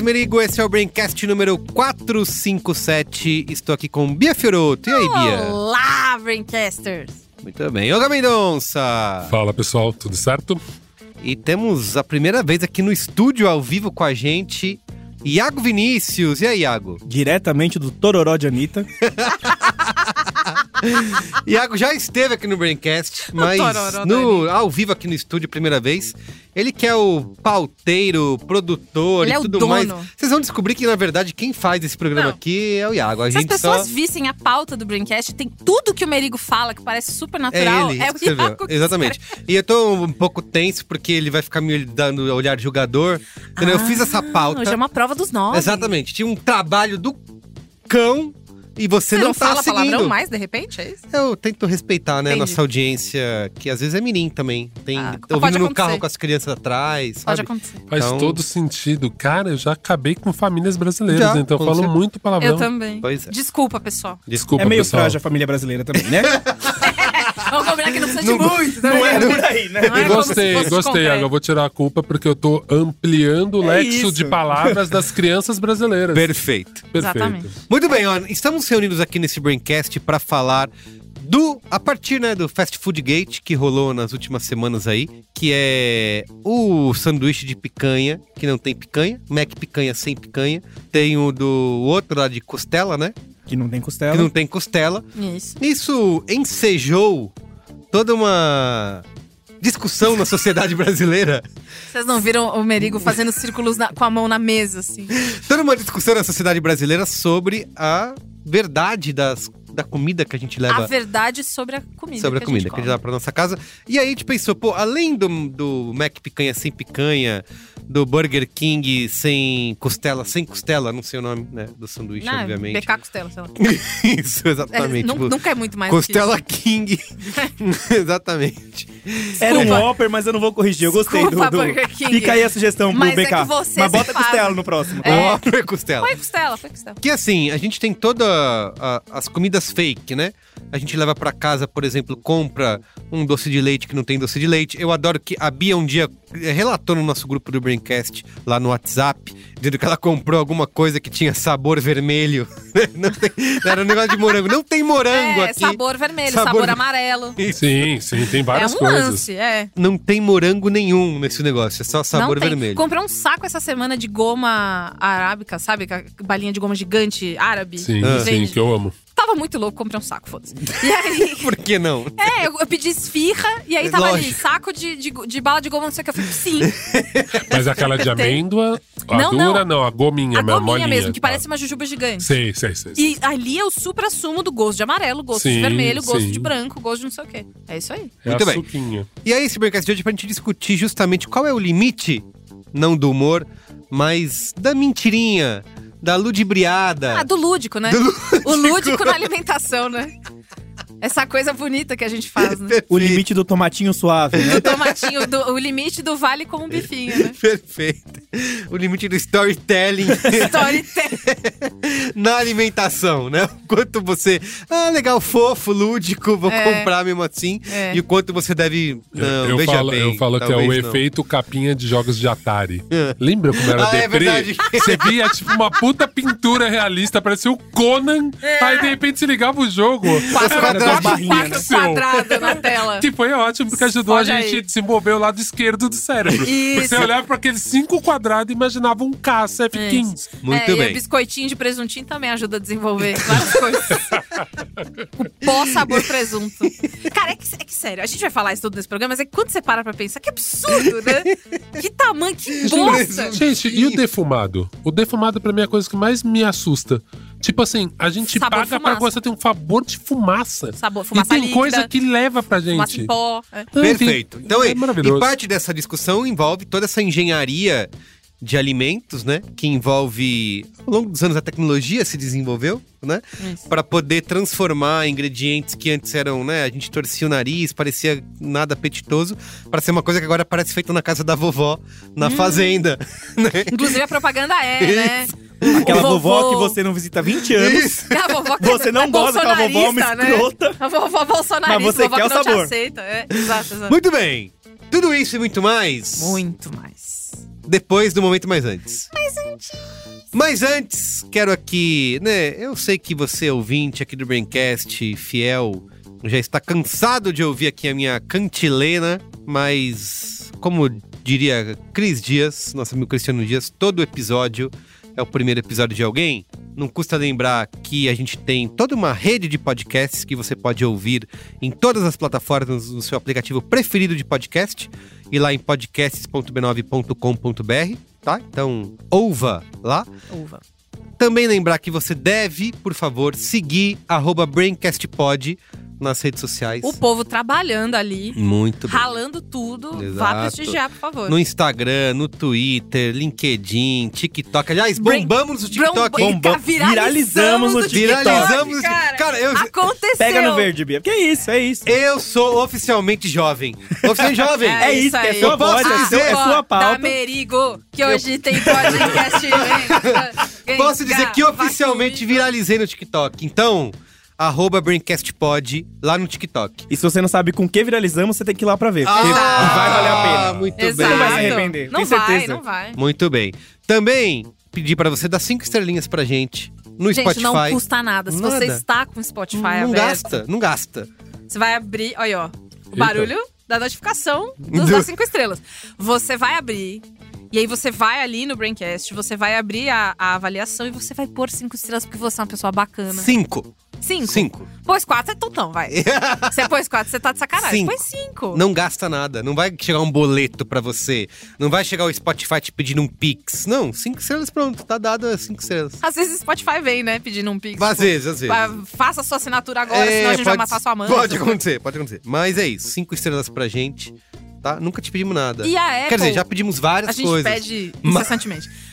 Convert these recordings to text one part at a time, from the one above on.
Carlos Merigo, esse é o Braincast número 457. Estou aqui com Bia Fioroto. E aí, Bia? Olá, Braincasters! Muito bem. Olga Mendonça. Fala pessoal, tudo certo? E temos a primeira vez aqui no estúdio ao vivo com a gente, Iago Vinícius. E aí, Iago? diretamente do Tororó de Anitta. Iago já esteve aqui no Braincast, mas no, ao vivo aqui no estúdio, primeira vez. Ele que é o pauteiro, produtor Ele e é o tudo mais. Vocês vão descobrir que, na verdade, quem faz esse programa Não. aqui é o Iago. A Se as gente pessoas só... vissem a pauta do Braincast, tem tudo que o Merigo fala, que parece super natural. É ele, o escreveu. Iago que Exatamente. E eu tô um pouco tenso porque ele vai ficar me dando olhar de jogador. Entendeu? eu fiz essa escreve. pauta. Hoje é uma prova dos nove. Exatamente. Tinha um trabalho do cão e você, Você não, não, tá fala seguindo. palavrão mais, de repente? É isso? Eu tento respeitar, né, a Entendi. nossa audiência, que às vezes é menino também. Tem Ah, ouvindo pode no carro com as crianças atrás, Pode sabe? acontecer. Faz Então- todo sentido. Cara, eu já acabei com famílias brasileiras, Já, então eu falo certeza. muito palavrão. Eu também. Pois é. Desculpa, pessoal. Desculpa, é meio pessoal. frágil a família brasileira também, né? Que não precisa de muito. não é por aí, né? Não é gostei, gostei. Eu vou tirar a culpa porque eu tô ampliando o É lexo isso. de palavras das crianças brasileiras. Perfeito. Perfeito. Exatamente. Muito bem, ó, estamos reunidos aqui nesse Braincast para falar do a partir né, do Fast Food Gate que rolou nas últimas semanas aí, que é o sanduíche de picanha, que não tem picanha, Mac picanha sem picanha, tem o do outro lá de costela, né? Que não tem costela. Que não tem costela. Isso. Isso ensejou toda uma discussão na sociedade brasileira, Vocês não viram o Merigo fazendo círculos na- com a mão na mesa, assim? toda uma discussão na sociedade brasileira sobre a verdade das, da comida que a gente leva A verdade sobre a comida. sobre a que comida gente que a gente leva pra nossa casa. E aí a gente pensou, pô, além do, do Mac picanha sem picanha, do Burger King sem costela, sem costela, não sei o nome, né, do sanduíche, Não, obviamente. BK Costela, sei lá. Isso, exatamente. É, tipo, nunca é muito mais Costela do King. exatamente. Era um. Whopper, mas eu não vou corrigir. Eu gostei do, Desculpa, do... Burger King. Fica aí a sugestão pro Mas é BK. que você mas bota faz. costela no próximo. É. Ó, costela. Foi costela, foi costela. Que assim, a gente tem toda a- as comidas fake, né? A gente leva pra casa, por exemplo, compra um doce de leite que não tem doce de leite. Eu adoro que a Bia um dia eh, relatou no nosso grupo do Braincast lá no WhatsApp, dizendo que ela comprou alguma coisa que tinha sabor vermelho. Não tem- era um negócio de morango. Não tem morango É, aqui. sabor vermelho, Sabor sabor, amarelo. Sim, sim, tem várias é um coisas. lance, é. Não tem morango nenhum nesse negócio, é só sabor não tem. vermelho. Comprei um saco essa semana de goma arábica, sabe? Com a balinha de goma gigante árabe. Sim, Ah. sim, que eu amo. Tava muito louco, comprei um saco, foda-se. E aí. Por que não? É, eu, eu pedi esfirra e aí tava ali, Lógico. saco de, de, de bala de goma, não sei o que. Eu falei, sim, Mas aquela de amêndoa, a Não, dura, não. não, a gominha, a gominha molinha, mesmo, que tá. parece uma jujuba gigante. Sei, sei, sei. sei. E ali é o supra-sumo do gosto de amarelo, gosto de Sim, vermelho, gosto sim. de branco, gosto de não sei o quê. É isso aí. É Muito a bem. suquinha. E aí, esse Braincast de hoje é pra gente discutir justamente qual é o limite, não do humor, mas da mentirinha, da ludibriada. Ah, do lúdico, né? Do O lúdico na alimentação, né? Essa coisa bonita que a gente faz, né? O limite do tomatinho suave, né? O tomatinho, do- o limite do vale com um bifinho, né? Perfeito. O limite do storytelling Storytelling. na alimentação, né? O quanto você. Ah, legal, fofo, lúdico, vou É. comprar mesmo assim. É. E o quanto você deve. Não, eu, veja falo, bem, eu falo que é o não. efeito capinha de jogos de Atari. É. Lembra como era Ah, é deprê? verdade. Você via tipo uma puta pintura realista, parecia o Conan. Aí de repente se ligava o jogo. Era tudo barrinhas, quadrados na tela. Que foi ótimo, porque ajudou Olha a gente aí. a desenvolver o lado esquerdo do cérebro. Isso. você olhava para aqueles cinco quadrados e imaginava um K, F-15. Muito é, bem. E o biscoitinho de presuntinho também ajuda a desenvolver várias coisas. o pó-sabor presunto. Cara, é que, é que sério, a gente vai falar isso tudo nesse programa, mas é que quando você para pra pensar, que absurdo, né? Que tamanho, que bosta. Gente, e o defumado? O defumado pra mim é a coisa que mais me assusta. Tipo assim, a gente Sabor paga pra fumaça. você ter um sabor de fumaça. Sabor, e fumaça tem líquida, coisa que leva pra fumaça gente. em pó. é. Então, Perfeito. Então, é e- maravilhoso. e parte dessa discussão envolve toda essa engenharia de alimentos, né? Que envolve. Ao longo dos anos a tecnologia se desenvolveu, né? Para poder transformar ingredientes que antes eram, né? A gente torcia o nariz, parecia nada apetitoso, para ser uma coisa que agora parece feita na casa da vovó, na Hum. fazenda. né? Inclusive a propaganda é, né? Aquela vovó que você não visita há 20 anos. Isso. A vovó que Você não é gosta daquela vovó, uma bolsonarista, né? escrota. A vovó bolsonarista, Mas você vovó quer que o não te sabor. aceita. É, exato, exato. Muito bem. Tudo isso e muito mais. Muito mais. depois do momento mais antes. Mas antes, quero aqui, né? Eu sei que você, ouvinte aqui do Braincast, fiel, já está cansado de ouvir aqui a minha cantilena, mas como diria Cris Dias, nosso amigo Cristiano Dias, todo episódio é o primeiro episódio de alguém. Não custa lembrar que a gente tem toda uma rede de podcasts que você pode ouvir em todas as plataformas no seu aplicativo preferido de podcast e lá em podcasts.b9.com.br, tá? Então, ouva lá. Uva. Também lembrar que você deve, por favor, seguir arroba BraincastPod nas redes sociais. O povo trabalhando ali, Muito bem. ralando tudo. Vá Exato. prestigiar, por favor. No Instagram, no Twitter, LinkedIn, TikTok. Aliás, bombamos no TikTok. Brom- Bomba- viralizamos no TikTok. Viralizamos cara. Cara, eu, Aconteceu. Pega no verde, Bia. Que isso, é isso. eu sou oficialmente jovem. Oficialmente jovem. É isso, que é sua Eu posso voz, é, dizer- seu- é sua Da pauta. Merigo, que hoje tem podcast. Posso dizer que oficialmente viralizei no TikTok. Então, arroba BraincastPod lá no TikTok. E se você não sabe com que viralizamos, você tem que ir lá pra ver. Porque Ah, vai valer a pena. Muito Exato. Você não vai se bem. arrepender, Não tenho vai, certeza. não vai. Muito bem. Também pedir pra você dar cinco estrelinhas pra gente no Gente, Spotify. não custa nada. Se você Nada. está com o Spotify não aberto, gasta, não gasta. você vai abrir. Olha, ó. O Eita. barulho da notificação dos Do- das cinco estrelas. Você vai abrir. E aí você vai ali no Braincast, você vai abrir a, a avaliação e você vai pôr cinco estrelas porque você é uma pessoa bacana. Cinco. Cinco. Cinco. Pôs quatro, é tontão, vai. Você pôs quatro, você tá de sacanagem. Cinco. Põe cinco. Não gasta nada. Não vai chegar um boleto pra você. Não vai chegar o Spotify te pedindo um Pix. Não, cinco estrelas pronto. Tá dado cinco estrelas. Às vezes o Spotify vem, né, pedindo um pix. Às tipo, vezes, às vezes. "Ah, Faça sua assinatura agora, É, senão a gente vai matar sua mãe. Pode acontecer, pode acontecer. Mas é isso. Cinco estrelas pra gente. Tá? Nunca te pedimos nada. E a Apple, Quer dizer, já pedimos várias A gente coisas. pede incessantemente. Mas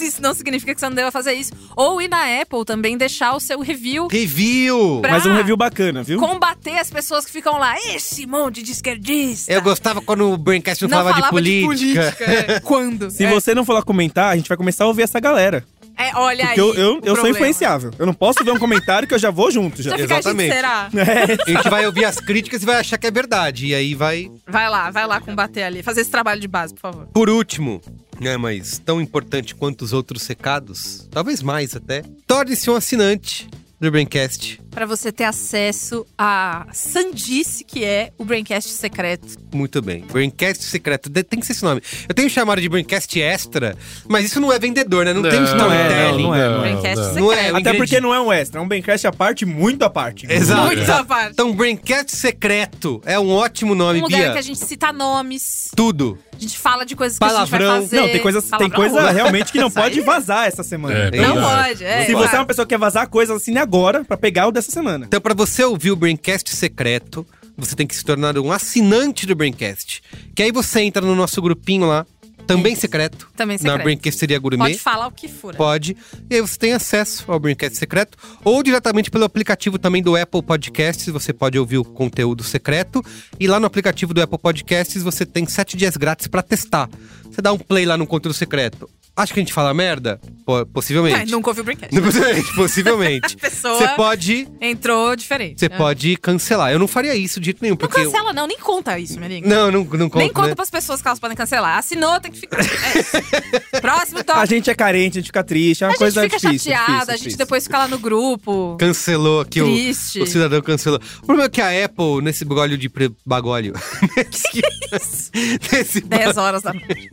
isso não significa que você não deva fazer isso. Ou ir na Apple também deixar o seu review. Review! Pra- Mas um review bacana, viu? Combater as pessoas que ficam lá, esse monte de esquerdista. Eu gostava quando o Braincast não, não falava, falava de política. é. Quando? Se é, você não for lá comentar, a gente vai começar a ouvir essa galera. É, olha Porque aí. eu, eu, o eu sou influenciável. Eu não posso ver um comentário que eu já vou junto já. Já fica, Exatamente. gente, será? É. A gente vai ouvir as críticas e vai achar que é verdade. E aí vai. Vai lá, vai lá combater ali. Fazer esse trabalho de base, por favor. Por último, né, mas tão importante quanto os outros recados, talvez mais até, torne-se um assinante do Braincast. Pra você ter acesso à sandice que é o Braincast secreto. Muito bem. Braincast secreto. Tem que ser esse nome. Eu tenho chamado de Braincast extra, mas isso não é vendedor, né? Não, tem Não, storytelling. não é, não é. Secreto. Não é, Até porque não é um extra, é um Braincast à parte, muito à parte. Exato. Muito à parte. Então, Braincast secreto é um ótimo nome, Um lugar Bia. que a gente cita nomes, Tudo. a gente fala de coisas que a gente Palavrão. vai fazer. Não, tem coisa, tem Palavrão coisa realmente que não pode vazar essa semana. É, Tem- Não pode, é. Se claro. você é uma pessoa que quer vazar coisas, assine agora pra pegar o dessa semana. Então, para você ouvir o Braincast secreto, você tem que se tornar um assinante do Braincast. Que aí você entra no nosso grupinho lá, também secreto. Também Na secreto. Braincasteria Gourmet. Pode falar o que for. Pode. E aí você tem acesso ao Braincast secreto. Ou diretamente pelo aplicativo também do Apple Podcasts. Você pode ouvir o conteúdo secreto. E lá no aplicativo do Apple Podcasts você tem sete dias grátis pra testar. Você dá um play lá no conteúdo secreto. Acha que a gente fala merda? Po- É, possivelmente. nunca ouviu o Braincast. Possivelmente, possivelmente. A pessoa- Você pode. Entrou diferente. Você né? pode cancelar. Eu não faria isso de jeito nenhum, Não porque. eu- cancela, não, nem conta isso, minha amiga. Não, não, não conto, nem conta né? pras pessoas que elas podem cancelar. Assinou, tem que ficar. É isso. Próximo A tópico. gente é carente, a gente fica triste, é uma A gente coisa fica difícil. chateada, difícil, a gente difícil. depois fica lá no grupo. Cancelou aqui o, Triste. o cidadão cancelou. O problema é que a Apple, nesse bagulho de pre- bagulho. nesse, nesse, ba- 10 horas da noite.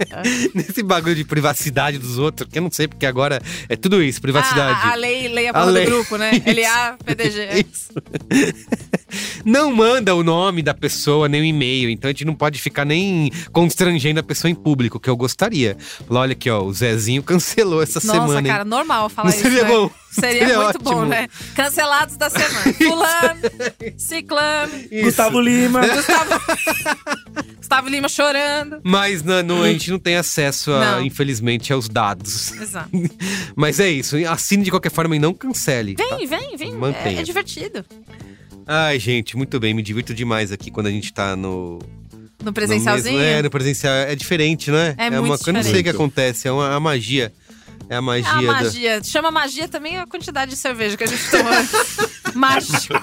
nesse bagulho de privacidade dos outros, que eu não sei, porque agora é tudo isso, privacidade. Ah, a, a lei, lei a A porra lei. do grupo, né? Isso. LA, PDG. Isso. não manda o nome da pessoa, nem o e-mail. Então a gente não pode ficar nem constrangendo a pessoa em público, que eu gostaria. Falar, olha aqui, ó, o Zezinho cancelou essa Nossa, semana. hein? cara, normal falar Não isso. seria né? bom? Seria, Seria muito ótimo. bom, né? Cancelados da semana. Fulano, Ciclano, Isso. Gustavo Lima. Gustavo Lima chorando. Mas na- no- a gente não tem acesso, a, Não. infelizmente, aos dados. Exato. Mas é isso. Assine de qualquer forma e não cancele. tá? Vem, vem, vem. Mantenha. É, é divertido. Ai, gente, muito bem. Me divirto demais aqui quando a gente tá no. No no presencialzinho. mesmo- é, no presencial. É diferente, não é? É uma muito coisa. Eu não sei o que diferente. acontece. É uma a magia. É a magia. A da- magia. Chama magia também a quantidade de cerveja que a gente tomou. Mágico.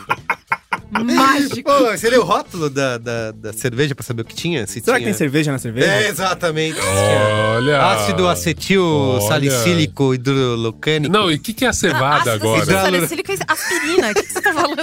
Mágico. Pô, você leu o rótulo da, da, da cerveja pra saber o que tinha? Se Será que tinha... tem cerveja na cerveja? É, exatamente. Olha. Ácido acetil Olha. salicílico hidrolocânico. Não, e o que, que é a cevada Ácido agora? Hidrolor- salicílico e aspirina. O que que você tá falando?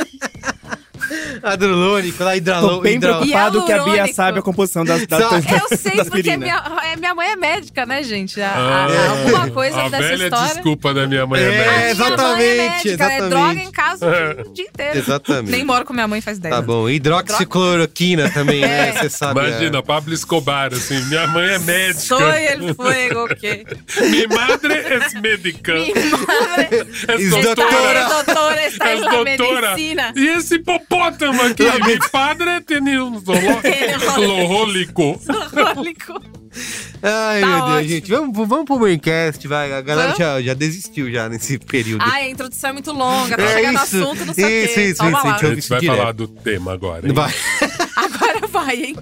Hidrolônico, lá, Tô hidralo... bem hidral- preocupado que a Bia sabe a composição das, das, das, Eu sei, das porque minha, é, minha mãe é médica, né, gente? A- Ah, a- alguma coisa a dessa velha história. desculpa da minha mãe É, é, médica. minha mãe é exatamente, médica, É exatamente. droga em casa o dia inteiro. Exatamente. Nem moro com minha mãe faz 10 Tá anos. bom, hidroxicloroquina também, né? É. Você sabe. Imagina, Pablo Escobar, assim, minha mãe é médica. Soy el fuego, ok. Mi madre é médica. Mi madre É Es doutora. es doutora, está É la doutora. medicina. E esse hipopótamo aqui? Mi padre tem um zoológico. Alcoólico. Ai, Tá meu Deus, ótimo. gente. Vamos, vamos pro Braincast, vai. A galera já, já desistiu já nesse período. Ai, a introdução é muito longa, tá É chegando no isso. assunto, não sei o Isso, quê. isso, Calma isso, lá. A gente vai Direto. falar do tema agora, hein? Vai. Agora vai, hein?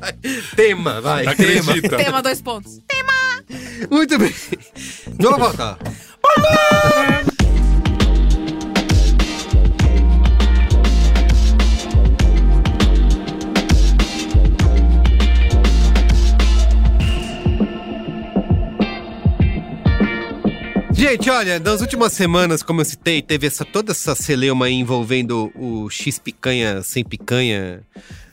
Tema, vai. Tema. Acredita. Tema dois pontos. Muito bem. Vamos voltar. Gente, olha, nas últimas semanas, como eu citei, teve essa, toda essa celeuma aí envolvendo o X picanha sem picanha,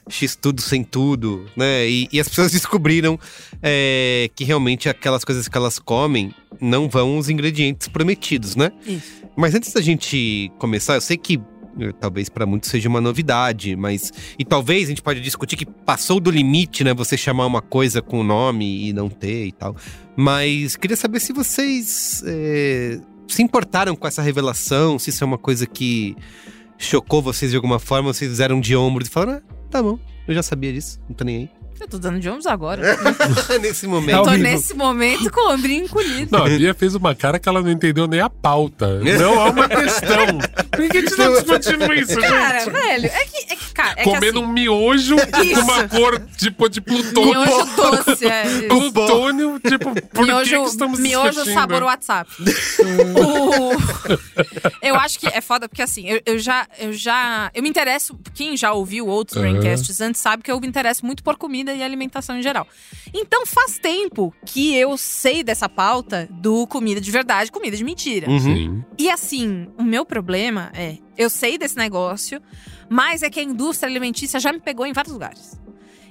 X tudo sem tudo, né? E, e as pessoas descobriram é, que realmente aquelas coisas que elas comem não vão os ingredientes prometidos, né? Isso. Mas antes da gente começar, eu sei que talvez pra muitos seja uma novidade, mas e talvez a gente pode discutir que passou do limite, né? Você chamar uma coisa com nome e não ter e tal. Mas queria saber se vocês eh, se importaram com essa revelação, se isso é uma coisa que chocou vocês de alguma forma, vocês fizeram de ombros e falaram, ah, tá bom, eu já sabia disso, não tô nem Eu tô dando de ombros agora. Nesse Eu momento. Ao tô nesse momento com o ombrinho encolhido. Não, a Bia fez uma cara que ela não entendeu nem a pauta. Não há uma questão. Por que a gente tá discutindo isso, Cara, gente? velho, é que, é que cara, é Comendo que assim, um miojo com uma cor tipo de plutônio. miojo doce, é. isso. Plutônio, tipo, por que, miojo, que estamos miojo discutindo? sabor WhatsApp. O- Eu acho que é foda, porque assim, eu, eu já, eu já. Eu me interesso. Quem já ouviu outros Aham. braincasts antes sabe que eu me interesso muito por comida e alimentação em geral. Então faz tempo que eu sei dessa pauta do comida de verdade, comida de mentira. Uhum. E assim, o meu problema é, eu sei desse negócio, mas é que a indústria alimentícia já me pegou em vários lugares.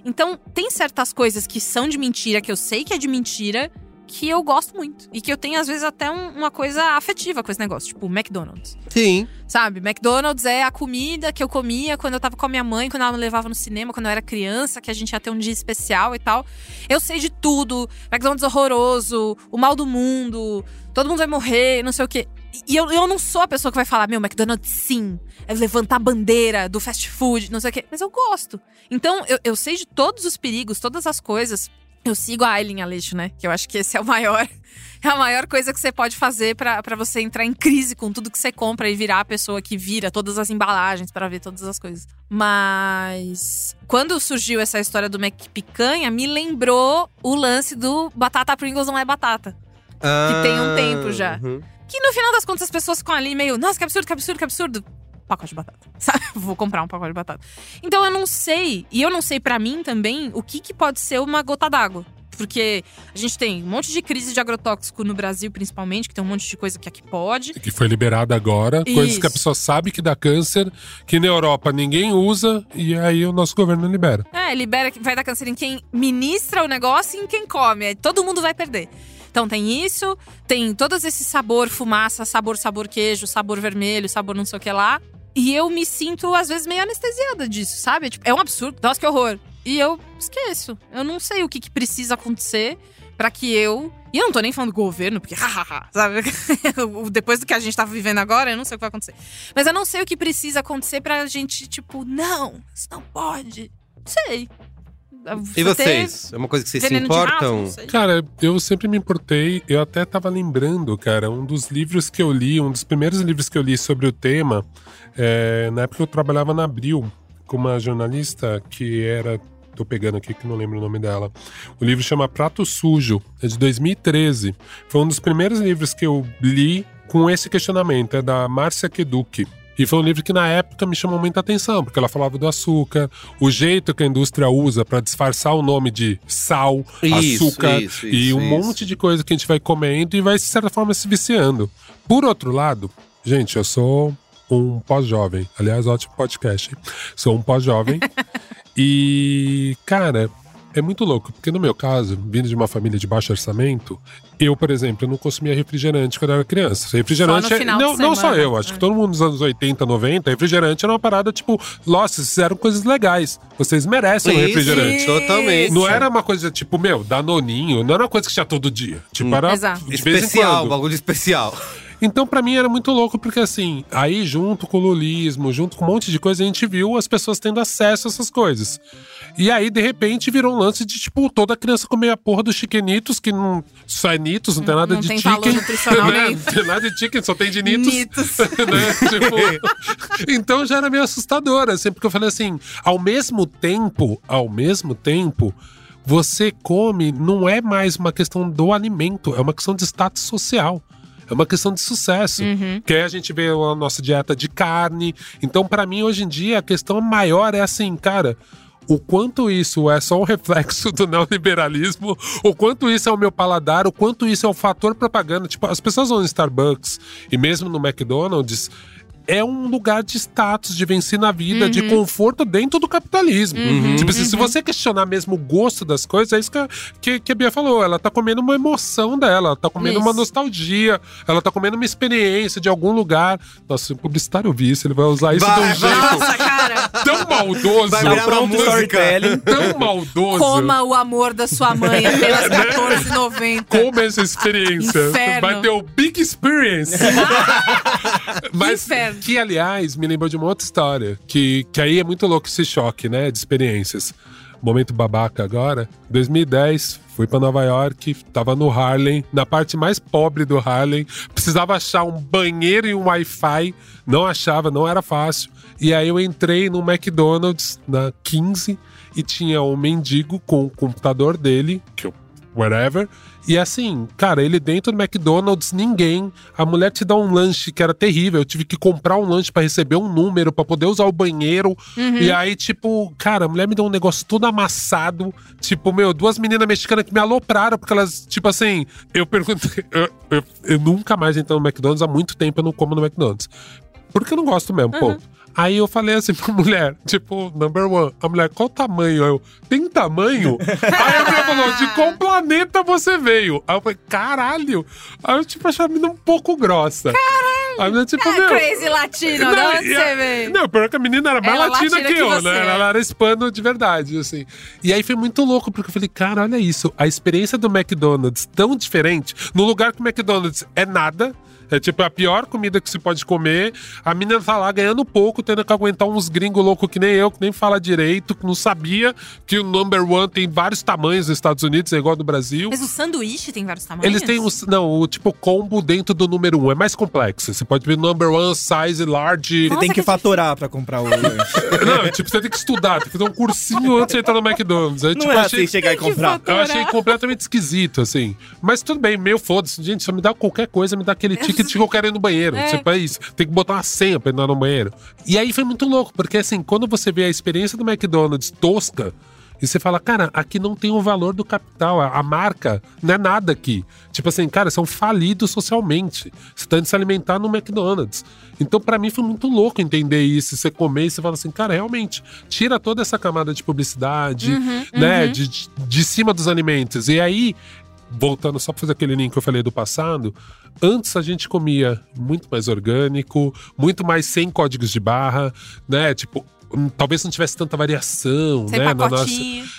Então, tem certas coisas que são de mentira, que eu sei que é de mentira, que eu gosto muito. E que eu tenho, às vezes, até um- uma coisa afetiva com esse negócio, tipo McDonald's. Sim. Sabe? McDonald's é a comida que eu comia quando eu tava com a minha mãe, quando ela me levava no cinema, quando eu era criança, que a gente ia ter um dia especial e tal. Eu sei de tudo. McDonald's horroroso, o mal do mundo, todo mundo vai morrer, não sei o quê. E eu, eu não sou a pessoa que vai falar, meu, McDonald's sim, é levantar a bandeira do fast food, não sei o quê. Mas eu gosto. Então, eu, eu sei de todos os perigos, todas as coisas. Eu sigo a Aileen Aleixo, né? Que eu acho que esse é o maior. É a maior coisa que você pode fazer pra pra você entrar em crise com tudo que você compra e virar a pessoa que vira todas as embalagens pra ver todas as coisas. Mas quando surgiu essa história do Mac Picanha, me lembrou o lance do batata Pringles não é batata. tem um tempo já. uhum. Que no final das contas as pessoas ficam ali meio, nossa, que absurdo, que absurdo, que absurdo. Pacote de batata. Sabe? Vou comprar um pacote de batata. Então eu não sei, e eu não sei pra mim também, o que, que pode ser uma gota d'água. Porque a gente tem um monte de crise de agrotóxico no Brasil, principalmente, que tem um monte de coisa que aqui pode. Que foi liberada agora. Coisas que a Isso. pessoa sabe que dá câncer, que na Europa ninguém usa, e aí o nosso governo libera. É, libera, que vai dar câncer em quem ministra o negócio e em quem come. Aí Todo mundo vai perder. Então tem isso, tem todos esse sabor fumaça, sabor sabor queijo, sabor vermelho, sabor não sei o que lá. E eu me sinto, às vezes, meio anestesiada disso, sabe? Tipo, é um absurdo. Nossa, que horror. E eu esqueço. Eu não sei o que, que precisa acontecer pra que eu. E eu não tô nem falando do governo, porque sabe? Depois do que a gente tá vivendo agora, eu não sei o que vai acontecer. Mas eu não sei o que precisa acontecer pra gente, tipo, não, isso não pode. Sei. E vocês? É uma coisa que vocês se rato, importam? sei. Cara, eu sempre me importei. Eu até tava lembrando, cara, um dos livros que eu li, um dos primeiros livros que eu li sobre o tema, é, na época eu trabalhava na Abril com uma jornalista que era. Tô pegando aqui que não lembro o nome dela. O livro chama Prato Sujo, é de 2013. Foi um dos primeiros livros que eu li com esse questionamento, é da Márcia Keduc. E foi um livro que na época me chamou muita atenção, porque ela falava do açúcar, o jeito que a indústria usa para disfarçar o nome de sal, Isso, açúcar isso, e isso, um isso. monte de coisa que a gente vai comendo e vai, de certa forma, se viciando. Por outro lado, gente, eu sou um pós-jovem. Aliás, ótimo podcast. Sou um pós-jovem. e, cara, é muito louco, porque no meu caso, vindo de uma família de baixo orçamento, eu, por exemplo, não consumia refrigerante quando eu era criança. Refrigerante. Só no é- não, não só eu, acho que todo mundo nos anos 80, 90, refrigerante era uma parada tipo, nossa, vocês fizeram coisas legais. Vocês merecem um Isso, refrigerante. Totalmente. Não era uma coisa tipo, meu, danoninho, não era uma coisa que tinha todo dia. Tipo, era Exato. de vez em Especial, quando. bagulho especial. Então, pra mim, era muito louco, porque assim, aí junto com o lulismo, junto com um monte de coisa, a gente viu as pessoas tendo acesso a essas coisas. E aí, de repente, virou um lance de, tipo, toda criança comer a porra dos chiquenitos, que não só é nitos, não tem nada Não de tem chicken. né? Não tem nada de chicken, só tem de nitos. Nitos. né? Tipo, então já era meio assustador, assim, porque eu falei assim, ao mesmo tempo, ao mesmo tempo, você come, não é mais uma questão do alimento, é uma questão de status social. É uma questão de sucesso. Que aí a gente vê a nossa dieta de carne. Então, pra mim, hoje em dia, a questão maior é assim, cara. O quanto isso é só um reflexo do neoliberalismo, o quanto isso é o meu paladar, o quanto isso é o fator propaganda. Tipo, as pessoas vão no Starbucks e mesmo no McDonald's, é um lugar de status, de vencer na vida, de conforto dentro do capitalismo. Tipo assim, se você questionar mesmo o gosto das coisas, é isso que a, que, que a Bia falou. Ela tá comendo uma emoção dela, ela tá comendo uma Isso. nostalgia, ela tá comendo uma experiência de algum lugar. Nossa, se o publicitário ouvir isso, ele vai usar isso Vai, de um vai. jeito Nossa, cara. tão maldoso. Vai virar uma música. Tão maldoso. Coma o amor da sua mãe apenas R$14,90. Como essa experiência? Inferno. Vai ter o Big Experience. Mas Inferno. Que, aliás, me lembrou de uma outra história. Que, que aí é muito louco esse choque, né? De experiências. Momento babaca agora. 2010, fui pra Nova York, tava no Harlem, na parte mais pobre do Harlem. Precisava achar um banheiro e um Wi-Fi. Não achava, não era fácil. E aí eu entrei no McDonald's na 15 e tinha um mendigo com o computador dele, que eu whatever. E assim, cara, ele dentro do McDonald's, ninguém. A mulher te dá um lanche que era terrível. Eu tive que comprar um lanche pra receber um número, pra poder usar o banheiro. E aí, tipo, cara, a mulher me deu um negócio todo amassado. Tipo, meu, duas meninas mexicanas que me alopraram, porque elas, tipo assim, eu perguntei. Eu, eu- eu nunca mais entrei no McDonald's, há muito tempo eu não como no McDonald's. Porque eu não gosto mesmo, ponto. Aí eu falei assim pra mulher, tipo, number one. A mulher, qual tamanho? Aí Eu, tem tamanho? Aí a mulher falou, de qual planeta você veio? Aí eu falei, caralho. Aí eu, tipo, achei a menina um pouco grossa. Caralho. A menina, tipo, meu... Crazy latino, onde e você a- veio? Não, pior que a menina era mais Ela latina, latina que que eu, você né? é. Ela era hispano de verdade, assim. E aí foi muito louco, porque eu falei, cara, olha isso. A experiência do McDonald's tão diferente, no lugar que o McDonald's é nada. É tipo a pior comida que se pode comer. A menina tá lá ganhando pouco, tendo que aguentar uns gringos loucos que nem eu, que nem fala direito, que não sabia que o number one tem vários tamanhos nos Estados Unidos, é igual ao do Brasil. Mas o sanduíche tem vários tamanhos? Eles têm os. Não, o tipo combo dentro do número um. É mais complexo. Você pode ver number one, size, large. Você tem que que fatorar pra comprar o lanche. Não, tipo, você tem que estudar, tem que fazer um cursinho antes de entrar no McDonald's. Aí, Não tipo, é achei, assim chegar e comprar. eu achei completamente esquisito, assim. Mas tudo bem, meio foda-se. Gente, só me dá qualquer coisa, me dá aquele ticket que eu quero ir no banheiro. É. Tipo, é isso. Tem que botar uma senha pra entrar no banheiro. E aí foi muito louco, porque assim, quando você vê a experiência do McDonald's tosca, e você fala, cara, aqui não tem o valor do capital, a, marca não é nada aqui. Tipo assim, cara, são falidos socialmente. Você tá indo se alimentar no McDonald's. Então, pra mim, foi muito louco entender isso. Você comer e você fala assim, cara, realmente, tira toda essa camada de publicidade, né, De, de, de cima dos alimentos. E aí, voltando só pra fazer aquele link que eu falei do passado, antes a gente comia muito mais orgânico, muito mais sem códigos de barra, né? Tipo, talvez não tivesse tanta variação, Sem né? na nossa-.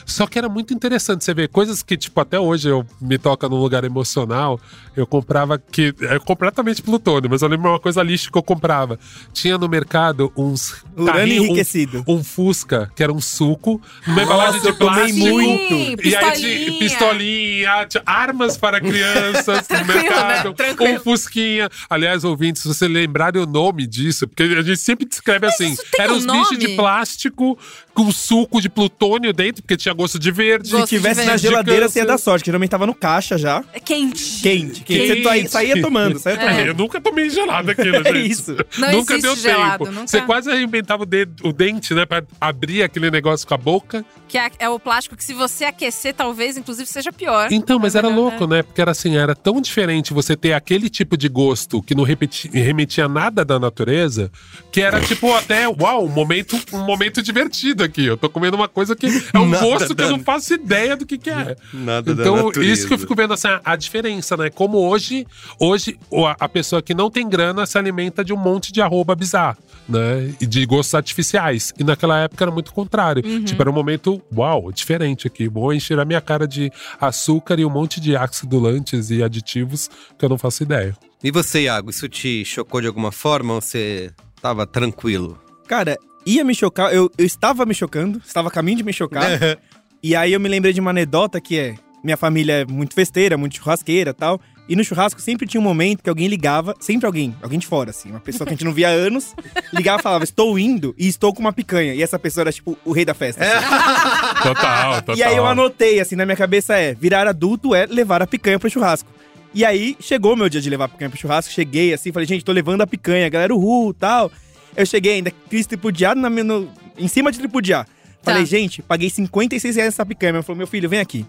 Só que era muito interessante você ver coisas que, tipo, até hoje eu me toca num lugar emocional. Eu comprava que é completamente plutônio, mas eu lembro uma coisa lixo que eu comprava. Tinha no mercado uns Urânio carrinho- um- enriquecido. Um, Fusca, que era um suco, numa embalagem de plástico. muito. E aí tinha Pistolinha. tinha armas para crianças no Tranquilo, mercado, né? Tranquilo. um fusquinha. Aliás, ouvintes, se você lembrarem o nome disso, porque a gente sempre descreve assim, isso tem eram um os bichos de plástico plástico com suco de plutônio dentro, porque tinha gosto de verde. Gosto Se tivesse na verde. geladeira, você ia dar sorte, que geralmente tava no caixa já. É quente. Quente. quente. Você Quente. tá- saía tomando, saía É, tomando. eu nunca tomei gelado aquilo, É gente. isso. Não nunca existe deu gelado, tempo. nunca- Você quase arrebentava o, dedo- o dente, né? Pra abrir aquele negócio com a boca. Que é, é o plástico que se você aquecer, talvez, inclusive, seja pior. Então, mas É era melhor, louco, né? Porque era assim, era tão diferente você ter aquele tipo de gosto que não repeti- remetia nada da natureza, que era tipo até, uau, um momento, um momento divertido aqui. Eu tô comendo uma coisa que é um gosto que eu não faço ideia do que, que é. Nada da Então, isso que eu fico vendo assim, a- diferença, né? Como hoje, hoje a pessoa que não tem grana se alimenta de um monte de arroba bizarro, né? E de gostos artificiais. E naquela época era muito contrário. Tipo, era um momento, uau, diferente aqui. Vou encher a minha cara de açúcar e um monte de acidulantes e aditivos que eu não faço ideia. E você, Iago, isso te chocou de alguma forma ou você tava tranquilo? Cara, ia me chocar, eu, eu estava me chocando, estava a caminho de me chocar. e aí eu me lembrei de uma anedota que é: minha família é muito festeira, muito churrasqueira e tal. E no churrasco sempre tinha um momento que alguém ligava, sempre alguém, alguém de fora, assim, uma pessoa que a gente não via há anos, ligava e falava: Estou indo e estou com uma picanha. E essa pessoa era tipo o rei da festa. assim. Total, total. E aí eu anotei, assim, na minha cabeça é: virar adulto é levar a picanha pro churrasco. E aí chegou o meu dia de levar a picanha pro churrasco, cheguei assim, falei, gente, tô levando a picanha, galera, uhul, tal. Eu cheguei ainda, quis tripudiar na minha, no- em cima de tripudiar. Falei, Tá. gente, paguei 56 reais nessa picanha. Ele falou, meu filho, vem aqui.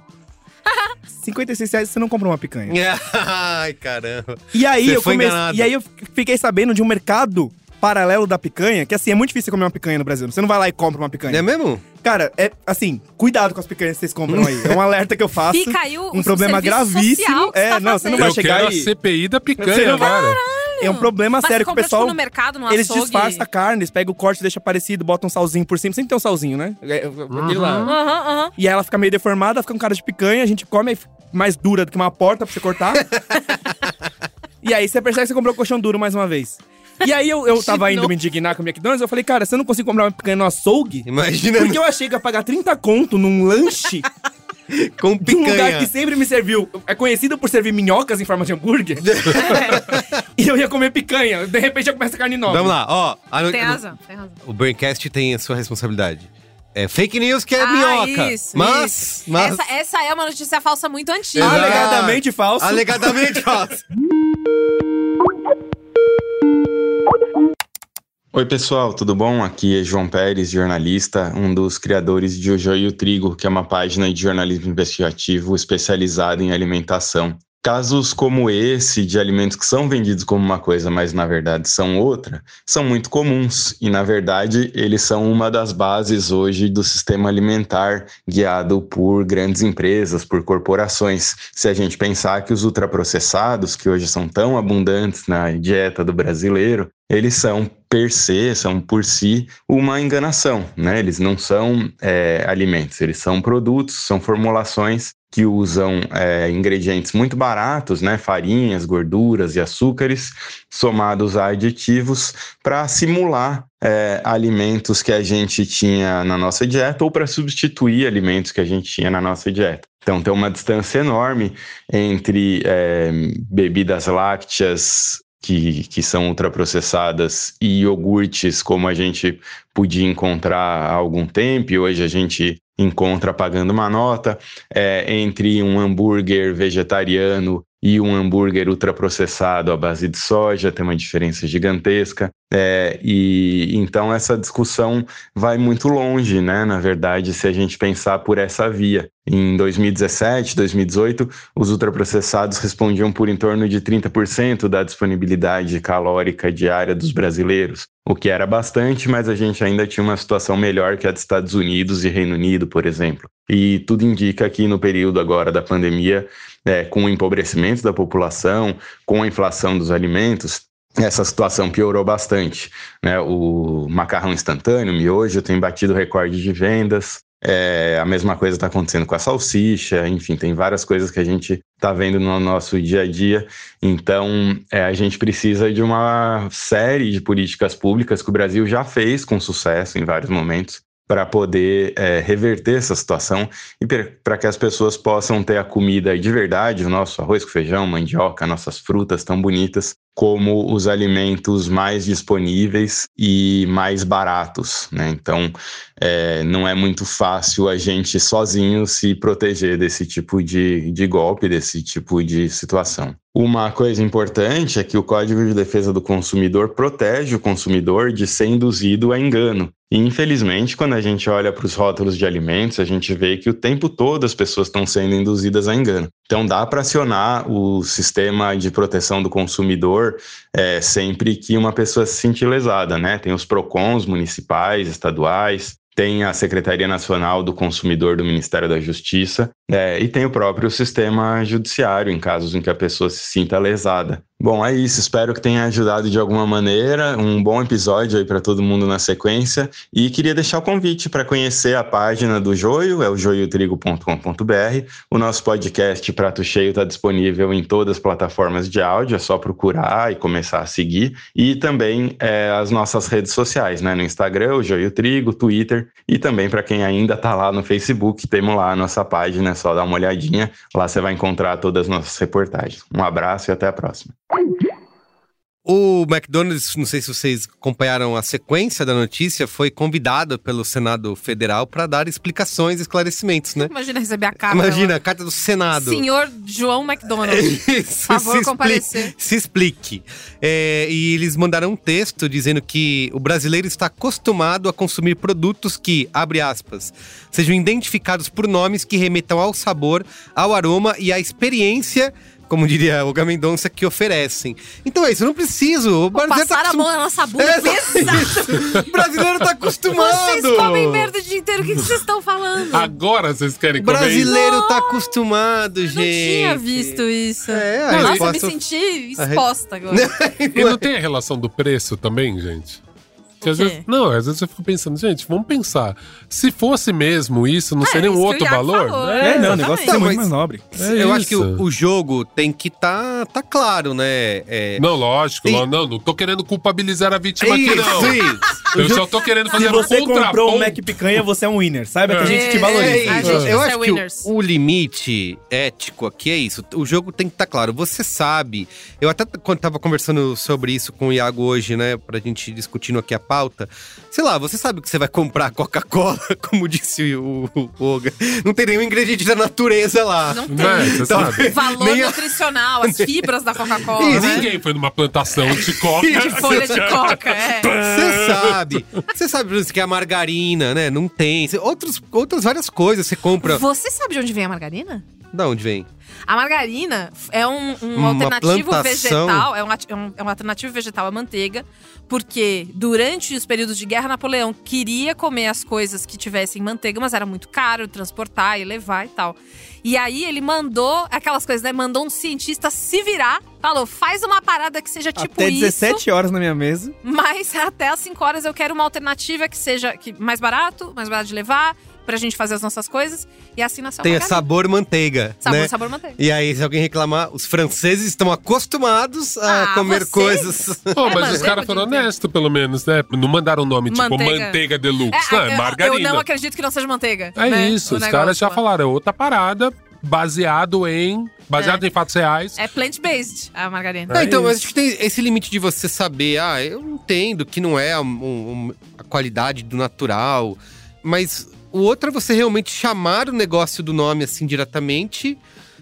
56 reais você não compra uma picanha. Ai, caramba. E aí, Você eu comecei, enganado. e aí eu fiquei sabendo de um mercado paralelo da picanha, que assim, é muito difícil comer uma picanha no Brasil. Você não vai lá e compra uma picanha. É mesmo? Cara, é assim, cuidado com as picanhas que vocês compram aí. É um alerta que eu faço. Fica aí o um o problema gravíssimo. você É, tá não, você não vai Eu chegar quero e- a CPI da Você picanha não vai- agora. É um problema Mas sério que o compra, pessoal. tipo, no mercado, no Eles açougue? disfarçam a carne, eles pegam o corte, deixa parecido, botam um salzinho por cima. Sempre tem um salzinho, né? É, é, aquele lá. Aham, aham. E aí ela fica meio deformada, fica com cara de picanha, a gente come mais dura do que uma porta pra você cortar. e aí você percebe que você comprou o colchão duro mais uma vez. E aí eu, eu tava indo me indignar com o McDonald's, eu falei, cara, você não consigo comprar uma picanha no açougue? Imagina Porque eu achei que ia pagar 30 conto num lanche com de um lugar picanha. que sempre me serviu. É conhecido por servir minhocas em forma de hambúrguer. e eu ia comer picanha. De repente eu começo a carne nova. Vamos lá, ó. a- Tem razão, tem razão. O Braincast tem a sua responsabilidade. É fake news que é Ah, minhoca. isso, mas, isso. mas Essa, essa é uma notícia falsa muito antiga. Exato. Alegadamente falso. alegadamente falso. Oi, pessoal, tudo bom? Aqui é João Pérez, jornalista, um dos criadores de O Joio e o Trigo, que é uma página de jornalismo investigativo especializada em alimentação. Casos como esse, de alimentos que são vendidos como uma coisa, mas na verdade são outra, são muito comuns e, na verdade, eles são uma das bases hoje do sistema alimentar guiado por grandes empresas, por corporações. Se a gente pensar que os ultraprocessados, que hoje são tão abundantes na dieta do brasileiro, eles são per se, são por si uma enganação, né? Eles não são é, alimentos, eles são produtos, são formulações que usam é, ingredientes muito baratos, né? Farinhas, gorduras e açúcares, somados a aditivos para simular é, alimentos que a gente tinha na nossa dieta ou para substituir alimentos que a gente tinha na nossa dieta. Então tem uma distância enorme entre é, bebidas lácteas que, que são ultraprocessadas e iogurtes como a gente podia encontrar há algum tempo e hoje a gente encontra pagando uma nota, é, entre um hambúrguer vegetariano e um hambúrguer ultraprocessado à base de soja, tem uma diferença gigantesca. É, e então essa discussão vai muito longe, né? Na verdade, se a gente pensar por essa via. Em 2017, 2018, os ultraprocessados respondiam por em torno de 30% da disponibilidade calórica diária dos brasileiros. O que era bastante, mas a gente ainda tinha uma situação melhor que a dos Estados Unidos e Reino Unido, por exemplo. E tudo indica que no período agora da pandemia, é, com o empobrecimento da população, com a inflação dos alimentos, essa situação piorou bastante. Né? O macarrão instantâneo, miojo, tem batido recorde de vendas. É, a mesma coisa está acontecendo com a salsicha, enfim, tem várias coisas que a gente está vendo no nosso dia a dia. Então, é, a gente precisa de uma série de políticas públicas que o Brasil já fez com sucesso em vários momentos para poder é, reverter essa situação e para que as pessoas possam ter a comida de verdade, o nosso arroz com feijão, mandioca, nossas frutas tão bonitas, como os alimentos mais disponíveis e mais baratos. Né? Então, é, não é muito fácil a gente sozinho se proteger desse tipo de, de golpe, desse tipo de situação. Uma coisa importante é que o Código de Defesa do Consumidor protege o consumidor de ser induzido a engano. E, infelizmente, quando a gente olha para os rótulos de alimentos, a gente vê que o tempo todo as pessoas estão sendo induzidas a engano. Então, dá para acionar o sistema de proteção do consumidor é, sempre que uma pessoa se sentir lesada, né? Tem os PROCONs municipais, estaduais, tem a Secretaria Nacional do Consumidor do Ministério da Justiça é, e tem o próprio sistema judiciário em casos em que a pessoa se sinta lesada. Bom, é isso. Espero que tenha ajudado de alguma maneira. Um bom episódio aí para todo mundo na sequência. E queria deixar o convite para conhecer a página do Joio, é o joiotrigo.com.br. O nosso podcast Prato Cheio está disponível em todas as plataformas de áudio, é só procurar e começar a seguir. E também é, as nossas redes sociais, né? No Instagram, o Joio Trigo, Twitter e também para quem ainda está lá no Facebook, temos lá a nossa página, é só dar uma olhadinha. Lá você vai encontrar todas as nossas reportagens. Um abraço e até a próxima. O McDonald's, não sei se vocês acompanharam a sequência da notícia, foi convidado pelo Senado Federal para dar explicações e esclarecimentos, né? Imagina receber a carta. Imagina, a carta do Senado. Senhor João McDonald. Por favor, se comparecer. explique. Se explique. É, e eles mandaram um texto dizendo que o brasileiro está acostumado a consumir produtos que, abre aspas, sejam identificados por nomes que remetam ao sabor, ao aroma e à experiência como diria o Gamendonça, que oferecem. Então é isso, eu não preciso. O brasileiro Passar tá a mão na nossa bunda É, pesado. O brasileiro tá acostumado. Vocês comem merda o dia inteiro, o que vocês estão falando? Agora vocês querem O comer isso? brasileiro tá acostumado, Eu gente. não tinha visto isso. É, Nossa, eu eu me posso- senti exposta agora. E não tem a relação do preço também, gente? Que às vezes, não, às vezes eu fico pensando, gente, vamos pensar. Se fosse mesmo isso, não É, seria um isso outro valor? falou, É, É, não, o negócio é muito mais nobre. é eu acho que isso. o, o jogo tem que tá, tá claro, né? É, Não, lógico, lo- não, não tô querendo culpabilizar a vítima aqui, isso, não. isso. Eu só tô querendo Se fazer um você comprou um contraponto. Mac Picanha, você é um winner. Saiba que a gente te É, valoriza. É A isso. gente Eu é acho que o, o limite ético aqui é isso. O jogo tem que estar claro. Você sabe. Eu até quando tava conversando sobre isso com o Iago hoje, né? Pra gente discutindo aqui a pauta. Sei lá, você sabe que você vai comprar Coca-Cola, como disse o, o Olga. Não tem nenhum ingrediente da natureza lá. Não tem. Né, você Então, sabe? Valor Nem a- nutricional, as fibras da Coca-Cola, né? Ninguém foi numa plantação de coca. De folha de coca, é. Você sabe. Você sabe por exemplo, que é a margarina, né? Não tem. Outros, outras várias coisas você compra. Você sabe de onde vem a margarina? Da onde vem? A margarina é um, um Uma alternativo plantação. vegetal, é um, é um- é um alternativo vegetal à manteiga, porque durante os períodos de guerra, Napoleão queria comer as coisas que tivessem manteiga, mas era muito caro transportar e levar e tal. E aí ele mandou aquelas coisas, né? Mandou um cientista se virar, falou: faz uma parada que seja tipo Até isso. 17 horas na minha mesa. Mas até as 5 horas eu quero uma alternativa que seja que, mais barato, mais barato de levar, pra gente fazer as nossas coisas. E assim nasceu Tem margarina. sabor manteiga. Sabor, né? sabor manteiga. E aí, se alguém reclamar, os franceses estão acostumados a Ah, comer vocês? coisas. Pô, É mas os caras o foram honestos, pelo menos, né? Não mandaram um nome tipo Manteiga. manteiga deluxe. não, é eu- margarina. Eu não acredito que não seja manteiga. É né? isso, O os caras já falaram, é outra parada, baseado em. Baseado em fatos reais. É plant-based a margarina. É, então, mas acho que tem esse limite de você saber, ah, eu entendo que não é a, um- um- a qualidade do natural, mas o outro é você realmente chamar o negócio do nome assim diretamente,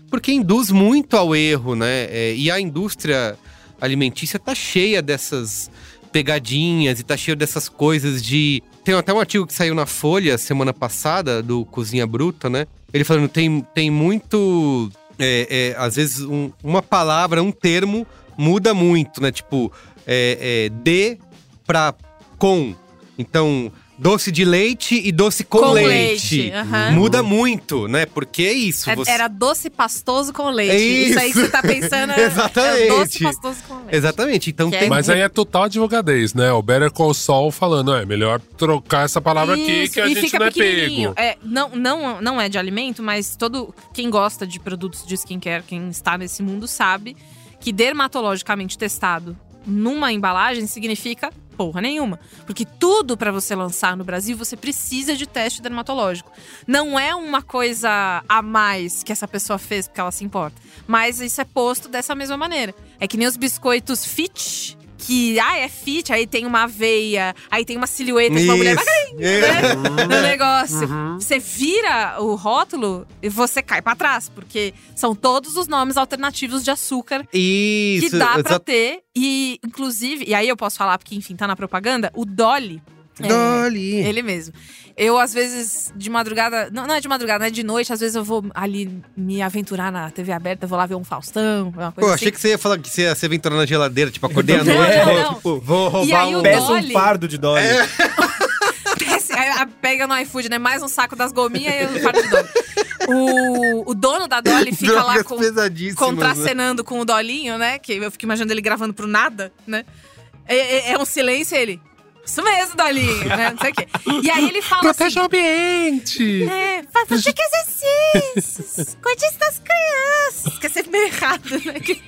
porque induz muito ao erro, né? É, e a indústria alimentícia tá cheia dessas pegadinhas e tá cheia dessas coisas de. Tem até um artigo que saiu na Folha semana passada, do Cozinha Bruta, né? Ele falando, tem, tem muito. é, é, às vezes, um- uma palavra, um termo muda muito, né? Tipo, é, é, D pra com. Então, doce de leite e doce com, Com leite. leite, aham. Muda muito, né? Porque é isso. É- você- Era doce pastoso com leite. É isso. aí que isso. você tá pensando é, Exatamente. é doce pastoso com leite. Exatamente. Então Que é tem. Mas aí é total advogadez, né? O Better Call Saul falando, é melhor trocar essa palavra aqui Isso, que a e gente fica não é pego. É, não, não, não é de alimento, mas todo quem gosta de produtos de skincare, quem está nesse mundo sabe que dermatologicamente testado numa embalagem significa porra nenhuma, porque tudo para você lançar no Brasil você precisa de teste dermatológico. Não é uma coisa a mais que essa pessoa fez porque ela se importa, mas isso é posto dessa mesma maneira. É que nem os biscoitos fit que, ah, é fit, aí tem uma veia, aí tem uma silhueta de uma mulher Isso. né? no negócio. Você vira o rótulo e você cai pra trás, porque são todos os nomes alternativos de açúcar Isso. que dá pra ter. E, inclusive, e aí eu posso falar, porque, enfim, tá na propaganda, o Dolly. é, Dolly. ele mesmo. Eu, às vezes, de madrugada. Não, não é de madrugada, não é de noite. Às vezes eu vou ali me aventurar na TV aberta, vou lá ver um Faustão, uma coisa Pô, assim. achei que você ia falar que você ia se aventurar na geladeira, tipo, acordei à noite, não, vou, não. tipo, vou roubar um. o Peça Dolly. um fardo de Dolly. Desce, a- pega no iFood, né? Mais um saco das gominhas e um fardo de Dolly. O, o dono da Dolly fica lá com, né? contracenando com o Dolinho, né? Que eu fico imaginando ele gravando pro nada, né? É, é- é um silêncio e ele. Isso mesmo, Dolinho, né? Não sei o quê. E aí ele fala assim. Proteja o ambiente! É, fa- pratique exercícios, cuide das crianças. Que é sempre meio errado, né? Que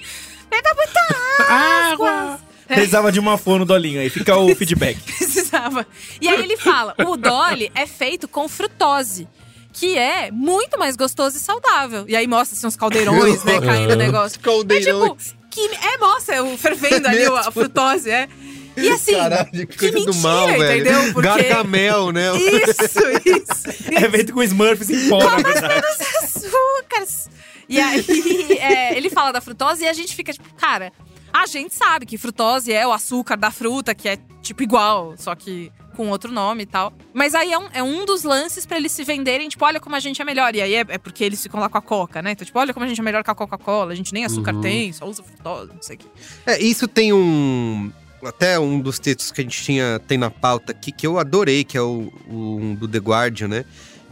Beba muita água. Precisava de uma fone no Dolinho aí, fica o feedback. Precisava. E aí ele fala: o Dolly é feito com frutose. Que é muito mais gostoso e saudável. E aí mostra assim, uns caldeirões, né? Caindo o negócio. Caldeirões. É tipo, que, é, mostra o fervendo ali, a frutose, é. E assim, Caralho, que que mentira, do mal, entendeu? Porque... Gargamel, né? Isso, isso. É feito com Smurfs em pó, na verdade. açúcares. E aí, é, ele fala da frutose e a gente fica tipo, cara, a gente sabe que frutose é o açúcar da fruta, que é tipo igual, só que com outro nome e tal. Mas aí é um, é um dos lances pra eles se venderem, tipo, olha como a gente é melhor. E aí é, é porque eles ficam lá com a Coca, né? Então, tipo, olha como a gente é melhor que a Coca-Cola, a gente nem açúcar tem, só usa frutose, não sei o quê. É, isso tem um. Até um dos textos que a gente tinha, tem na pauta aqui, que eu adorei, que é o, o um do The Guardian, né?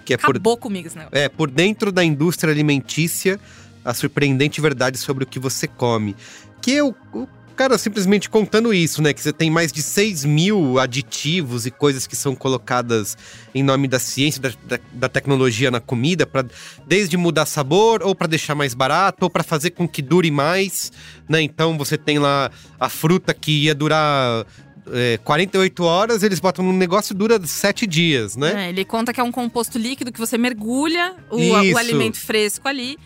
Que é por, Acabou comigo esse negócio. é por dentro da indústria alimentícia, a surpreendente verdade sobre o que você come. Que o, o cara simplesmente contando isso, né? Que você tem mais de 6 mil aditivos e coisas que são colocadas em nome da ciência, da, da, da tecnologia na comida, para desde mudar sabor, ou para deixar mais barato, ou para fazer com que dure mais, né? Então você tem lá a fruta que ia durar. é, 48 horas, eles botam num negócio e dura 7 dias, né? É, ele conta que é um composto líquido que você mergulha o, o alimento fresco ali.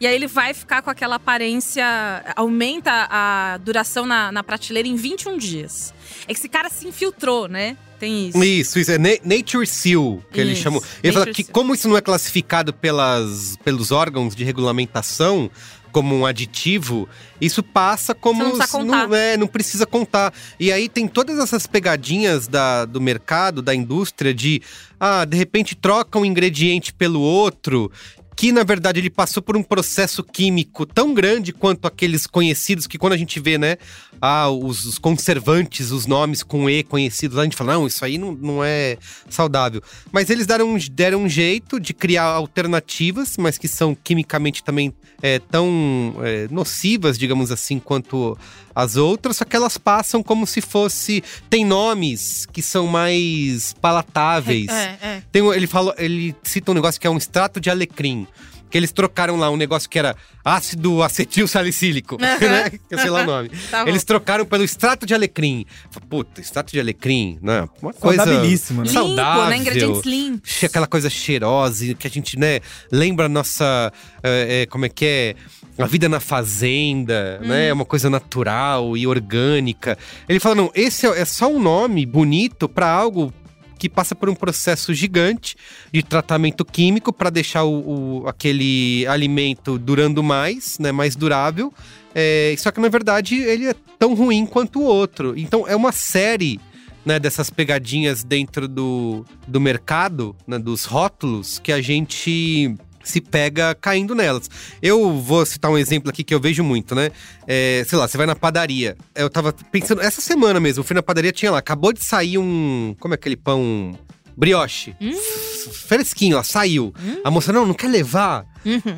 E aí ele vai ficar com aquela aparência. Aumenta a duração na, na prateleira em 21 dias. É que esse cara se infiltrou, né? Tem isso. Isso, isso é na- Nature Seal, que eles Isso, chamam. Ele fala Nature que Seal. como isso não é classificado pelas, pelos órgãos de regulamentação como um aditivo, isso passa como... Você não precisa contar. Não, é, não precisa contar. E aí tem todas essas pegadinhas da, do mercado, da indústria, de... Ah, de repente troca um ingrediente pelo outro... Que na verdade ele passou por um processo químico tão grande quanto aqueles conhecidos que quando a gente vê, né? Ah, os, os conservantes, os nomes com E conhecidos, a gente fala, não, isso aí não, não é saudável. Mas eles deram, um- deram um jeito de criar alternativas, mas que são quimicamente também é, tão é, nocivas, digamos assim, quanto as outras, só que elas passam como se fosse. Tem nomes que são mais palatáveis. É, é. Tem um- ele, falou, ele cita um negócio que é um extrato de alecrim. Que eles trocaram lá um negócio que era ácido acetil salicílico, né? Que eu sei lá o nome. Tá eles trocaram pelo extrato de alecrim. Puta, extrato de alecrim, né? Uma coisa Saudabilíssimo, né? Limpo, saudável. né? Ingredientes limpos. Aquela coisa cheirosa, que a gente, né, lembra a nossa. é, é, como é que é? A vida na fazenda, né? É uma coisa natural e orgânica. Ele fala: não, esse é, é só um nome bonito para algo que passa por um processo gigante de tratamento químico para deixar o, o- aquele alimento durando mais, né, mais durável. É, só que na verdade ele é tão ruim quanto o outro. Então é uma série né, dessas pegadinhas dentro do, do mercado, né, dos rótulos, que a gente se pega caindo nelas. Eu vou citar um exemplo aqui que eu vejo muito, né? É, sei lá, você vai na padaria. Eu tava pensando, essa semana mesmo, eu fui na padaria, tinha lá, acabou de sair um. Como é aquele pão? Brioche. F- Fresquinho, ó, saiu. A moça, não, não quer levar?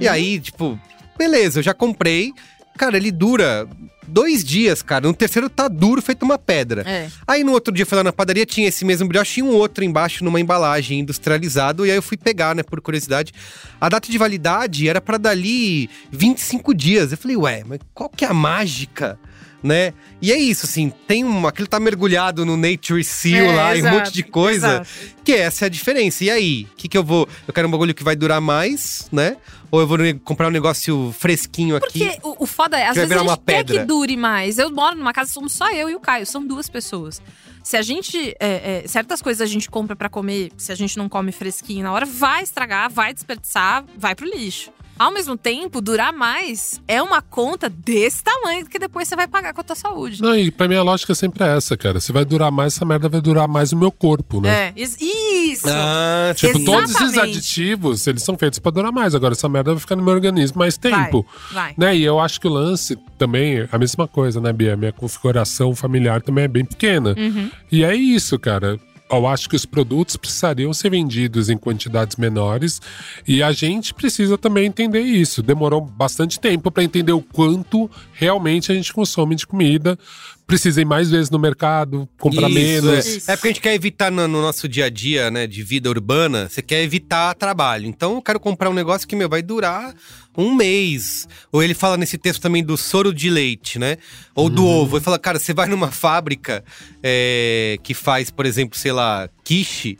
E aí, tipo, beleza, eu já comprei. Cara, ele dura dois dias, cara. No terceiro tá duro, feito uma pedra. É. Aí no outro dia eu fui lá na padaria, tinha esse mesmo brioche e um outro embaixo numa embalagem industrializado. E aí eu fui pegar, né, por curiosidade. A data de validade era pra dali 25 dias. Eu falei, ué, mas qual que é a mágica? Né? E é isso, assim, tem um. Aquilo tá mergulhado no Nature Seal É, lá, em um monte exato, de coisa. exato. Que essa é a diferença. E aí? O que, que eu vou. Eu quero um bagulho que vai durar mais, né? Ou eu vou comprar um negócio fresquinho aqui? Porque o, o foda é, às vezes a gente quer que dure mais. Eu moro numa casa, somos só eu e o Caio, são duas pessoas. Se a gente. é, é, certas coisas a gente compra pra comer, se a gente não come fresquinho na hora, vai estragar, vai desperdiçar, vai pro lixo. Ao mesmo tempo, durar mais é uma conta desse tamanho que depois você vai pagar com a tua saúde. Não, e pra mim a lógica é sempre essa, cara. Se vai durar mais, essa merda vai durar mais o meu corpo, né? É, is- isso! Ah, Tipo, todos esses Exatamente. aditivos, eles são feitos pra durar mais. Agora, essa merda vai ficar no meu organismo mais tempo. vai. Né? E eu acho que o lance também é a mesma coisa, né, Bia? Minha configuração familiar também é bem pequena. Uhum. E é isso, cara. Eu acho que os produtos precisariam ser vendidos em quantidades menores e a gente precisa também entender isso. Demorou bastante tempo para entender o quanto realmente a gente consome de comida. Precisa ir mais vezes no mercado, comprar Isso, menos. É. é porque a gente quer evitar no, no nosso dia a dia, né, de vida urbana, você quer evitar trabalho. Então eu quero comprar um negócio que, meu, vai durar um mês. Ou ele fala nesse texto também do soro de leite, né? Ou do ovo. Ele fala, cara, você vai numa fábrica é, que faz, por exemplo, sei lá, quiche.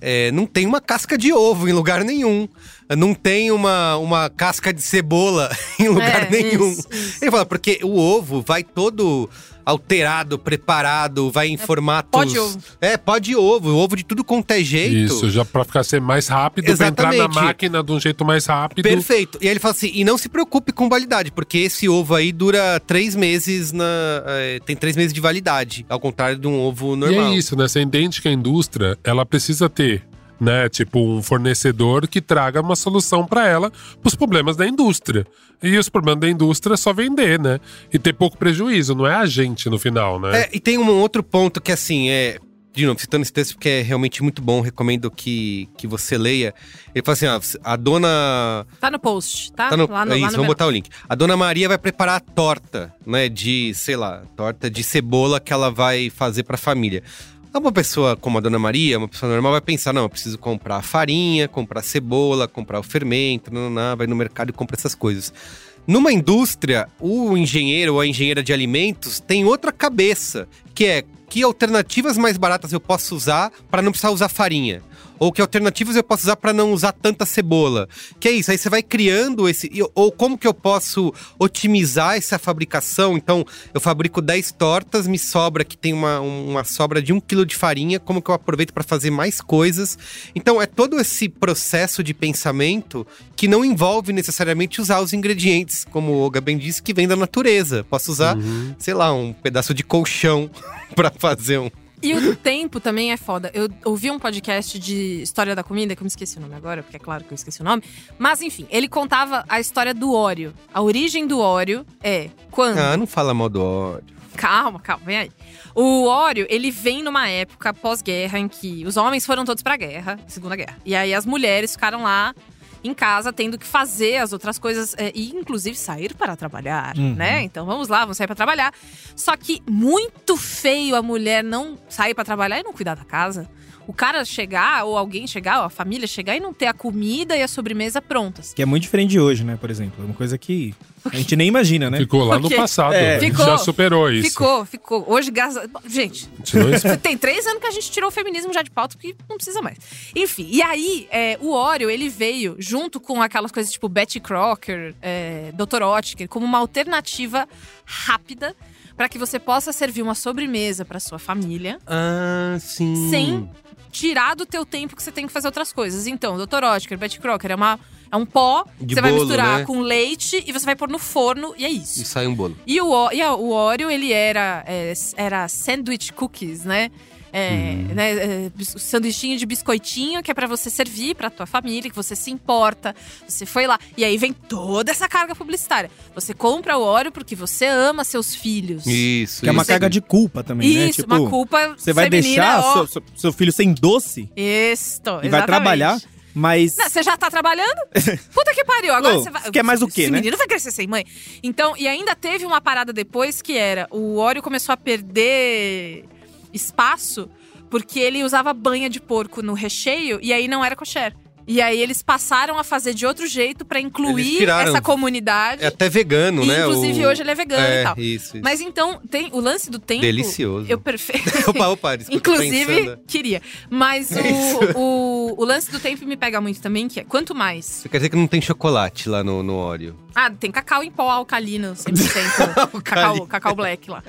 é, não tem uma casca de ovo em lugar nenhum. Não tem uma, uma casca de cebola em lugar É, nenhum. isso, isso. Ele fala, porque o ovo vai todo alterado, preparado, vai em formatos. pó de ovo. É, pó de ovo. Ovo de tudo quanto é jeito. Isso, já pra ficar ser mais rápido, pra entrar na Exatamente. máquina de um jeito mais rápido. Perfeito. E aí ele fala assim: e não se preocupe com validade, porque esse ovo aí dura três meses na. é, tem três meses de validade, ao contrário de um ovo normal. E é isso, né? Você entende que a indústria, ela precisa ter, né? Tipo, um fornecedor que traga uma solução para ela, pros problemas da indústria. E os problemas da indústria é só vender, né? E ter pouco prejuízo, não é a gente no final, né? É, e tem um outro ponto que, assim, é. De novo, citando esse texto, porque é realmente muito bom, recomendo que, que você leia. Ele fala assim: ó, a dona. Tá no post, tá? Tá no, lá no, é isso, lá no vamos botar o link. A dona Maria vai preparar a torta, né? De, sei lá, torta de cebola que ela vai fazer pra família. Uma pessoa como a dona Maria, uma pessoa normal, vai pensar: não, eu preciso comprar farinha, comprar cebola, comprar o fermento, não, vai no mercado e compra essas coisas. Numa indústria, o engenheiro ou a engenheira de alimentos tem outra cabeça, que é que alternativas mais baratas eu posso usar para não precisar usar farinha? Ou que alternativas eu posso usar para não usar tanta cebola? Que é isso, aí você vai criando esse. Ou como que eu posso otimizar essa fabricação? Então, eu fabrico 10 tortas, me sobra que tem uma, uma sobra de um quilo de farinha, como que eu aproveito para fazer mais coisas? Então, é todo esse processo de pensamento que não envolve necessariamente usar os ingredientes, como o Olga bem disse, que vem da natureza. Posso usar, sei lá, um pedaço de colchão para fazer um. E o tempo também é foda. Eu ouvi um podcast de história da comida, que eu me esqueci o nome agora, porque é claro que eu esqueci o nome. Mas enfim, ele contava a história do óleo. A origem do óleo é quando. Ah, não fala mal do óleo. Calma, calma, vem aí. O óleo, ele vem numa época pós-guerra em que os homens foram todos pra guerra, Segunda Guerra. E aí as mulheres ficaram lá em casa tendo que fazer as outras coisas é, e inclusive sair para trabalhar, né? Então vamos lá, vamos sair para trabalhar. Só que muito feio a mulher não sair para trabalhar e não cuidar da casa. O cara chegar ou alguém chegar, ou a família chegar e não ter a comida e a sobremesa prontas. Que é muito diferente de hoje, né, por exemplo. É uma coisa que a gente nem imagina, né? Ficou lá no passado. É. Ficou. já superou isso. Ficou, ficou. Hoje, graças a... Gente. Tem três anos que a gente tirou o feminismo já de pauta, porque não precisa mais. Enfim, e aí, é, o Oreo, ele veio junto com aquelas coisas tipo Betty Crocker, é, Dr. Oetker, como uma alternativa rápida para que você possa servir uma sobremesa para sua família Ah, sim. sem tirar do teu tempo que você tem que fazer outras coisas. Então, Dr. Oetker, Betty Crocker é uma é um pó que De você vai bolo, misturar né? com leite e você vai pôr no forno e é isso. E sai um bolo. E o, e o Oreo, ele era, é, era sandwich cookies, né? É, né, é, sanduichinho de biscoitinho que é pra você servir pra tua família, que você se importa. Você foi lá. E aí vem toda essa carga publicitária. Você compra o óleo porque você ama seus filhos. Isso. Que é uma isso. carga de culpa também, né? Isso, Tipo, uma culpa Você vai deixar ó. seu, seu- filho sem doce Isso, e vai trabalhar, mas. Não, você já tá trabalhando? Puta que pariu. Agora Ô, você vai. quer mais o quê, Esse né? menino vai crescer sem mãe. Então, e ainda teve uma parada depois que era: o óleo começou a perder espaço porque ele usava banha de porco no recheio e aí não era kosher. E aí eles passaram a fazer de outro jeito Eles incluir essa comunidade. É até vegano, E, né? inclusive, O- hoje ele é vegano é, e tal. Isso, isso. Mas então, tem o lance do tempo. Delicioso. Eu perfeito. Opa, opa, Inclusive, queria. Mas o, o, o lance do tempo me pega muito também, que é quanto mais. Isso quer dizer que não tem chocolate lá no, no óleo. Ah, tem cacau em pó alcalino, 100%. cacau, cacau black lá.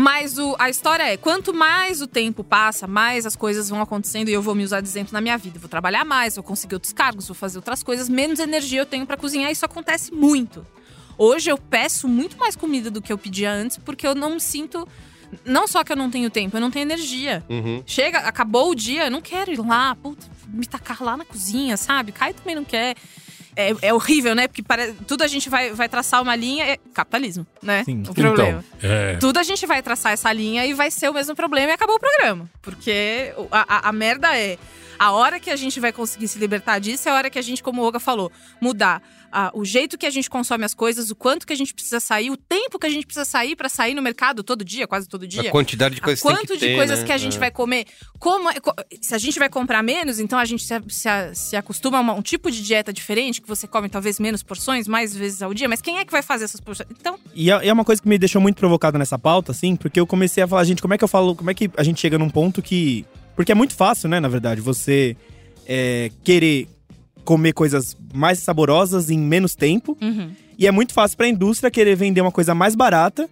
Mas o, a história é, quanto mais o tempo passa, mais as coisas vão acontecendo e eu vou me usar de exemplo na minha vida. Vou trabalhar mais, vou conseguir outros cargos, vou fazer outras coisas, menos energia eu tenho pra cozinhar. Isso acontece muito. Hoje eu peço muito mais comida do que eu pedia antes, porque eu não me sinto. Não só que eu não tenho tempo, eu não tenho energia. Uhum. Chega, acabou o dia, eu não quero ir lá, puta, me tacar lá na cozinha, sabe? Caio também não quer. É, é horrível, né? Porque para, tudo a gente vai, vai traçar uma linha, é capitalismo, né? Sim. O problema. Então, é. Tudo a gente vai traçar essa linha e vai ser o mesmo problema e acabou o programa. Porque a, a- a merda é. A hora que a gente vai conseguir se libertar disso é a hora que a gente, como o Olga falou, mudar ah, o jeito que a gente consome as coisas, o quanto que a gente precisa sair, o tempo que a gente precisa sair pra sair no mercado todo dia, quase todo dia. A quantidade de A coisas que tem quanto que de ter, coisas né? que a gente É. vai comer. Como é- se a gente vai comprar menos, então a gente se, se, se acostuma a uma- um tipo de dieta diferente, que você come talvez menos porções, mais vezes ao dia. Mas quem é que vai fazer essas porções? Então, E é, é uma coisa que me deixou muito provocado nessa pauta, assim, porque eu comecei a falar, gente, como é que eu falo, como é que a gente chega num ponto que. Porque é muito fácil, né, na verdade, você é, querer comer coisas mais saborosas em menos tempo. uhum. E é muito fácil pra indústria querer vender uma coisa mais barata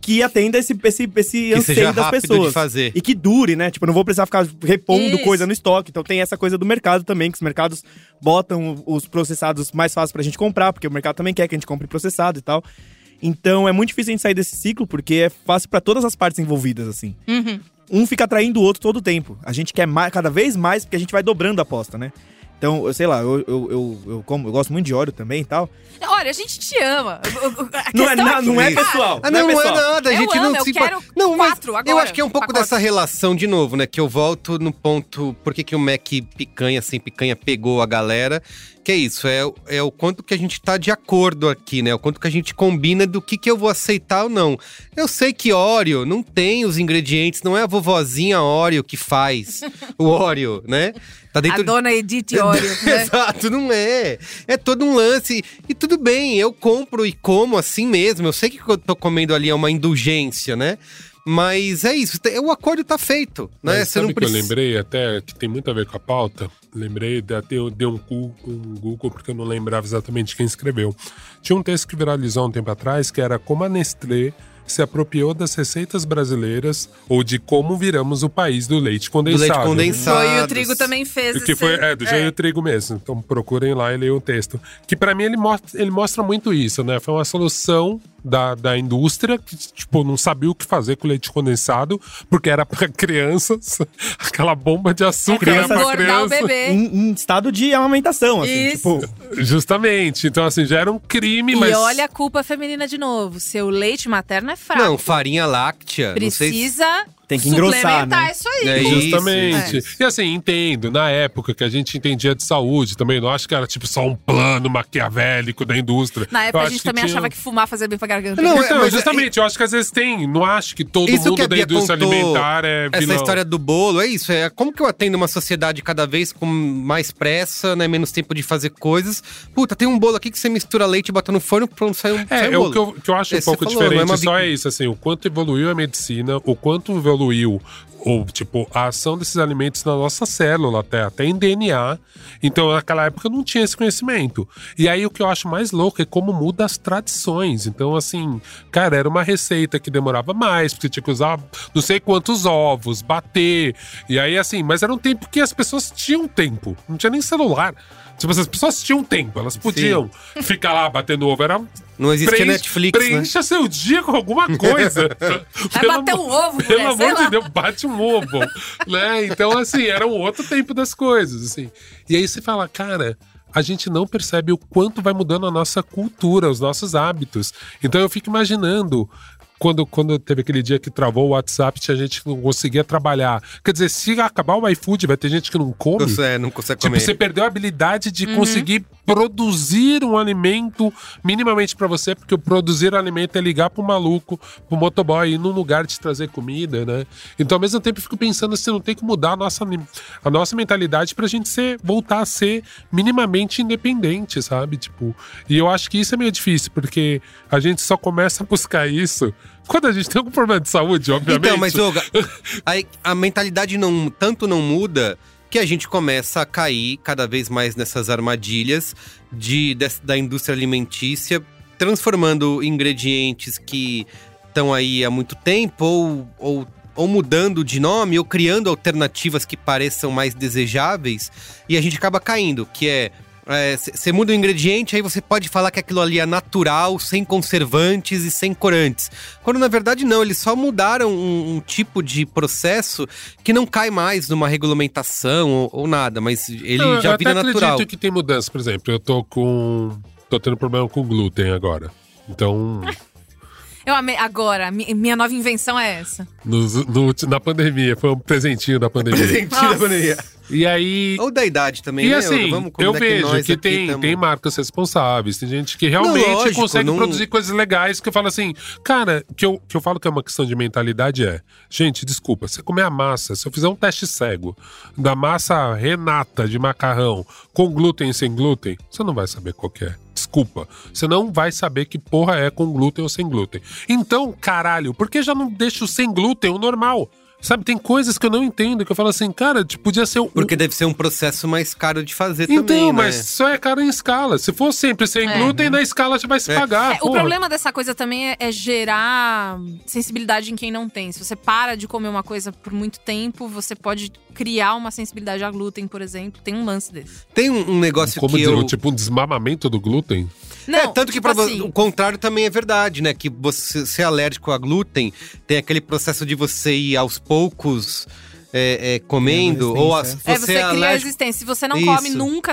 que atenda esse, esse, esse Que seja anseio das pessoas. de fazer. E que dure, né? Tipo, eu não vou precisar ficar repondo Isso. coisa no estoque. Então tem essa coisa do mercado também, que os mercados botam os processados mais fáceis pra gente comprar, porque o mercado também quer que a gente compre processado e tal. Então é muito difícil a gente sair desse ciclo, porque é fácil pra todas as partes envolvidas, assim. Uhum. Um fica atraindo o outro todo o tempo. A gente quer mais, cada vez mais, porque a gente vai dobrando a aposta, né? Então, eu sei lá, eu, eu, eu, eu como, eu gosto muito de óleo também e tal. Olha, a gente te ama. Não é, na- que- não é Isso. pessoal. Ah, não, é é pessoal. nada, a Eu gente amo, não eu se quero Não, mas quatro eu agora, acho que é um pouco pacote. dessa relação de novo, né? Que eu volto no ponto por que, que o Mac picanha sem picanha pegou a galera. Que é isso, é, o- é o quanto que a gente tá de acordo aqui, né? O quanto que a gente combina do que, que eu vou aceitar ou não. Eu sei que Oreo não tem os ingredientes, não é a vovozinha Oreo que faz o Oreo, né? Tá A dentro dona Edith Óleo, né? Exato, não é. É todo um lance. E tudo bem, eu compro e como assim mesmo. Eu sei que o que eu tô comendo ali é uma indulgência, né? Mas é isso, o acordo tá feito, né? Mas Você sabe não que eu precisa. lembrei até, que tem muito a ver com a pauta? Lembrei, de- até eu dei um, cu- um Google, porque eu não lembrava exatamente quem escreveu. Tinha um texto que viralizou um tempo atrás, que era como a Nestlé se apropriou das receitas brasileiras ou de como viramos o país do leite Do condensado. leite condensado. Foi o trigo também fez. Que foi, é, do Jair Trigo mesmo. Então procurem lá e leiam o texto. Que pra mim ele mostra, ele mostra muito isso, né? Foi uma solução da, da indústria que, tipo, não sabia o que fazer com leite condensado, porque era pra crianças. Aquela bomba de É açúcar pra era pra engordar o criança. bebê. Em, em estado de amamentação, assim. Isso. Tipo, Justamente. Então, assim, já era um crime, E mas. olha a culpa feminina de novo. Seu leite materno é fraco. Não, farinha láctea. não sei se- Precisa Tem que engrossar, né? isso aí. É isso. Justamente. E assim, entendo, na época que a gente entendia de saúde também, não acho que era tipo só um plano maquiavélico da indústria. Na Eu época a acho gente que também tinha- achava que fumar fazia bem pra garganta. Não, Então, mas- justamente, eu acho que às vezes tem. Não acho que todo Isso que mundo a da indústria alimentar é essa vilão. história do bolo, é isso. É como que eu atendo uma sociedade cada vez com mais pressa, né? Menos tempo de fazer coisas. Puta, tem um bolo aqui que você mistura leite e bota no forno, pronto, sai um, sai É, um é bolo. o que eu, que eu acho um Esse você pouco falou, não é diferente, uma só é isso, assim, o quanto evoluiu a medicina, o quanto evoluiu ou, tipo, a ação desses alimentos na nossa célula até, até em DNA. Então, naquela época, não tinha esse conhecimento. E aí, o que eu acho mais louco é como muda as tradições. Então, assim, cara, era uma receita que demorava mais, porque tinha que usar não sei quantos ovos, bater. E aí, assim, mas era um tempo que as pessoas tinham tempo. Não tinha nem celular. Tipo, as pessoas tinham tempo, elas podiam ficar lá batendo ovo. Era Não existia Preenche- Netflix, né? Preencha seu dia com alguma coisa. Vai bater um ovo, Pelo mulher, sei amor de lá. Deus, bate um ovo. né? Então, assim, era um outro tempo das coisas, assim. E aí você fala, cara, a gente não percebe o quanto vai mudando a nossa cultura, os nossos hábitos. Então eu fico imaginando. Quando, quando teve aquele dia que travou o WhatsApp, tinha gente que não conseguia trabalhar. Quer dizer, se acabar o iFood, vai ter gente que não come. Você não consegue Tipo, comer. você perdeu a habilidade de Uhum. conseguir produzir um alimento minimamente pra você, porque o produzir alimento é ligar pro maluco, pro motoboy, ir num lugar te trazer comida, né? Então, ao mesmo tempo, eu fico pensando se não tem que mudar a nossa, a nossa mentalidade pra gente ser, voltar a ser minimamente independente, sabe? Tipo, e eu acho que isso é meio difícil, porque a gente só começa a buscar isso quando a gente tem algum problema de saúde, obviamente. Então, mas, Olga, aí a mentalidade não, tanto não muda que a gente começa a cair cada vez mais nessas armadilhas de, des- da indústria alimentícia, transformando ingredientes que estão aí há muito tempo ou, ou, ou mudando de nome ou criando alternativas que pareçam mais desejáveis e a gente acaba caindo, que é você muda o ingrediente, aí você pode falar que aquilo ali é natural, sem conservantes e sem corantes. Quando na verdade não, eles só mudaram um, um tipo de processo que não cai mais numa regulamentação ou, ou nada, mas ele Não, já eu vira até natural. acredito que tem mudança. Por exemplo, eu tô com. tô tendo problema com glúten agora. Então, Eu amei. Agora, mi- minha nova invenção é essa. no- no- na pandemia, foi um presentinho da pandemia. Presentinho da Nossa. pandemia. E aí. Ou da idade também, E né? assim? Vamos eu vejo que, aqui tem, tamo- tem marcas responsáveis, tem gente que realmente Não, lógico, consegue não- produzir coisas legais que eu falo assim, cara, que eu, que eu falo que é uma questão de mentalidade é, gente, desculpa, você comer a massa, se eu fizer um teste cego da massa renata de macarrão com glúten e sem glúten, você não vai saber qual que é. Desculpa, você não vai saber que porra é com glúten ou sem glúten. Então, caralho, por que já não deixa o sem glúten o normal? Sabe, tem coisas que eu não entendo, que eu falo assim, cara, tipo, podia ser um, Porque deve ser um processo mais caro de fazer então, também, né? mas só é caro em escala. Se for sempre sem É. glúten, na escala já vai se É. pagar. É, o problema dessa coisa também é, é gerar sensibilidade em quem não tem. Se você para de comer uma coisa por muito tempo, você pode criar uma sensibilidade a glúten, por exemplo. Tem um lance desse. Tem um, um negócio Como que dizer, eu... tipo um desmamamento do glúten? Não, é, tanto que tipo pra assim, o contrário também é verdade, né? Que você ser alérgico a glúten tem aquele processo de você ir aos poucos é, é, comendo, ou a, resistência. É, você cria alérgico. resistência. Se você não Isso. come nunca,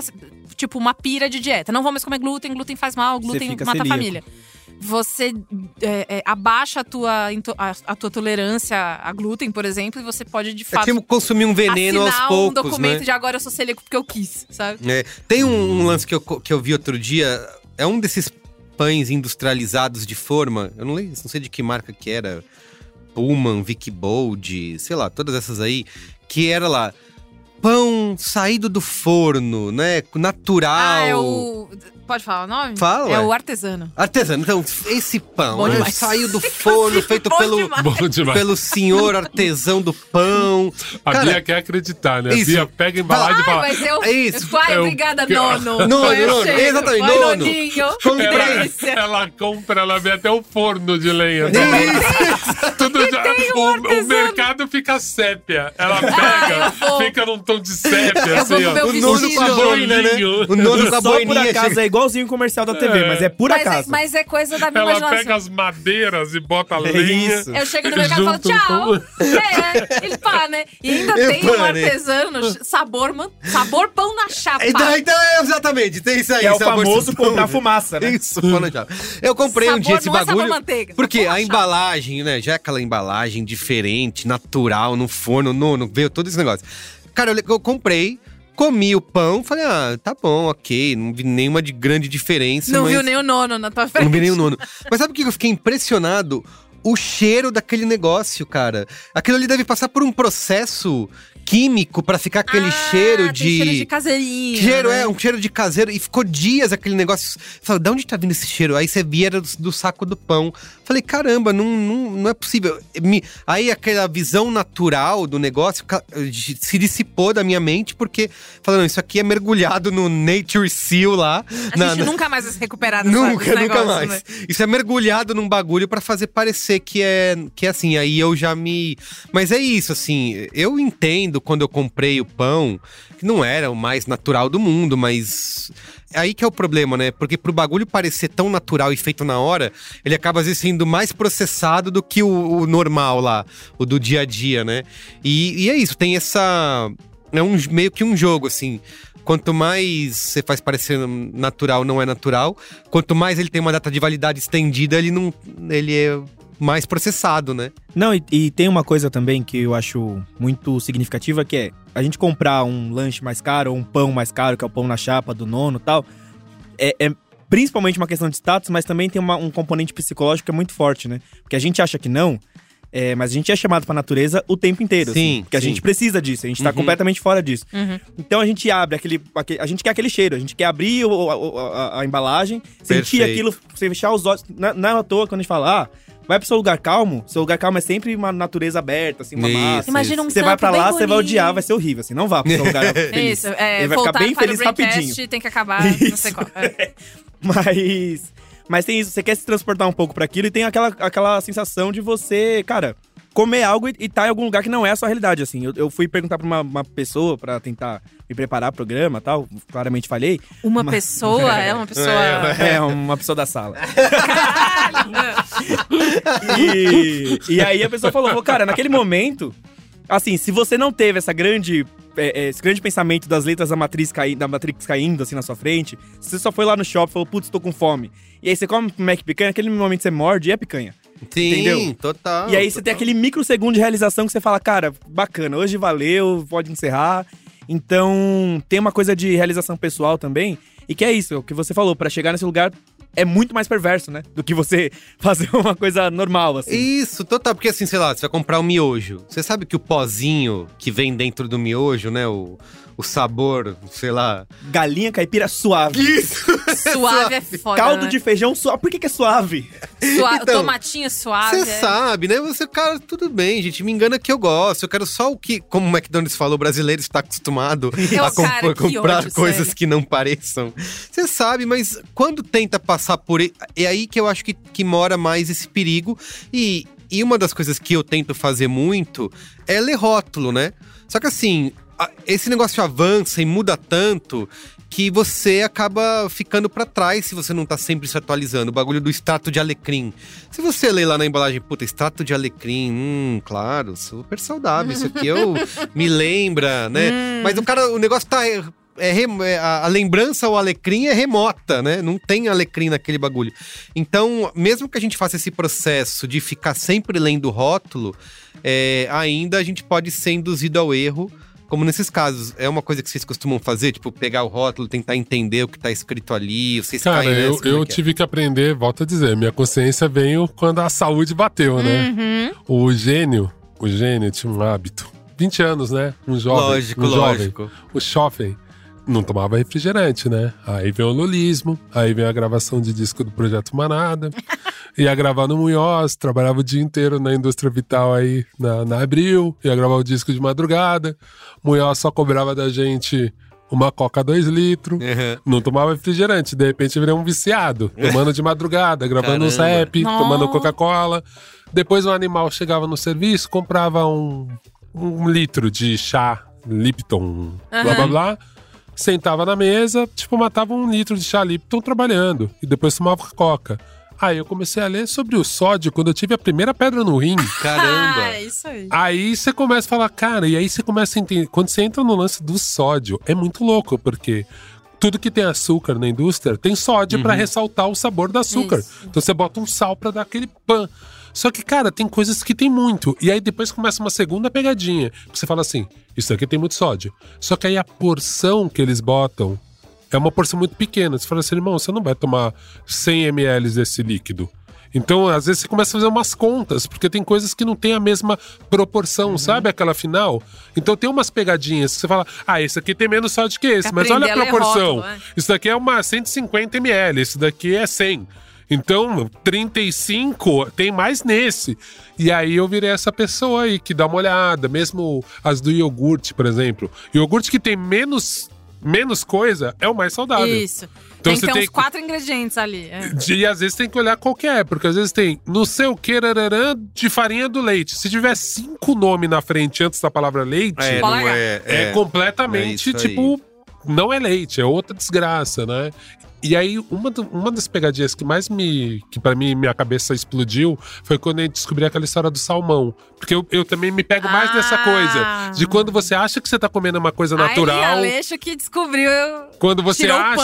tipo, uma pira de dieta. Não vou mais comer glúten, glúten faz mal, glúten mata a celíaco. família. Você é, é, abaixa a tua, a, a tua tolerância a glúten, por exemplo, e você pode, de É fato, tipo consumir um veneno aos poucos, um documento né? de agora eu sou celíaco porque eu quis, sabe? É, tem um, um lance que eu, que eu vi outro dia, é um desses pães industrializados de forma, eu não, não sei de que marca que era, Pullman, Vicky Bold, sei lá, todas essas aí, que era lá, pão saído do forno, né, natural. Ah, é o. Pode falar o nome? Fala, É o artesano. Artesano, então, esse pão né, saiu do forno, feito Bom pelo, demais. Pelo senhor artesão do pão. A Cara, Bia quer acreditar, né? isso. A Bia pega a embalagem e Ai, fala. mas eu. É isso. Vai, É obrigada, que- nono. Nono, Eu nono, exatamente, Vai, nono. Que Ela, delícia. ela compra, ela vê até o forno de lenha. também. Tudo já, o, o mercado fica sépia. Ela pega, fica num tom de sépia, Eu assim, ó. O nono com a boina, né? O nono com a Só por boininha. acaso chega- é igualzinho o comercial da TV, É. mas é por Mas é, acaso. mas é coisa da minha Ela imaginação. pega as madeiras e bota a É lenha. isso. Eu chego no mercado e falo, tchau. É, ele pá, né? E ainda Eu tem um pá, né? artesano, sabor, man- sabor pão na chapa. Então, então é exatamente, tem isso aí. Que é o famoso pão. da fumaça, né? Isso, pão na chapa. Eu comprei um Sabor dia esse é bagulho. manteiga, porque a na embalagem, né? Já é aquela embalagem diferente, natural, no forno, no, no, veio todo esse negócio. Cara, eu, eu comprei, comi o pão, falei, ah, tá bom, ok, não vi nenhuma de grande diferença. Não mas... viu nem o nono na tua frente. Não vi nem o nono. Mas sabe o que eu fiquei impressionado? O cheiro daquele negócio, cara. Aquilo ali deve passar por um processo químico pra ficar aquele Ah, cheiro de. cheiro de caseirinho. Cheiro, né? é, um cheiro de caseiro. E ficou dias aquele negócio. Fala, de onde tá vindo esse cheiro? Aí você via do, do saco do pão. Falei, caramba, não, não, não é possível. Me- aí aquela visão natural do negócio se dissipou da minha mente, porque, falando, isso aqui é mergulhado no Nature Seal lá. A na- gente na- nunca mais vai se recuperar Nunca, desse nunca negócio, mais. né? Isso é mergulhado num bagulho pra fazer parecer ser que é, que é assim. Aí eu já me. Mas é isso, assim. Eu entendo quando eu comprei o pão, que não era o mais natural do mundo, mas. Aí que é o problema, né? Porque pro bagulho parecer tão natural e feito na hora, ele acaba às vezes sendo mais processado do que o, o normal lá, o do dia a dia, né? E, e é isso, tem essa. É um, meio que um jogo, assim. Quanto mais você faz parecer natural, não é natural. Quanto mais ele tem uma data de validade estendida, ele não. ele é mais processado, né? Não, e, e tem uma coisa também que eu acho muito significativa, que é a gente comprar um lanche mais caro ou um pão mais caro, que é o pão na chapa do nono e tal, é, é principalmente uma questão de status, mas também tem uma- um componente psicológico que é muito forte, né? Porque a gente acha que não, é, mas a gente é chamado pra natureza o tempo inteiro. Sim, assim, porque a sim. gente precisa disso, a gente tá Uhum. completamente fora disso. Uhum. Então a gente abre aquele, aque- A gente quer aquele cheiro, a gente quer abrir o- o- a, a embalagem, sentir Perfeito. aquilo, você fechar os olhos. Não, não é à toa quando a gente fala, ah, vai pro seu lugar calmo, seu lugar calmo é sempre uma natureza aberta, assim, uma Isso, massa. Imagina um Você vai pra lá, você vai odiar, vai ser horrível, assim, não vá pro seu lugar feliz. Isso, é, Ele vai ficar bem para feliz rapidinho. tem que acabar, não sei Isso. qual. É. Mas. Mas tem isso, você quer se transportar um pouco pra aquilo e tem aquela, aquela sensação de você, cara, comer algo e, e tá em algum lugar que não é a sua realidade, assim. Eu, eu fui perguntar pra uma, uma pessoa pra tentar me preparar pro programa e tal, claramente falhei. Uma Mas- pessoa é uma pessoa. É, uma pessoa da sala. Caralho! E, e aí a pessoa falou, "Pô, cara, naquele momento, assim, se você não teve essa grande. é, é, esse grande pensamento das letras da matriz, cai, da matrix caindo assim na sua frente, se você só foi lá no shopping e falou, putz, tô com fome. E aí você come Mac picanha, naquele momento você morde e é picanha. Sim, Entendeu? total. e aí você tem aquele microsegundo de realização que você fala, cara, bacana, hoje valeu, pode encerrar. Então, tem uma coisa de realização pessoal também, e que é isso, é o que você falou, pra chegar nesse lugar é muito mais perverso, né? Do que você fazer uma coisa normal, assim. Isso, total. Porque assim, sei lá, você vai comprar um miojo. Você sabe que o pozinho que vem dentro do miojo, né? O, o sabor, sei lá. Galinha caipira suave. Isso! Suave é foda. Caldo né? de feijão suave. Por que, que é suave? Sua- Então, tomatinho suave. Você é. sabe, né? Você, cara, tudo bem, gente. Me engana que eu gosto. Eu quero só o que, como o McDonald's falou, o brasileiro está acostumado Eu, a comp- cara, comprar ódio, coisas sério. que não pareçam. Você sabe, mas quando tenta passar por. e- É aí que eu acho que, que mora mais esse perigo. E, e uma das coisas que eu tento fazer muito é ler rótulo, né? Só que assim, esse negócio avança e muda tanto que você acaba ficando pra trás se você não tá sempre se atualizando. O bagulho do extrato de alecrim. Se você lê lá na embalagem, puta, extrato de alecrim, hum, claro, super saudável. Isso aqui eu me lembra, né? Mas o cara, o negócio tá. É, é é, a, a lembrança ao alecrim é remota, né? Não tem alecrim naquele bagulho. Então, mesmo que a gente faça esse processo de ficar sempre lendo o rótulo, é, ainda a gente pode ser induzido ao erro. Como nesses casos, é uma coisa que vocês costumam fazer, tipo, pegar o rótulo, tentar entender o que tá escrito ali, vocês Cara, caem eu, eu é que é? tive que aprender, volto a dizer, minha consciência veio quando a saúde bateu, né? Uhum. O gênio, o gênio tinha um hábito. 20 anos, né? Um jovem. Lógico, um jovem. lógico. O Schoffen não tomava refrigerante, né? Aí vem o lulismo, aí vem a gravação de disco do Projeto Manada. ia gravar no Munhoz, trabalhava o dia inteiro na indústria vital aí na, na Abril, ia gravar o disco de madrugada. Munhoz só cobrava da gente uma coca 2 litros. Uhum. Não tomava refrigerante, de repente virei um viciado, tomando de madrugada, gravando um Caramba. rap, Nossa. tomando Coca-Cola. Depois o animal chegava no serviço, comprava um, um litro de chá Lipton, blá blá Aham. blá. Sentava na mesa, tipo, matava um litro de chá Lipton trabalhando. E depois tomava Coca. Aí eu comecei a ler sobre o sódio quando eu tive a primeira pedra no rim. Caramba! Ah, é isso aí. Aí você começa a falar, cara, e aí você começa a entender. Quando você entra no lance do sódio, é muito louco, porque tudo que tem açúcar na indústria tem sódio pra ressaltar o sabor do açúcar. Isso. Então você bota um sal pra dar aquele pan. Só que, cara, tem coisas que tem muito. E aí depois começa uma segunda pegadinha. Que você fala assim: isso aqui tem muito sódio. Só que aí a porção que eles botam é uma porção muito pequena. Você fala assim, irmão, você não vai tomar 100 ml desse líquido. Então, às vezes, você começa a fazer umas contas, porque tem coisas que não tem a mesma proporção, Uhum. sabe? Aquela final. Então, tem umas pegadinhas que você fala, ah, esse aqui tem menos sódio que esse, mas olha a proporção. rótulo, é. Isso daqui é uma 150 ml, esse daqui é 100. Então, 35 tem mais nesse. E aí eu virei essa pessoa aí que dá uma olhada, mesmo as do iogurte, por exemplo. Iogurte que tem menos menos coisa é o mais saudável. Isso. Então tem você que ter tem uns que- quatro ingredientes ali. é. E às vezes tem que olhar qual que é, porque às vezes tem não sei o que rararã, de farinha do leite. Se tiver cinco nomes na frente antes da palavra leite, É, é, é, é. completamente, é isso aí. tipo, não é leite, é outra desgraça, né? E aí, uma, do- uma das pegadinhas que mais me. que pra mim minha cabeça explodiu foi quando eu descobri aquela história do salmão. Porque eu, eu também me pego mais nessa Ah. coisa. De quando você acha que você tá comendo uma coisa natural. Aí, Aleixo que descobriu. eu- Quando você acha.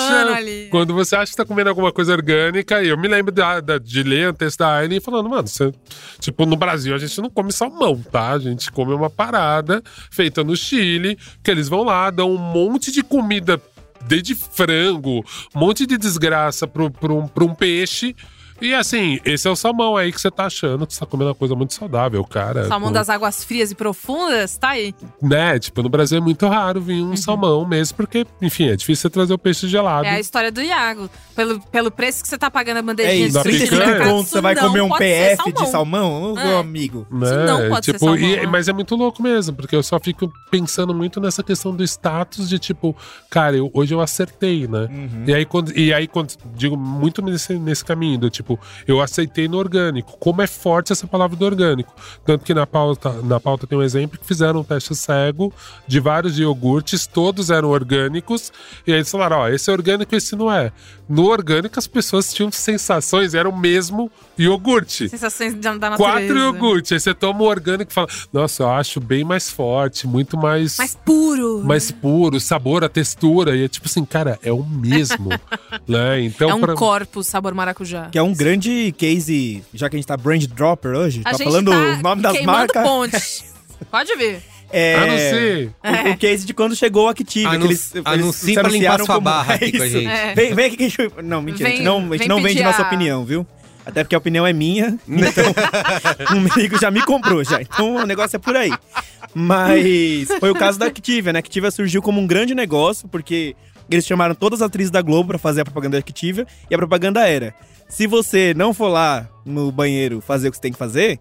Quando você acha que tá comendo alguma coisa orgânica, e eu me lembro da, da- de ler antes da Aine falando, mano, você, tipo, no Brasil a gente não come salmão, tá? A gente come uma parada feita no Chile, que eles vão lá, dão um monte de comida, desde frango, um monte de desgraça pro um peixe. E assim, esse é o salmão aí que você tá achando que você tá comendo uma coisa muito saudável, cara. Salmão Com- das águas frias e profundas, tá aí. Né? Tipo, no Brasil é muito raro vir um salmão mesmo, porque, enfim, é difícil você trazer o peixe gelado. É a história do Iago. Pelo, pelo preço que você tá pagando a É bandejinha isso, Da de 35 picanha. conto, você vai Isso comer um ser PF de salmão? Ô, É. meu amigo. né? Isso não pode ser tipo, salmão, e-? Mas é muito louco mesmo, porque eu só fico pensando muito nessa questão do status de tipo, cara, eu- hoje eu acertei, né? Uhum. E aí, quando, e aí, quando digo muito nesse, nesse caminho, do tipo, eu aceitei no orgânico. Como é forte essa palavra do orgânico. Tanto que na pauta, na pauta tem um exemplo que fizeram um teste cego de vários iogurtes, todos eram orgânicos, e aí eles falaram: ó, esse é orgânico, esse não é. No orgânico, as pessoas tinham sensações, era o mesmo iogurte. Sensações da natureza. Quatro iogurtes. Aí você toma o orgânico e fala: Nossa, eu acho bem mais forte, muito mais. Mais puro. mais puro, sabor, a textura. E é tipo assim, cara, é o mesmo. né? Então, é um pra- corpo sabor maracujá. Que é um grande case, já que a gente tá brand dropper hoje, A tá gente falando tá o nome das marcas. ponte. Pode vir. É. O, o case de quando chegou o Active. Anun- que eles, eles anuncie se pra limpar anunciaram sua como- barra É aqui com a isso. gente. É. Vem, vem aqui que a gente... Não, mentira. a gente Vem- não, a gente vem não vende pedir nossa a- opinião, viu? Até porque a opinião é minha. Então, um amigo já me comprou já. Então, o negócio é por aí. Mas foi o caso da Activia, né? A Activia surgiu como um grande negócio, porque eles chamaram todas as atrizes da Globo pra fazer a propaganda da Activia. E a propaganda era, se você não for lá no banheiro fazer o que você tem que fazer...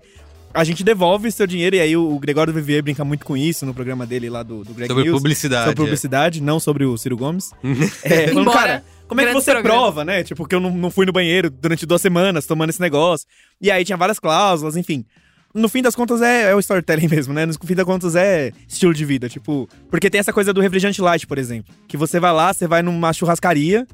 A gente devolve seu dinheiro, e aí o Gregório do Vivier brinca muito com isso no programa dele lá do, do Greg Sobre News. publicidade. Sobre publicidade, não sobre o Ciro Gomes. É, falando, Embora, cara, como é que você programa. prova, né? Tipo, que eu não, não fui no banheiro durante duas semanas tomando esse negócio. E aí tinha várias cláusulas, enfim. No fim das contas é, é o storytelling mesmo, né? No fim das contas é estilo de vida. Tipo, porque tem essa coisa do refrigerante light, por exemplo. Que você vai lá, você vai numa churrascaria.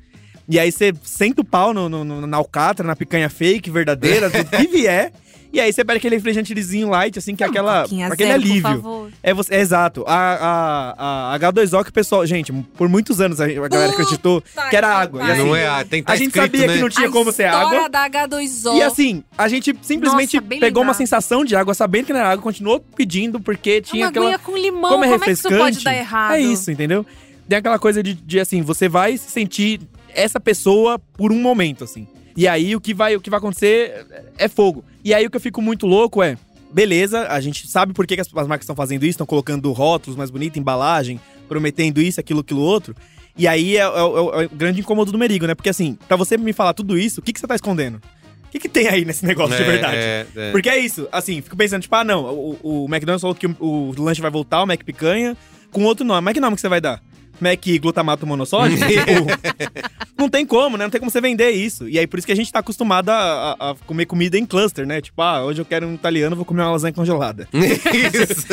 E aí você senta o pau no, no- na alcatra, na picanha fake, verdadeira, tudo que vier. E aí você pede aquele refrigerantezinho light, assim, que é aquela, Coquinha aquele zero, por alívio. favor. É, você, é exato. A, a, a H2O que o pessoal. Gente, por muitos anos a, a galera acreditou Puta que era que água. E assim, Não é, tem que tá a gente escrito, sabia né? que não tinha como ser A água. da H2O. E assim, a gente simplesmente Nossa, pegou uma sensação de água, sabendo que não era água, continuou pedindo, porque tinha uma aquela. com limão, como é como é que isso refrescante. pode dar errado? É isso, entendeu? Tem aquela coisa de, de, assim, você vai se sentir essa pessoa por um momento, assim. E aí o que vai, o que vai acontecer é fogo. E aí o que eu fico muito louco é. Beleza, a gente sabe por que, que as, as marcas estão fazendo isso, estão colocando rótulos mais bonitos, embalagem, prometendo isso, aquilo, aquilo outro. E aí é, é o- é o grande incômodo do Merigo, né? Porque assim, pra você me falar tudo isso, o que, que você tá escondendo? O que, que tem aí nesse negócio de É, verdade? é, é. Porque é isso, assim, fico pensando, tipo, ah, não, o, o McDonald's falou que o, o lanche vai voltar, o Mac Picanha, com outro nome. Mas que nome que você vai dar? Mac glutamato monossódico? Tipo, não tem como, né? Não tem como você vender isso. E aí, por isso que a gente tá acostumado a, a- a comer comida em cluster, né? Tipo, ah, hoje eu quero um italiano, vou comer uma lasanha congelada. Isso.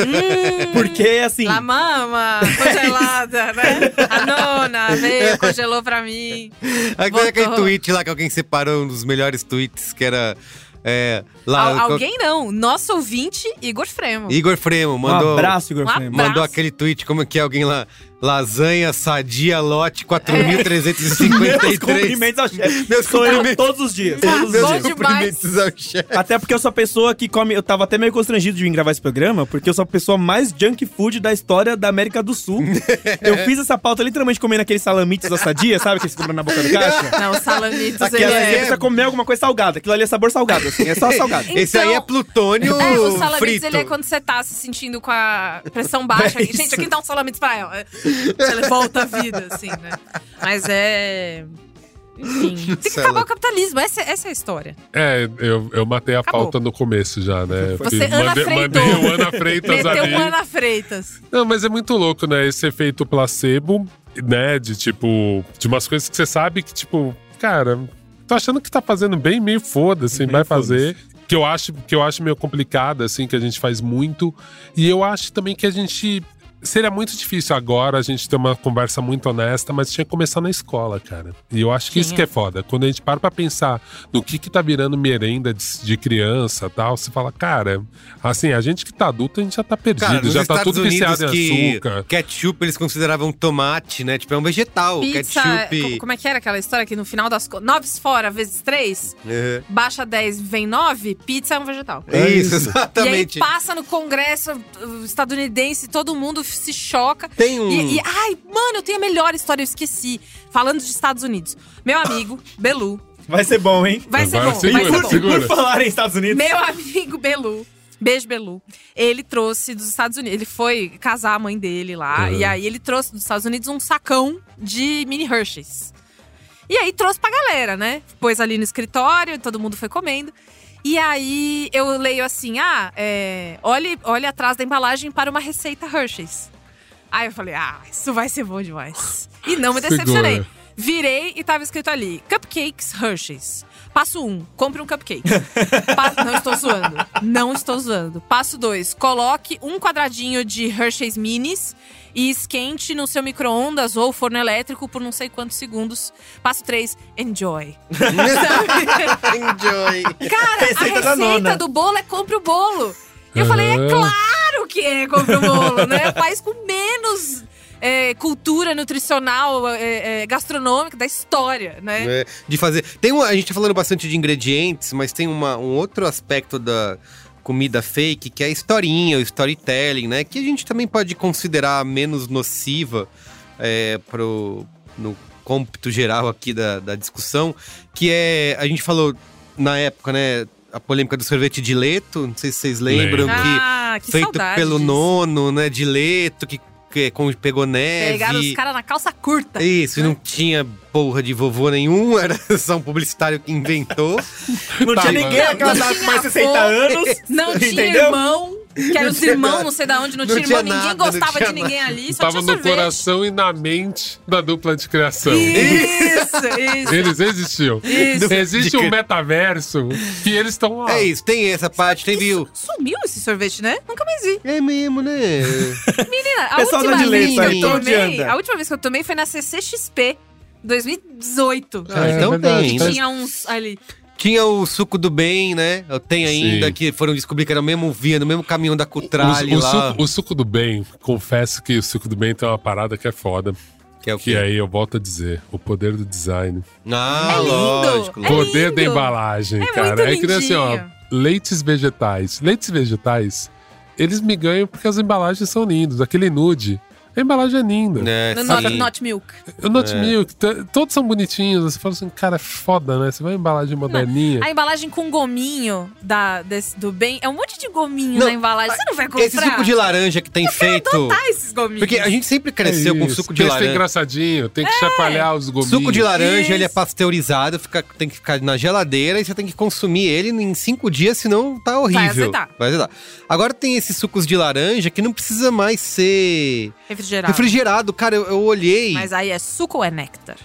Porque, assim... La mama, congelada, né? A nona veio, congelou pra mim. Aquele, aquele Voltou. tweet lá que alguém separou um dos melhores tweets, que era. É, lá, Al- alguém não, nosso ouvinte, Igor Fremo. Igor Fremo Um mandou. abraço, Igor Um Fremo. Mandou aquele tweet, como que é alguém lá? Lasanha, sadia, lote Meus 4.353. cumprimentos ao chefe. Meus Sou eu cumprimentos. todos os dias. Todos os Bom dias. demais. cumprimentos ao chefe. Até porque eu sou a pessoa que come. Eu tava até meio constrangido de vir gravar esse programa, porque eu sou a pessoa mais junk food da história da América do Sul. eu fiz essa pauta literalmente comendo aqueles salamitos da sadia, sabe? Que eles compram na boca do caixa. Não, o salamitos, ele Aquela, você é... precisa comer alguma coisa salgada. Aquilo ali é sabor salgado, assim. É só salgado. Esse Então- aí é plutônio É, o salamitos, frito. ele é quando você tá se sentindo com a pressão baixa. É Gente, isso. aqui dá um salamitos pra ela. Você volta a vida, assim, né? Mas é... Enfim, tem que acabar o capitalismo. Essa, essa é a história. É, eu, eu matei a Acabou. pauta no começo já, né? Você, Fiz- Ana mandei, Freitou. mandei o Ana Freitas Meteu ali. Ana Freitas. Não, mas é muito louco, né? Esse efeito placebo. né? De tipo, de umas coisas que você sabe que, tipo, cara, tô achando que tá fazendo bem, meio foda-se, Bem vai fazer. Que eu, acho, que eu acho meio complicado, assim, que a gente faz muito. E eu acho também que a gente. Seria muito difícil agora a gente ter uma conversa muito honesta, mas tinha que começar na escola, cara. E eu acho que isso Tinha. que é foda. Quando a gente para pra pensar no que que tá virando merenda de, de criança tal, você fala, cara, assim, a gente que tá adulto, a gente já tá perdido, Cara, já tá Estados tudo Unidos viciado em que açúcar. ketchup eles consideravam tomate, né? Tipo, é um vegetal. Pizza, ketchup. co- como é que era aquela história que no final das contas, 9 fora vezes 3, É. baixa 10, vem 9, pizza é um vegetal. É Isso, isso. exatamente. E aí passa no congresso uh, estadunidense, todo mundo se choca. Tem um. E, e- ai, mano, eu tenho a melhor história, eu esqueci. Falando de Estados Unidos. Meu amigo, Belu, Vai ser bom, hein? vai ser Agora bom, segura, vai ser bom. segura. Por falar em Estados Unidos. Meu amigo Belu. Beijo, Belu. Ele trouxe dos Estados Unidos. Ele foi casar a mãe dele lá. Uhum. E aí ele trouxe dos Estados Unidos um sacão de mini Hershey's. E aí trouxe pra galera, né? Pôs ali no escritório, todo mundo foi comendo. E aí eu leio assim: ah, é, olhe, olhe atrás da embalagem para uma receita Hershey's. Aí eu falei: ah, isso vai ser bom demais. E não me decepcionei. Segura. Virei e tava escrito ali: Cupcakes Hershey's. Passo 1, um, compre um cupcake. Pa- não estou zoando. Não estou zoando. Passo 2, coloque um quadradinho de Hershey's Minis e esquente no seu micro-ondas ou forno elétrico por não sei quantos segundos. Passo 3, enjoy. Enjoy. Cara, Receita a receita nona. do bolo é compre o bolo. E eu falei, é claro que é compre o bolo, né? Faz com menos é, cultura nutricional, é, é, gastronômica da história, né? É, de fazer. Tem uma, a gente tá falando bastante de ingredientes, mas tem uma, um outro aspecto da comida fake que é a historinha, o storytelling, né? Que a gente também pode considerar menos nociva é, pro, no cômpito geral aqui da, da discussão, que é. A gente falou na época, né? A polêmica do sorvete de leto, não sei se vocês lembram, Lembro. que Ah, que feito pelo disso. nono, né? De leto, que com- pegou neve. Pegaram os caras na calça curta. Isso, e não tinha porra de vovô nenhum, era só um publicitário que inventou. Não Tá, tinha ninguém Não, aquela não data com mais 60 avô, anos. Não tinha entendeu? irmão, que eram os irmãos, nada. não sei de onde, não, Não tinha irmão, ninguém nada, não gostava de ninguém ali, só Tava tinha no sorvete. coração e na mente da dupla de criação. Isso, isso. Eles existiam. Isso. Existe De um metaverso que eles estão lá. É isso, tem essa parte, teve o. Sumiu esse sorvete, né? Nunca mais É mesmo, né? Menina, a Pessoal última da vez que eu então, tomei, a última vez que eu tomei foi na CCXP 2018. Ah, É, então tem tinha uns ali. Tinha o suco do bem, né? Eu tenho ainda, Sim. que foram descobrir que era o mesmo via, no mesmo caminhão da Cutrale o, o lá. suco, o suco do bem, confesso que o suco do bem tem uma parada que é foda. Que é o Que aí eu volto a dizer, o poder do design. Ah, É lindo. lógico. É poder da lindo. embalagem, É cara. muito é que nem assim, ó, leites vegetais. Leites vegetais, eles me ganham porque as embalagens são lindas. Aquele nude, a embalagem é linda. É, not, not Milk. O Not É. Milk, todos são bonitinhos. Você fala assim, cara, é foda, né? Você vai em embalagem moderninha. A embalagem com gominho da, desse- do bem. É um monte de gominho Não, na embalagem. Você não vai comprar? Esse suco de laranja que tem feito. Ah, esses gominhos. Porque a gente sempre cresceu com É Isso. suco de Porque esse tem laranja. engraçadinho, tem que chacoalhar os gominhos. Suco de laranja, Isso. ele é pasteurizado, fica, tem que ficar na geladeira e você tem que consumir ele em cinco dias, senão tá horrível. azedar. Vai azedar. Agora tem esses sucos de laranja que não precisa mais ser Refrigerado. refrigerado. Cara, eu, eu olhei. Mas aí é suco ou é néctar?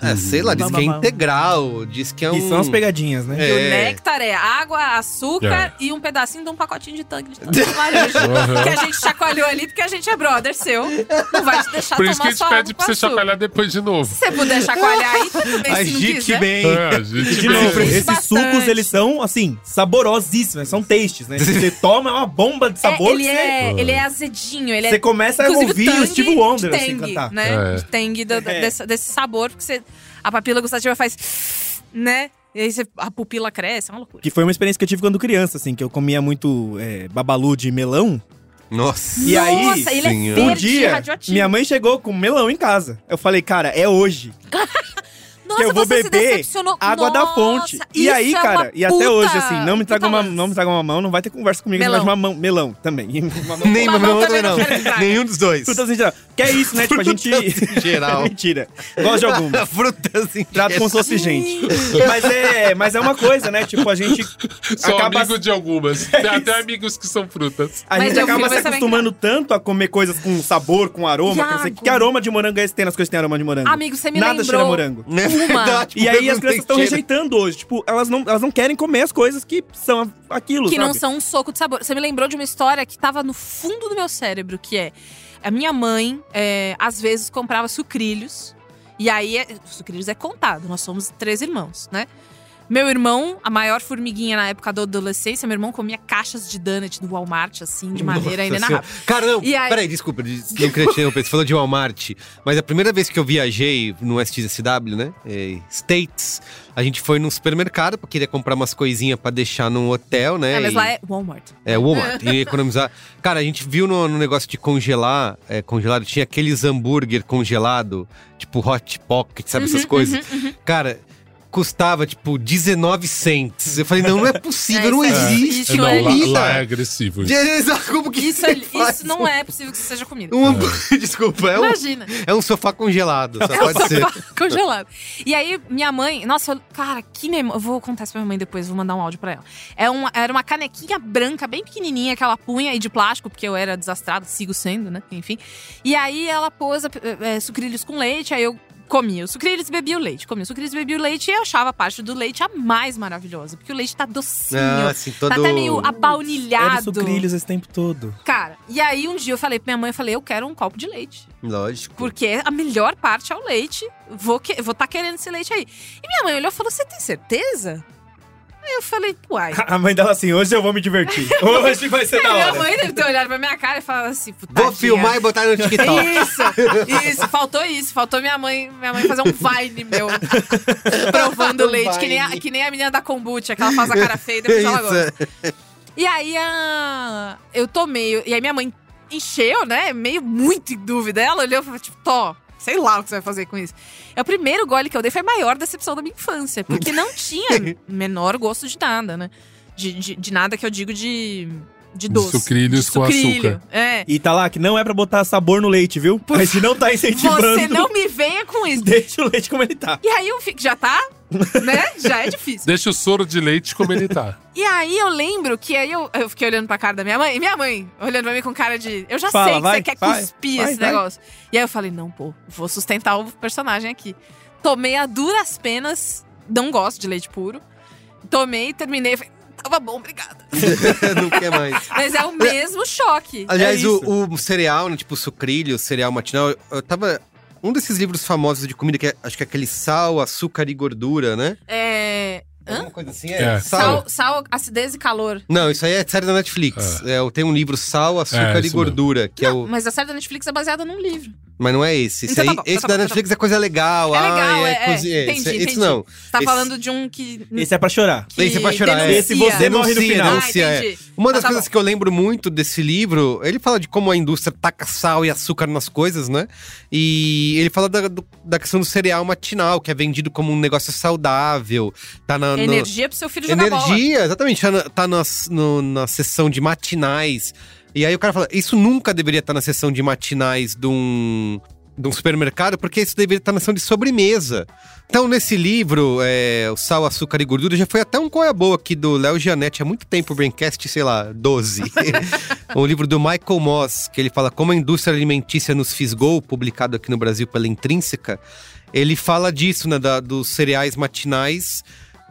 Ah, sei lá, diz que é integral, diz que é um. E são as pegadinhas, né? É. E o néctar é água, açúcar É. e um pedacinho de um pacotinho de tangue de tangue de laranja. Uhum. que a gente chacoalhou ali porque a gente é brother seu. Não vai te deixar Por tomar isso que a gente pede pra você açúcar. chacoalhar depois de novo. Se você puder chacoalhar aí, tudo bem. Se não Agite quiser. bem. É, a gente E de vê. novo, esses Bastante. sucos, eles são, assim, saborosíssimos, são tastes, né? Você toma, é uma bomba de sabor É, ele, que você... é, ele é azedinho, ele é Você começa a Inclusive, ouvir o Steve Wonder, de assim, tangue, cantar. né? É. De tangue do- do- É. desse, desse sabor, porque você, a papila gustativa faz, né? E aí você- a pupila cresce, é uma loucura. Que foi uma experiência que eu tive quando criança, assim, que eu comia muito é, babalu de melão. Nossa. E aí, Nossa, ele é senhora. Um verde, dia, radioativo. minha mãe chegou com melão em casa. Eu falei, cara, é hoje. Nossa, que eu vou beber água da Nossa, fonte. E aí, é cara, e até puta- hoje, assim, não me traga uma, não me traga uma mão, não vai ter conversa comigo, Melão. não uma mão. Melão também. Uma mão- Nem Mamão mamão também não. Nenhum dos dois. Frutas em geral. Que é isso, né? Tipo, a gente. em geral. Mentira. Gosto de algumas. Frutas em Trato como se fosse gente. Mas é, mas é uma coisa, né? Tipo, a gente Sou acaba, amigo de algumas. Tem até amigos que são frutas. a Mas gente acaba se acostumando tanto a comer coisas com sabor, com aroma. que aroma de morango é esse que tem nas coisas que tem aroma de morango? Amigo, você me Nada lembrou cheira morango. Uma. Verdade, E aí as crianças estão rejeitando hoje. Tipo, elas não, elas não querem comer as coisas que são aquilo, que sabe? não são um soco de sabor. Você me lembrou de uma história que tava no fundo do meu cérebro, que é a minha mãe, é, às vezes, comprava sucrilhos. E aí, é, sucrilhos é contado, nós somos três irmãos, né? Meu irmão, a maior formiguinha na época da adolescência, meu irmão comia caixas de donut do Walmart, assim, de maneira Nossa inenarrável. Senhora. Cara, não, E aí- peraí, desculpa, des- não queria te interromper. Você falou de Walmart, mas a primeira vez que eu viajei no SXSW, né, é, States, a gente foi num supermercado, porque queria comprar umas coisinhas pra deixar num hotel, né? É, mas e- lá é Walmart. É, Walmart, e economizar. Cara, a gente viu no, no negócio de congelar, é, congelado, tinha aqueles hambúrguer congelado, tipo Hot Pocket, sabe Uhum, essas coisas? Cara, custava, tipo, 19 cents. Eu falei, não, não é possível, É, não é- existe isso não, é lá, lá é agressivo. isso. Exato, Como que Isso, é- isso não é possível que isso seja comida. um hambúrguer, desculpa, é um, Imagina. é um sofá congelado, só pode ser. Congelado. E aí, minha mãe, nossa, eu- cara, que memória. Eu vou contar isso pra minha mãe depois, vou mandar um áudio pra ela. É uma, era uma canequinha branca, bem pequenininha, que ela punha aí de plástico, porque eu era desastrada, sigo sendo, né? Enfim. E aí ela pôs é, é, sucrilhos com leite, aí eu comia os sucrilhos e bebia o leite. Comia os sucrilhos e bebia o leite e eu achava a parte do leite a mais maravilhosa, porque o leite tá docinho. Ah, assim, todo... Tá até meio Era abaunilhado. sucrilhos esse tempo todo. Cara, e aí um dia eu falei pra minha mãe, eu falei, eu quero um copo de leite. Lógico. Porque a melhor parte é o leite. Vou que, vou tá querendo esse leite aí. E minha mãe olhou e falou: Você tem certeza? Aí eu falei, uai. A mãe dela assim, hoje eu vou me divertir. Hoje vai ser da minha hora. mãe deve ter olhado pra minha cara e falado assim, Vou filmar e botar no TikTok. Isso, isso, faltou isso. Faltou minha mãe, minha mãe fazer um vine meu provando Um leite, que nem, a, que nem a menina da kombucha, que ela faz a cara feia e depois ela gosta. Isso. E aí a... eu tomei. E aí minha mãe encheu, né? Meio muito em dúvida. Ela olhou e falou, tipo, Tó, sei lá o que você vai fazer com isso. É o primeiro gole que eu dei foi a maior decepção da minha infância. Porque não tinha menor gosto de nada, né? De, de, de nada que eu digo de. De doce. Sucrilhos de com sucrilho. açúcar. É. E tá lá que não é pra botar sabor no leite, viu? A gente não tá incentivando. Você não me venha com isso. Deixa o leite como ele tá. E aí eu fico, já tá, né? Já é difícil. Deixa o soro de leite como ele tá. E aí eu lembro que aí eu, eu fiquei olhando pra cara da minha mãe, e minha mãe olhando pra mim com cara de. Eu já Fala, sei que vai, você quer vai, cuspir vai, esse vai. negócio. E aí eu falei, não, pô, vou sustentar o personagem aqui. Tomei a duras penas, não gosto de leite puro. Tomei, terminei, falei, tava bom, obrigada. não quer mais. Mas é o mesmo choque. Aliás, É o, o cereal, né, tipo sucrilho, cereal matinal, eu tava. Um desses livros famosos de comida, que é, acho que é aquele sal, açúcar e gordura, né? É. Alguma coisa assim? É. Sal, sal, acidez e calor. Não, isso aí é série da Netflix. É, eu tenho um livro Sal, Açúcar É, e Gordura, que é Não, o. mas a série da Netflix é baseada num livro. Mas não é esse. Esse, Então tá aí, bom, esse tá da bom, tá Netflix é coisa legal. É ai, legal, é, é. é, Entendi, esse, entendi. esse não. Você tá Esse- falando de um que. Esse é pra chorar. que Esse é pra chorar, é. denuncia. Esse você morre no final. denuncia, Ah, é. Uma das Tá, tá coisas bom. que eu lembro muito desse livro, ele fala de como a indústria taca sal e açúcar nas coisas, né? E ele fala da, do- da questão do cereal matinal, que é vendido como um negócio saudável. Tá na, no- Energia pro seu filho jogar bola. Energia, exatamente. Tá, na, tá nas- no- na sessão de matinais. E aí o cara fala, isso nunca deveria estar na sessão de matinais de um, de um supermercado, porque isso deveria estar na sessão de sobremesa. Então, nesse livro, é, o Sal, Açúcar e Gordura, já foi até um coia boa aqui do Léo Gianetti há muito tempo, o Braincast, sei lá, 12. um livro do Michael Moss, que ele fala como a indústria alimentícia nos fisgou, publicado aqui no Brasil pela Intrínseca. Ele fala disso, né, da- dos cereais matinais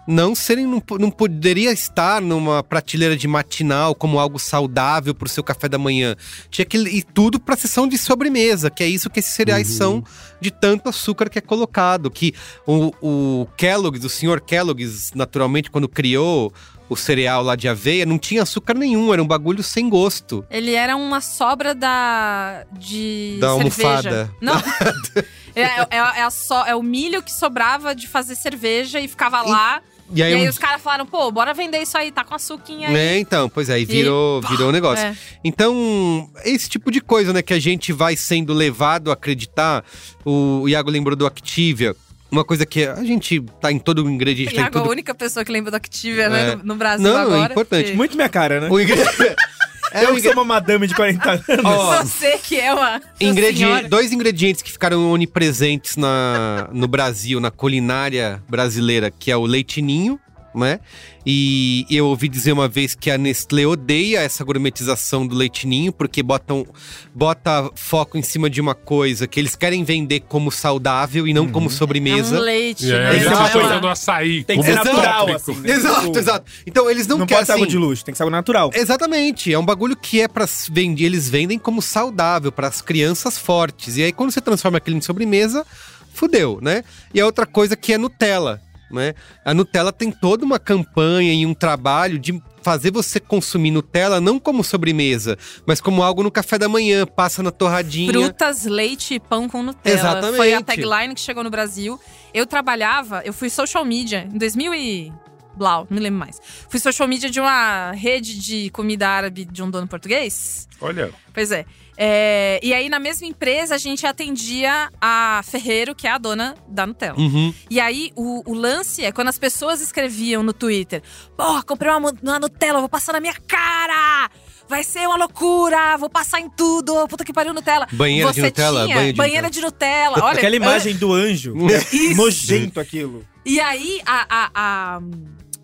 não serem não, não poderia estar numa prateleira de matinal como algo saudável para o seu café da manhã. Tinha que ir tudo para a sessão de sobremesa, que é isso que esses cereais são de tanto açúcar que é colocado, que o, o Kellogg's, o senhor Kellogg's, naturalmente quando criou o cereal lá de aveia, não tinha açúcar nenhum, era um bagulho sem gosto. Ele era uma sobra da. de. Da cerveja. almofada. Não. é, é, é a só- é o milho que sobrava de fazer cerveja e ficava lá. E E aí, aí, um- os caras falaram, pô, bora vender isso aí, tá com açuquinha aí. né, então, pois é, e virou, virou um negócio. É. Então, esse tipo de coisa, né, que a gente vai sendo levado a acreditar. O, o Iago lembrou do Activia. Uma coisa que a gente tá em todo o ingrediente, tá em Iago é a tudo. única pessoa que lembra do Activia, né, É. no, no Brasil Não, é agora. importante. porque- Muito minha cara, né? O ingre- É eu um que sou uma madame de 40 anos. Ó, Você que é uma. Ingredi- senhora. dois ingredientes que ficaram onipresentes na, no Brasil, na culinária brasileira, que é o leitinho, né? E eu ouvi dizer uma vez que a Nestlé odeia essa gourmetização do leitinho, porque botam, bota foco em cima de uma coisa que eles querem vender como saudável e não como É sobremesa. um leite, E aí né? É uma- coisa do açaí. Tem que como ser natural, assim. né? Exato, exato. Então eles não, Não, querem pode ser algo assim, de luxo, tem que ser algo natural. Exatamente, é um bagulho que é para vender, eles vendem como saudável para as crianças fortes. E aí quando você transforma aquilo em sobremesa, fudeu, né? E a outra coisa que é Nutella, né? A Nutella tem toda uma campanha e um trabalho de fazer você consumir Nutella não como sobremesa, mas como algo no café da manhã, passa na torradinha. Frutas, leite e pão com Nutella. Exatamente. Foi a tagline que chegou no Brasil. Eu trabalhava, eu fui social media em 2000 e... Blau, não me lembro mais. Fui social media de uma rede de comida árabe de um dono português. Olha, Pois é. É, E aí, na mesma empresa, a gente atendia a Ferreiro, que é a dona da Nutella. Uhum. E aí, o, o lance é quando as pessoas escreviam no Twitter: Porra, comprei uma, uma Nutella, vou passar na minha cara! Vai ser uma loucura! Vou passar em tudo! Puta que pariu, Nutella! Banheira de Você Nutella? Tinha Banho de banheira de Nutella. Olha, Aquela imagem do anjo. é nojento aquilo. E aí, a, a- a-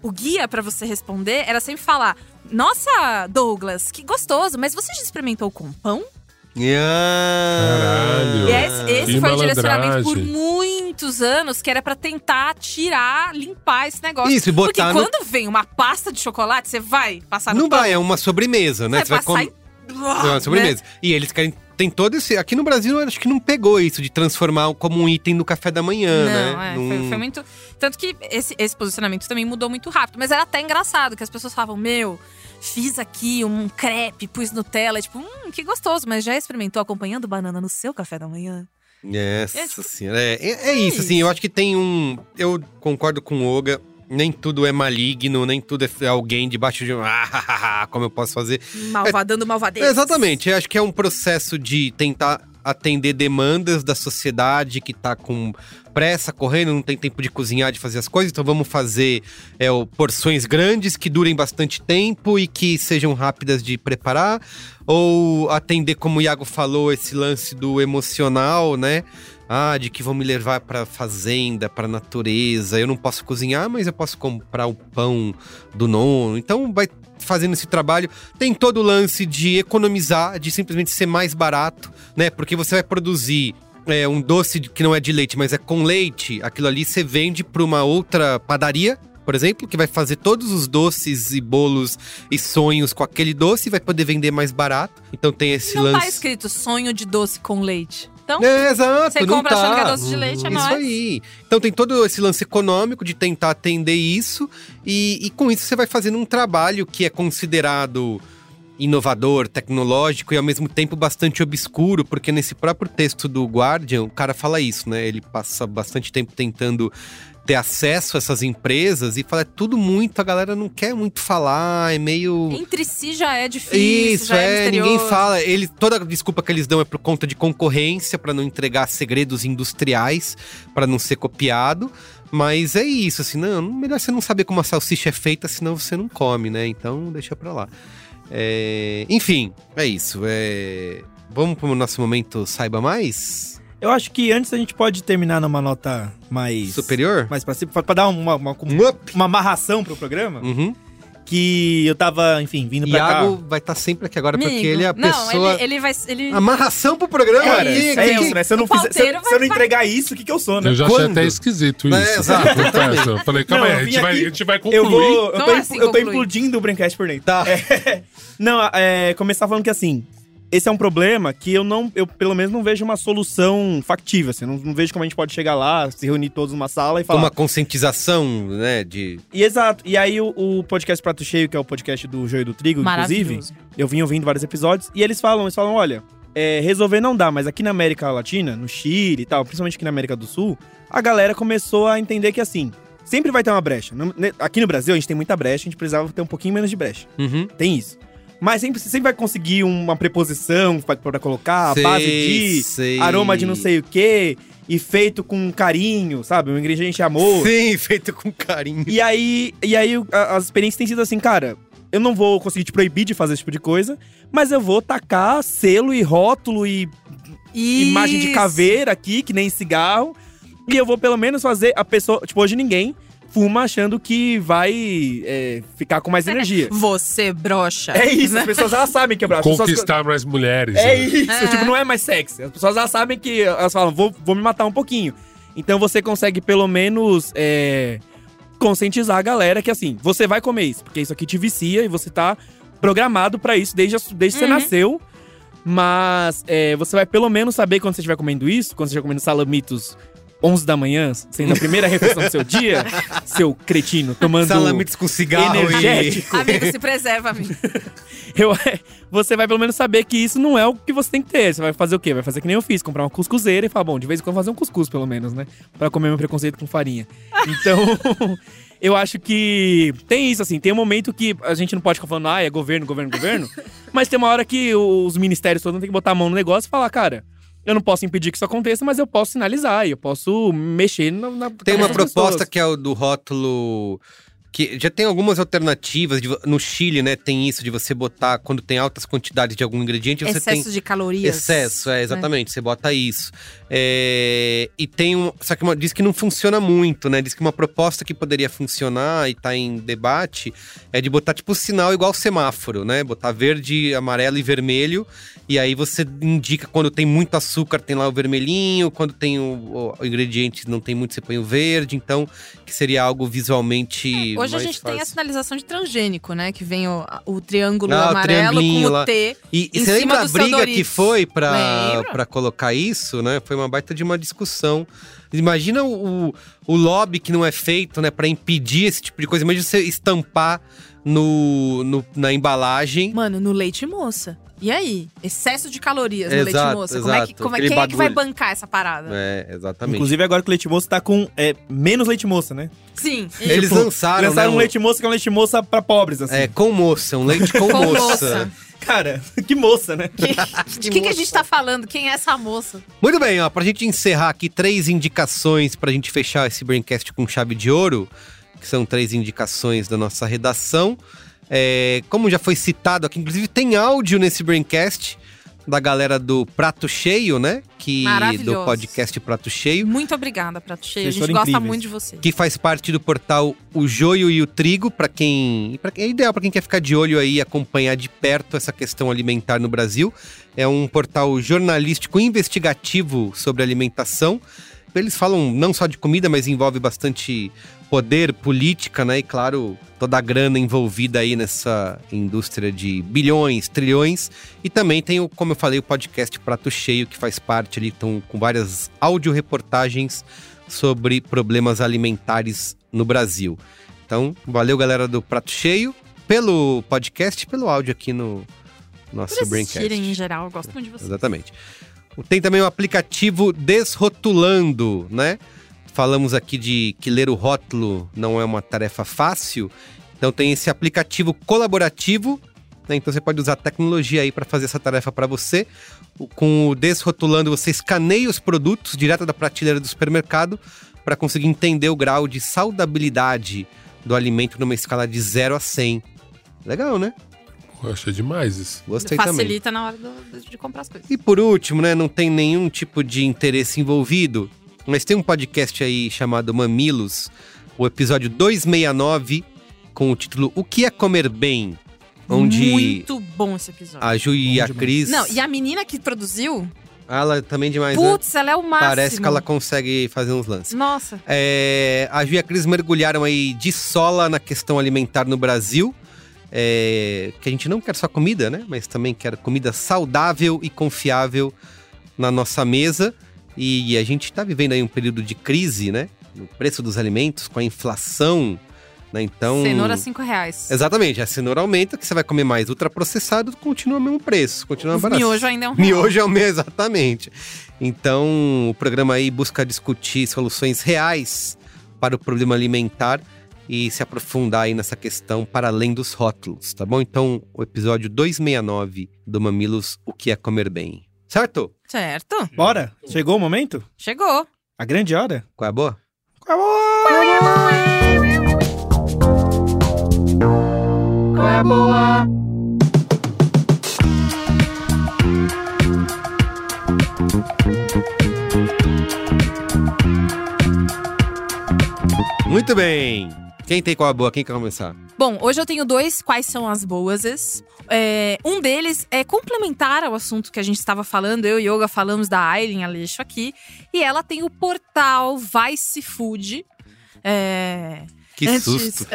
o guia pra você responder era sempre falar: Nossa, Douglas, que gostoso, mas você já experimentou com pão? Caralho. E esse, esse foi o direcionamento por muitos anos, que era pra tentar tirar, limpar esse negócio. Isso, e botar Porque no- quando vem uma pasta de chocolate, você vai passar no Não pão, vai, é uma sobremesa, né? vai Você vai passar com- e... É uma sobremesa. E eles querem. Tem todo esse. Aqui no Brasil, eu acho que não pegou isso de transformar como um item do café da manhã, Não, né? é, Não- foi, foi muito. Tanto que esse, esse posicionamento também mudou muito rápido. Mas era até engraçado, que as pessoas falavam: Meu, fiz aqui um crepe, pus Nutella. Tipo, hum, que gostoso, mas já experimentou acompanhando banana no seu café da manhã? É, tipo- senhora. É, é, é isso, assim. Eu acho que tem um. Eu concordo com o Oga. Nem tudo é maligno, nem tudo é alguém debaixo de um. Ah, como eu posso fazer? Malvadando malvadez. Exatamente, eu acho que é um processo de tentar atender demandas da sociedade que tá com pressa, correndo, não tem tempo de cozinhar, de fazer as coisas, então vamos fazer é, porções grandes que durem bastante tempo e que sejam rápidas de preparar, ou atender, como o Iago falou, esse lance do emocional, né? Ah, de que vão me levar pra fazenda, pra natureza. Eu não posso cozinhar, mas eu posso comprar o pão do nono. Então vai fazendo esse trabalho. Tem todo o lance de economizar, de simplesmente ser mais barato, né? Porque você vai produzir é, um doce que não é de leite, mas é com leite. Aquilo ali você vende para uma outra padaria. Por exemplo, que vai fazer todos os doces e bolos e sonhos com aquele doce e vai poder vender mais barato. Então tem esse Não lance. tá escrito sonho de doce com leite. Então, É, exato, Você compra tá. achando que é doce de leite, é Isso nóis. aí. Então tem todo esse lance econômico de tentar atender isso, e, e com isso você vai fazendo um trabalho que é considerado inovador, tecnológico e ao mesmo tempo bastante obscuro, porque nesse próprio texto do Guardian, o cara fala isso, né? Ele passa bastante tempo tentando ter acesso a essas empresas e fala é tudo muito, a galera não quer muito falar, é meio entre si já é difícil, isso, é, é, ninguém fala. Ele, toda desculpa que eles dão é por conta de concorrência, pra não entregar segredos industriais, pra não ser copiado. Mas é isso, assim, não, melhor você não saber como a salsicha é feita, senão você não come, né? Então deixa pra lá. É, enfim, é isso. é, Vamos pro nosso momento Saiba Mais? Eu acho que antes a gente pode terminar numa nota mais. Superior? Mais pra cima, pra, dar uma, uma, Um up! uma amarração pro programa. Uhum. Que eu tava, enfim, vindo pra Iago cá. vai estar sempre aqui agora, porque Amigo, ele é a não, pessoa. ele, ele vai. Ele... Amarração pro programa Cara, aqui, é aqui. isso, né? Se eu não, fizer, se, eu- se eu não entregar isso, o que, que eu sou, né? Eu já achei Quando? até esquisito isso. É, exato, eu falei, calma Não, aí, a gente, vim vai, aqui- a gente vai concluir. Eu vou. Eu Não tô, é assim eu tô implodindo o Braincast por dentro. Tá. Não, é, começar falando que assim, esse é um problema que eu não, eu pelo menos não vejo uma solução factível, assim, não, não vejo como a gente pode chegar lá, se reunir todos numa sala e falar. Uma conscientização, né? De. E exato. E aí o, o podcast Prato Cheio, que é o podcast do Joio e do Trigo, inclusive, eu vim ouvindo vários episódios, e eles falam, eles falam, olha, é, resolver não dá, mas aqui na América Latina, no Chile e tal, principalmente aqui na América do Sul, a galera começou a entender que assim, sempre vai ter uma brecha. Aqui no Brasil a gente tem muita brecha, a gente precisava ter um pouquinho menos de brecha. Uhum. Tem isso. Mas sempre, você sempre vai conseguir uma preposição pra colocar, a base de sei. aroma de não sei o quê, e feito com carinho, sabe? Um ingrediente amor. Sim, feito com carinho. E aí, e aí as experiências têm sido assim, cara. eu não vou conseguir te proibir de fazer esse tipo de coisa, mas eu vou tacar selo e rótulo e imagem de Isso. caveira aqui, que nem cigarro. E eu vou pelo menos fazer a pessoa. Tipo, hoje ninguém fuma achando que vai é, ficar com mais energia. Você brocha. É isso, as pessoas elas sabem que é bravo. As pessoas- Conquistar mais mulheres. É né? isso, É. tipo, não é mais sexy. As pessoas já sabem que elas falam, vou, vou me matar um pouquinho. Então você consegue pelo menos é, conscientizar a galera que assim, você vai comer isso, porque isso aqui te vicia e você tá programado pra isso desde, desde que Uhum. você nasceu. Mas é, você vai pelo menos saber quando você estiver comendo isso, quando você estiver comendo salamitos 11 da manhã, sendo a primeira refeição do seu dia, seu cretino, tomando Salamitos com cigarro energético. Amigo, se preserva, amigo. Eu, você vai pelo menos saber que isso não é o que você tem que ter. Você vai fazer o quê? Vai fazer que nem eu fiz, comprar uma cuscuzeira e falar, bom, de vez em quando fazer um cuscuz, pelo menos, né? Pra comer meu preconceito com farinha. Então, eu acho que tem isso, assim, tem um momento que a gente não pode ficar falando, ah, é governo, governo, governo. mas tem uma hora que os ministérios todos têm que botar a mão no negócio e falar, cara. Eu não posso impedir que isso aconteça, mas eu posso sinalizar, e eu posso mexer na, na Tem uma proposta pessoas. que é o do rótulo. Que já tem algumas alternativas. de no Chile, né, tem isso de você botar, quando tem altas quantidades de algum ingrediente, você tem. Excesso de calorias. Excesso, é, exatamente. Você bota isso. É, e tem um. Só que uma- diz que não funciona muito, né? Diz que uma proposta que poderia funcionar e tá em debate é de botar tipo sinal igual semáforo, né? Botar verde, amarelo e vermelho. E aí você indica quando tem muito açúcar, tem lá o vermelhinho, quando tem o, o- o ingrediente não tem muito, você põe o verde. Então, que seria algo visualmente. Hoje a gente tem a fácil. sinalização de transgênico, né? Que vem o, o triângulo Ah, o amarelo triangulinho com lá. o T. E, e você lembra a briga que foi pra colocar isso, né? Foi uma baita de uma discussão. Imagina o, o, lobby que não é feito, né, pra impedir esse tipo de coisa. Imagina você estampar no, no- na embalagem. Mano, no leite moça. E aí? Excesso de calorias no leite Exato, moça. Como é que, exato. como é, Aquele quem é que vai bancar essa parada? É, exatamente. Inclusive, agora que o leite moça tá com é, menos leite moça, né? Sim. Eles Tipo, lançaram, lançaram né, um leite moça que é um leite moça pra pobres, assim. É, com moça, um leite com, Com moça. moça. Cara, que moça, né? De que, que a gente tá falando? Quem é essa moça? Muito bem, ó, pra gente encerrar aqui, três indicações pra gente fechar esse Braincast com chave de ouro, que são três indicações da nossa redação. É, como já foi citado aqui, inclusive tem áudio nesse Braincast da galera do Prato Cheio, né? Que, do podcast Prato Cheio. Muito obrigada, Prato Cheio. Vocês a gente gosta incríveis. muito de você. que faz parte do portal O Joio e o Trigo, para quem. Pra, é ideal para quem quer ficar de olho aí e acompanhar de perto essa questão alimentar no Brasil. É um portal jornalístico investigativo sobre alimentação. Eles falam não só de comida, mas envolve bastante poder, política, né? E claro, toda a grana envolvida aí nessa indústria de bilhões, trilhões. E também tem, o, como eu falei, o podcast Prato Cheio, que faz parte ali, estão com várias áudio-reportagens sobre problemas alimentares no Brasil. Então, valeu, galera do Prato Cheio, pelo podcast e pelo áudio aqui no nosso Por Braincast. em geral, eu gosto muito de você. Exatamente. Tem também o aplicativo Desrotulando, né? Falamos aqui de que ler o rótulo não é uma tarefa fácil. Então tem esse aplicativo colaborativo, né? Então você pode usar a tecnologia aí para fazer essa tarefa para você. O- Com o Desrotulando você escaneia os produtos direto da prateleira do supermercado para conseguir entender o grau de saudabilidade do alimento numa escala de 0 a 100. Legal, né? Pô, achei demais isso. Gostei também. Facilita na hora do- de comprar as coisas. E por último, né, não tem nenhum tipo de interesse envolvido, mas tem um podcast aí chamado Mamilos, o episódio 269, com o título O que é comer bem? Onde Muito bom esse episódio. a Ju e Bom a demais. Cris. Não, e a menina que produziu, Ela também demais, né? putz, ela é o máximo. Parece que ela consegue fazer uns lances. Nossa. É, a Ju e a Cris mergulharam aí de sola na questão alimentar no Brasil. é, que a gente não quer só comida, né? Mas também quer comida saudável e confiável na nossa mesa. E a gente está vivendo aí um período de crise, né? No preço dos alimentos, com a inflação, né? Então. Cenoura 5 reais. Exatamente, a cenoura aumenta, que você vai comer mais ultraprocessado, continua o mesmo preço, continua barato. miojo ainda é um real. Miojo é o mesmo, exatamente. Então, o programa aí busca discutir soluções reais para o problema alimentar e se aprofundar aí nessa questão para além dos rótulos, tá bom? Então, o episódio 269 do Mamilos, O que é comer bem. Certo? Certo. Bora? Chegou o momento? Chegou. A grande hora? Qual é a boa? Qual é a hora? é boa? Muito bem. Quem tem qual a boa? Quem quer começar? Bom, hoje eu tenho dois quais são as boas. É, um deles é complementar ao assunto que a gente estava falando. Eu e Yoga falamos da Aileen Aleixo aqui. E ela tem o portal Vice Food. É, Que Antes- susto.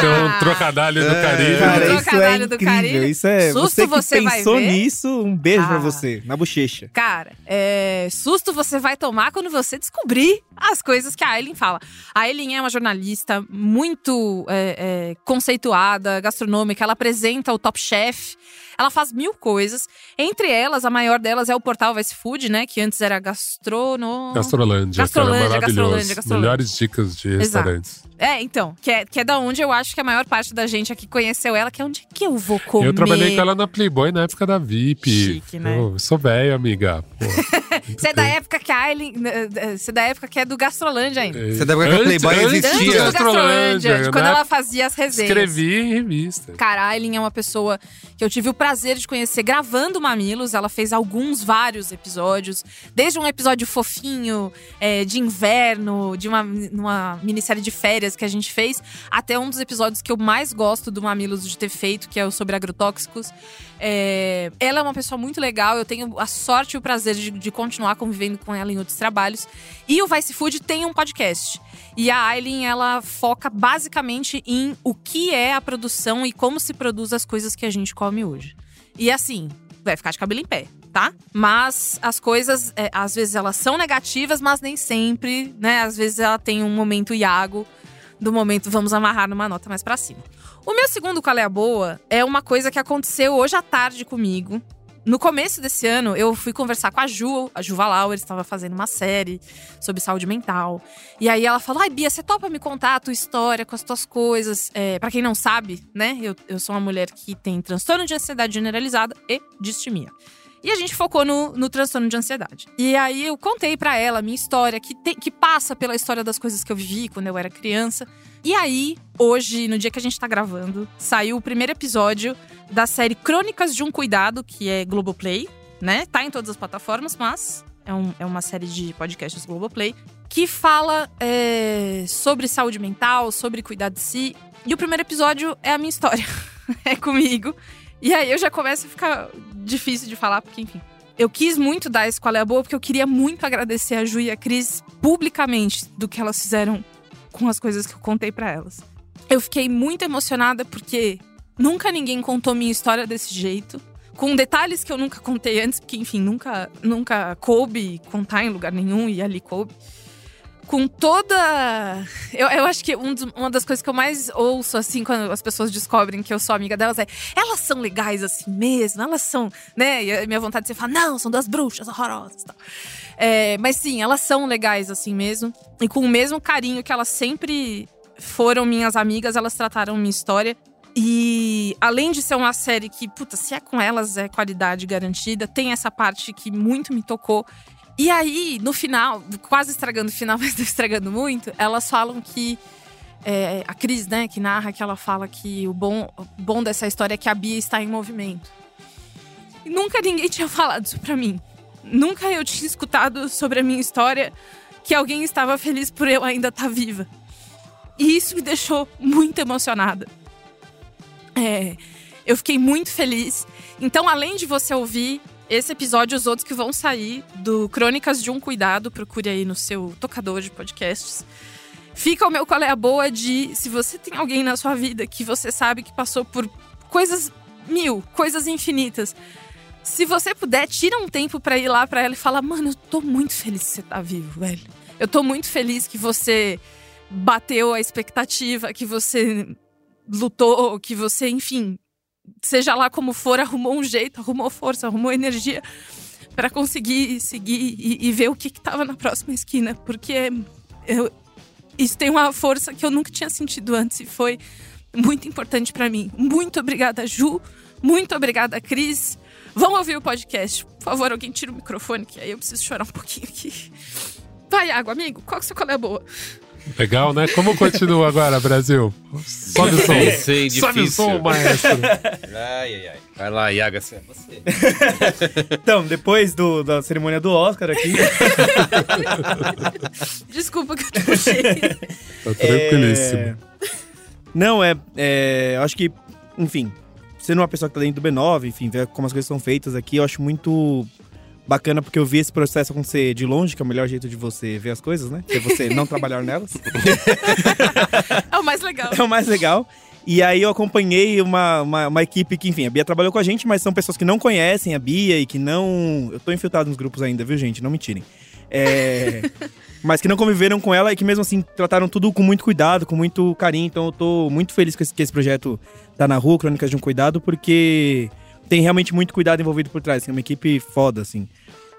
Tem um trocadalho do Caribe. Cara, Um isso é trocadalho do incrível. Caribe. Isso é. Susto você que você vai pensou ver. nisso, um beijo pra Ah. você, na bochecha. Cara, é, susto você vai tomar quando você descobrir as coisas que a Aileen fala. A Aileen é uma jornalista muito é, é, conceituada, gastronômica. Ela apresenta o Top Chef. Ela faz mil coisas. Entre elas, a maior delas é o portal Vice Food, né? Que antes era gastrono... Gastrolândia, Gastrolândia, que era maravilhoso. Gastrolândia, Gastrolândia. Melhores dicas de Exato. restaurantes. É, então. Que é, que é da onde eu acho que a maior parte da gente aqui conheceu ela. Que é onde que eu vou comer. Eu trabalhei com ela na Playboy na época da VIP. Chique, né? Eu sou velho, amiga. Você é da época que a Aileen... eh, eh, Você é da época que é do Gastrolândia ainda. Você da época que a Playboy antes existia. Antes do. Gastrolândia, de quando né? ela fazia as resenhas. Escrevi em revista. Cara, a Aileen é uma pessoa que eu tive o prazer de conhecer gravando Mamilos. Ela fez alguns, vários episódios. Desde um episódio fofinho, é, de inverno, de uma, uma minissérie de férias que a gente fez, até um dos episódios que eu mais gosto do Mamilos de ter feito, que é o sobre agrotóxicos. É, ela é uma pessoa muito legal. Eu tenho a sorte e o prazer de, de continuar convivendo com ela em outros trabalhos. E o Vice Food tem um podcast. E a Aileen, ela foca basicamente em o que é a produção e como se produz as coisas que a gente come hoje. E assim, vai ficar de cabelo em pé, tá? Mas as coisas, é, às vezes elas são negativas, mas nem sempre, né? Às vezes ela tem um momento iago do momento vamos amarrar numa nota mais pra cima. O meu segundo qual é a boa é uma coisa que aconteceu hoje à tarde comigo. No começo desse ano, eu fui conversar com a Ju, a Ju Valauer estava fazendo uma série sobre saúde mental. E aí ela falou: Ai, Bia, você topa me contar a tua história com as tuas coisas? É, para quem não sabe, né? Eu, eu sou uma mulher que tem transtorno de ansiedade generalizada e distimia. E a gente focou no, no transtorno de ansiedade. E aí eu contei pra ela a minha história, que, tem- que passa pela história das coisas que eu vivi quando eu era criança. E aí, hoje, no dia que a gente tá gravando, saiu o primeiro episódio da série Crônicas de um Cuidado, que é Globoplay, né? Tá em todas as plataformas, mas é, um- é uma série de podcasts Globoplay, que fala é, sobre saúde mental, sobre cuidar de si. E o primeiro episódio é a minha história. é comigo. E aí eu já começo a ficar difícil de falar, porque, enfim. Eu quis muito dar esse qual é a boa, porque eu queria muito agradecer a Ju e a Cris publicamente do que elas fizeram com as coisas que eu contei pra elas. Eu fiquei muito emocionada porque nunca ninguém contou minha história desse jeito. Com detalhes que eu nunca contei antes, porque, enfim, nunca, nunca coube contar em lugar nenhum e ali coube. Com toda. Eu, eu acho que um dos- uma das coisas que eu mais ouço, assim, quando as pessoas descobrem que eu sou amiga delas é: elas são legais assim mesmo, elas são. né? E a minha vontade de falar: não, são duas bruxas horrorosas e tal. É, mas sim, elas são legais assim mesmo. E com o mesmo carinho que elas sempre foram minhas amigas, elas trataram minha história. E além de ser uma série que, puta, se é com elas é qualidade garantida, tem essa parte que muito me tocou. E aí, no final, quase estragando o final, mas não estragando muito, elas falam que. é, a Cris, né, que narra, que ela fala que o bom, o bom dessa história é que a Bia está em movimento. E nunca ninguém tinha falado isso pra mim. Nunca eu tinha escutado sobre a minha história que alguém estava feliz por eu ainda estar viva. E isso me deixou muito emocionada. É, eu fiquei muito feliz. Então, além de você ouvir esse episódio e os outros que vão sair do Crônicas de um Cuidado, procure aí no seu tocador de podcasts. Fica o meu qual é a boa de se você tem alguém na sua vida que você sabe que passou por coisas mil, coisas infinitas. Se você puder, tira um tempo pra ir lá pra ela e falar: "Mano, eu tô muito feliz que você tá vivo, velho. Eu tô muito feliz que você bateu a expectativa, que você lutou, que você, enfim, seja lá como for, arrumou um jeito, arrumou força, arrumou energia pra conseguir seguir e, e ver o que, que tava na próxima esquina. Porque eu- isso tem uma força que eu nunca tinha sentido antes e foi muito importante pra mim. Muito obrigada, Ju. Muito obrigada, Cris. Vão ouvir o podcast. Por favor, alguém tira o microfone, que aí eu preciso chorar um pouquinho aqui. Vai, água, amigo. Qual que é a sua cola boa? Legal, né? Como continua agora, Brasil? Sobe o som. Sei, sei, Sobe o som, maestro. Ai, ai, ai. Vai lá, Iaga, você é você. Então, depois do- da cerimônia do Oscar aqui. Desculpa que eu te puxei. Tá tranquilíssimo. É, Não, é, é. Acho que, enfim, sendo uma pessoa que tá dentro do B9, enfim, ver como as coisas são feitas aqui, eu acho muito bacana porque eu vi esse processo acontecer de longe, que é o melhor jeito de você ver as coisas, né? Que é você não trabalhar nelas. É o mais legal. É o mais legal. E aí eu acompanhei uma, uma, uma equipe que, enfim, a Bia trabalhou com a gente, mas são pessoas que não conhecem a Bia e que não. Eu tô infiltrado nos grupos ainda, viu, gente? Não me tirem. É, mas que não conviveram com ela e que mesmo assim trataram tudo com muito cuidado, com muito carinho. Então eu tô muito feliz que esse, que esse projeto tá na rua, Crônicas de um Cuidado, porque tem realmente muito cuidado envolvido por trás. É uma equipe foda, assim.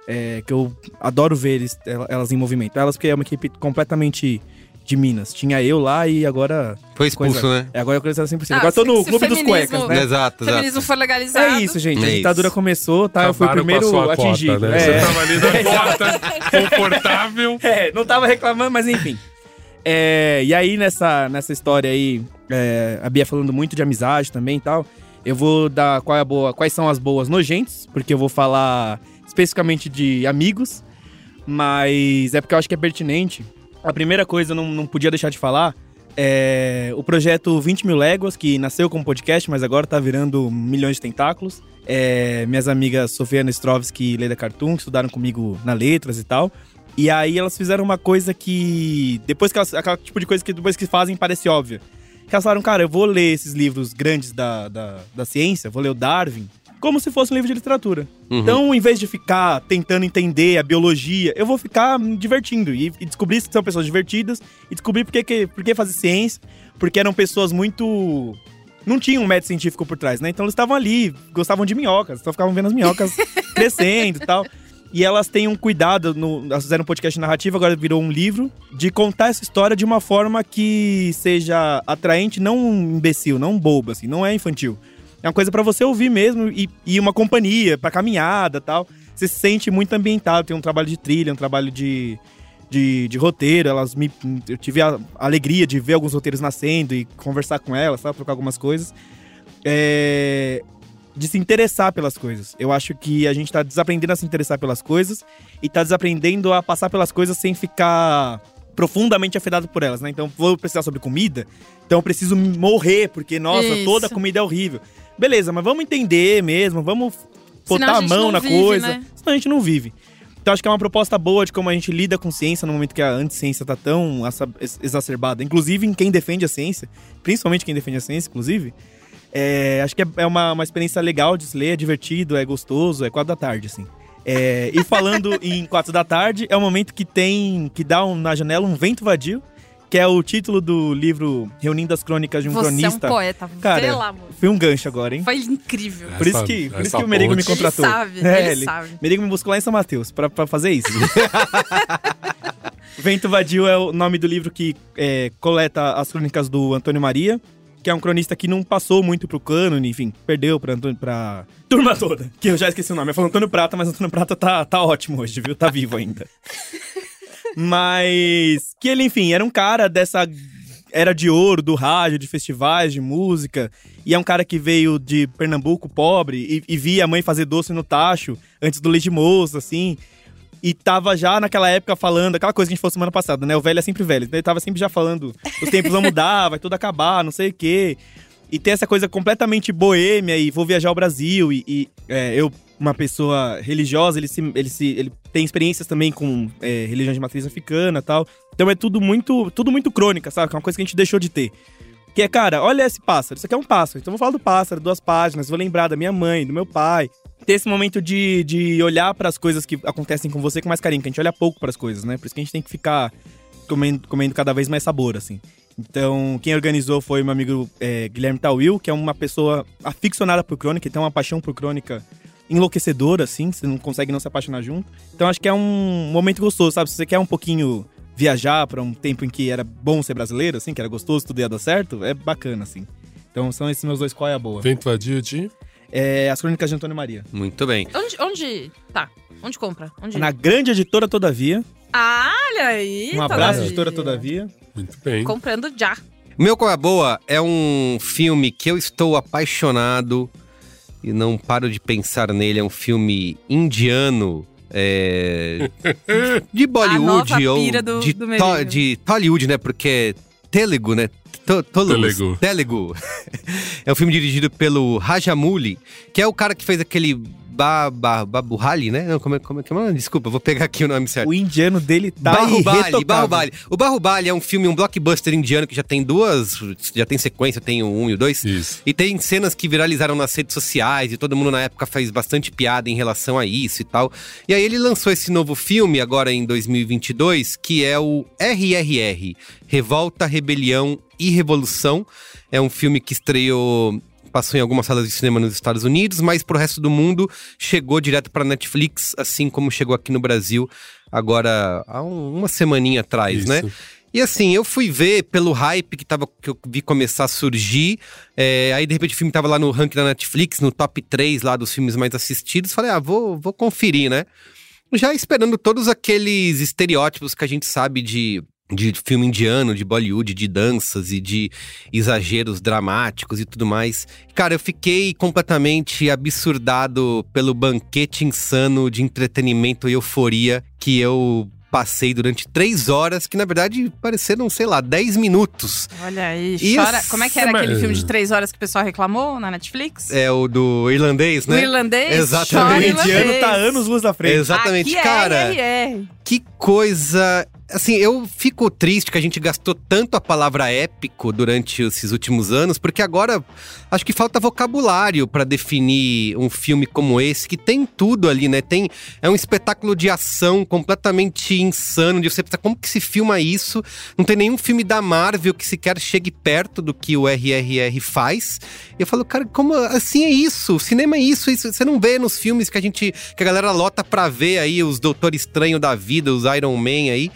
É, que eu adoro ver eles, elas em movimento. Elas, porque é uma equipe completamente de Minas. Tinha eu lá e agora. Foi expulso, Coisa- né? É, agora eu quero 100%. Ah, agora eu tô no clube dos cuecas, né? Exato, O feminismo exato. foi legalizado. É isso, gente. É a ditadura começou, tá? eu fui o Acabaram primeiro atingido. Cota, né? É. Você tava ali na cota, confortável. É, não tava reclamando, mas enfim. É, e aí, nessa, nessa história aí, é, a Bia falando muito de amizade também e tal, eu vou dar qual é a boa, quais são as boas nojentes, porque eu vou falar especificamente de amigos, mas é porque eu acho que é pertinente. A primeira coisa, não, não podia deixar de falar, é o projeto 20 mil léguas, que nasceu como podcast, mas agora tá virando milhões de tentáculos. É, minhas amigas Sofia Nestrovski e Leila Cartoon, que estudaram comigo na Letras e tal. E aí elas fizeram uma coisa que. Depois que elas. Aquela tipo de coisa que depois que fazem parece óbvia. Que elas falaram, cara, eu vou ler esses livros grandes da, da, da ciência, vou ler o Darwin, como se fosse um livro de literatura. Uhum. Então, em vez de ficar tentando entender a biologia, eu vou ficar me divertindo e, e descobrir que são pessoas divertidas e descobrir por que, que, por que fazer ciência, porque eram pessoas muito. Não tinham um método científico por trás, né? Então eles estavam ali, gostavam de minhocas, então ficavam vendo as minhocas crescendo e tal. E elas têm um cuidado, no, elas fizeram um podcast narrativo, agora virou um livro, de contar essa história de uma forma que seja atraente, não um imbecil, não um bobo, assim, não é infantil. É uma coisa pra você ouvir mesmo e, e uma companhia, pra caminhada tal. Você se sente muito ambientado, tem um trabalho de trilha, um trabalho de, de, de roteiro. Elas me, eu tive a alegria de ver alguns roteiros nascendo e conversar com elas, sabe? Trocar algumas coisas. É, de se interessar pelas coisas. Eu acho que a gente tá desaprendendo a se interessar pelas coisas e tá desaprendendo a passar pelas coisas sem ficar profundamente afetado por elas, né? Então, vou precisar sobre comida, então eu preciso morrer, porque, nossa, Isso. toda comida é horrível. Beleza, mas vamos entender mesmo, vamos botar a a mão na vive, coisa, né? senão a gente não vive. Então acho que é uma proposta boa de como a gente lida com ciência no momento que a anticiência tá tão exacerbada. Inclusive em quem defende a ciência, principalmente quem defende a ciência, inclusive. É, acho que é, é uma, uma experiência legal de se ler, é divertido, é gostoso, é quatro da tarde, assim. É, e falando em quatro da tarde, é o momento que tem, que dá um- na janela um vento vadio, que é o título do livro Reunindo as Crônicas de um Você Cronista. é um poeta. Cara, amor. Foi um gancho agora, hein? Foi incrível. Por isso que, por isso que o Merigo me contratou. Ele sabe, É, ele sabe. Merigo me buscou lá em São Mateus pra, pra fazer isso. Vento Vadio é o nome do livro que é, coleta as crônicas do Antônio Maria, que é um cronista que não passou muito pro cânone, enfim, perdeu pra, Antônio, pra turma toda, que eu já esqueci o nome. Eu falo Antônio Prata, mas Antônio Prata tá, tá ótimo hoje, viu? Tá vivo ainda. Mas que ele, enfim, era um cara dessa era de ouro do rádio, de festivais, de música. E é um cara que veio de Pernambuco pobre e, e via a mãe fazer doce no tacho antes do leite moço, assim. E tava já naquela época falando, aquela coisa que a gente falou semana passada, né? O velho é sempre velho. Ele tava sempre já falando, os tempos vão mudar, vai tudo acabar, não sei o quê. E tem essa coisa completamente boêmia e vou viajar ao Brasil. E, e, é, eu, uma pessoa religiosa, ele, se, ele, se, ele tem experiências também com é, religião de matriz africana tal. Então é tudo muito, tudo muito crônica, sabe? Que é uma coisa que a gente deixou de ter. Que é, cara, olha esse pássaro. Isso aqui é um pássaro. Então eu vou falar do pássaro, duas páginas. Vou lembrar da minha mãe, do meu pai. Ter esse momento de, de olhar para as coisas que acontecem com você com mais carinho. Que a gente olha pouco para as coisas, né? Por isso que a gente tem que ficar comendo, comendo cada vez mais sabor, assim. Então, quem organizou foi meu amigo é, Guilherme Tawil, que é uma pessoa aficionada por crônica, tem uma paixão por crônica enlouquecedora, assim, você não consegue não se apaixonar junto. Então, acho que é um momento gostoso, sabe? Se você quer um pouquinho viajar para um tempo em que era bom ser brasileiro, assim, que era gostoso, tudo ia dar certo, é bacana, assim. Então, são esses meus dois qual é a boa. Vento vadio de. É, as Crônicas de Antônio Maria. Muito bem. Onde, onde. Tá. Onde compra? Onde. Na grande editora, todavia, Ah, olha aí. Um abraço, Todavia. editora Todavia. Muito bem. Comprando já. Meu Qual é Boa é um filme que eu estou apaixonado e não paro de pensar nele. É um filme indiano. é, de Bollywood ou do- de, do to, de Tollywood, né? Porque é Telugu, né? To- Telugu. Telugu. é um filme dirigido pelo Rajamouli, que é o cara que fez aquele ba, ba, Babuhali, né? Não, como é, como é que é? Desculpa, vou pegar aqui o nome certo. O indiano dele tá Barrubali. Barrubali. O Barrubali é um filme, um blockbuster indiano que já tem duas, já tem sequência, tem o um e o dois. Isso. E tem cenas que viralizaram nas redes sociais e todo mundo na época fez bastante piada em relação a isso e tal. E aí ele lançou esse novo filme agora em 2022, que é o RRR, Revolta, Rebelião e Revolução. É um filme que estreou passou em algumas salas de cinema nos Estados Unidos, mas pro resto do mundo chegou direto pra Netflix, assim como chegou aqui no Brasil agora há um- uma semaninha atrás, Isso. né? E assim, eu fui ver pelo hype que, tava, que eu vi começar a surgir. é, aí, de repente, o filme tava lá no ranking da Netflix, no top 3 lá dos filmes mais assistidos. Falei, ah, vou, vou conferir, né? Já esperando todos aqueles estereótipos que a gente sabe de, de filme indiano, de Bollywood, de danças e de exageros dramáticos e tudo mais. Cara, eu fiquei completamente absurdado pelo banquete insano de entretenimento e euforia que eu passei durante três horas, que na verdade pareceram, sei lá, 10 minutos. Olha aí, Isso. chora. Como é que era Mas- aquele filme de três horas que o pessoal reclamou na Netflix? É o do irlandês, O né? irlandês? Exatamente. chora O irlandês. indiano tá anos luz da frente. Exatamente, Aqui cara. É. Que coisa. Assim, eu fico triste que a gente gastou tanto a palavra épico durante esses últimos anos, porque agora acho que falta vocabulário pra definir um filme como esse, que tem tudo ali, né? Tem é um espetáculo de ação completamente insano, de você pensar como que se filma isso. Não tem nenhum filme da Marvel que sequer chegue perto do que o RRR faz. E eu falo, cara, como assim é isso? O cinema é isso, isso. Você não vê nos filmes que a gente que a galera lota pra ver aí os Doutor Estranho da vida, os Iron Man aí.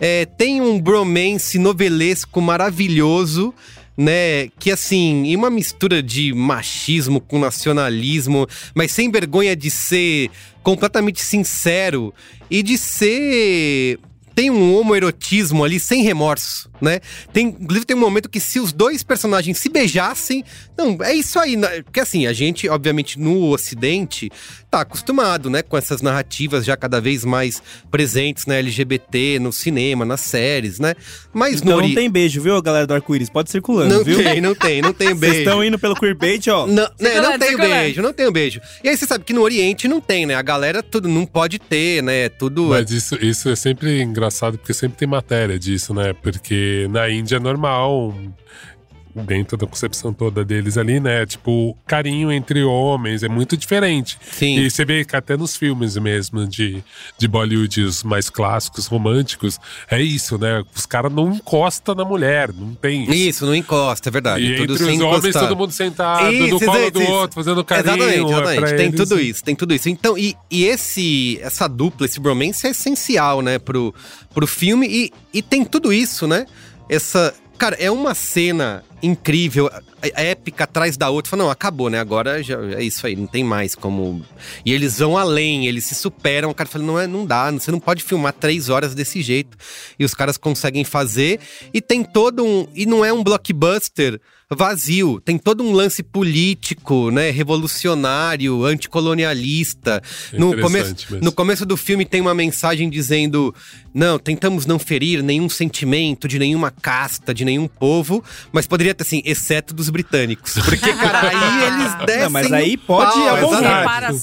É, tem um bromance novelesco maravilhoso, né? Que assim, e uma mistura de machismo com nacionalismo, mas sem vergonha de ser completamente sincero e de ser. Tem um homoerotismo ali sem remorso, né? Tem, inclusive tem um momento que se os dois personagens se beijassem, não, é isso aí, né? porque assim, a gente, obviamente, no ocidente, tá acostumado, né, com essas narrativas já cada vez mais presentes na LGBT, no cinema, nas séries, né? Mas Então no não ori- tem beijo, viu, galera do arco-íris? Pode circulando, não viu? tem, não tem, não tem Vocês beijo. estão indo pelo queerbait, ó. Não, né, não tem beijo, não tem beijo. E aí você sabe que no Oriente não tem, né? A galera tudo não pode ter, né? Tudo. Mas isso, isso é sempre engraçado, porque sempre tem matéria disso, né? Porque na Índia é normal, dentro da concepção toda deles ali, né? Tipo, carinho entre homens é muito diferente. Sim. E você vê que até nos filmes mesmo de, de Bollywood, os mais clássicos, românticos, é isso, né? Os caras não encostam na mulher, não tem isso. Isso, não encosta, é verdade. E tudo entre os homens, encostar. todo mundo sentado, Isso, no colo isso, do isso. outro, fazendo carinho. Exatamente, é exatamente. pra Tem eles. tudo isso, tem tudo isso. Então, e, e esse, essa dupla, esse bromance é essencial, né, pro, pro filme. E, e tem tudo isso, né? Essa. Cara, é uma cena incrível, é- é épica atrás da outra. Fala, não, acabou, né? Agora já é isso aí, não tem mais como. E eles vão além, eles se superam. O cara fala, não, é, não dá, você não pode filmar três horas desse jeito. E os caras conseguem fazer. E tem todo um. E não é um blockbuster vazio. Tem todo um lance político, né? Revolucionário, anticolonialista. É No interessante começo, mesmo. no começo do filme tem uma mensagem dizendo: não, tentamos não ferir nenhum sentimento de nenhuma casta, de nenhum povo, mas poderia ter assim, exceto dos britânicos. Porque, cara, aí eles descem. Não, mas aí pode pau,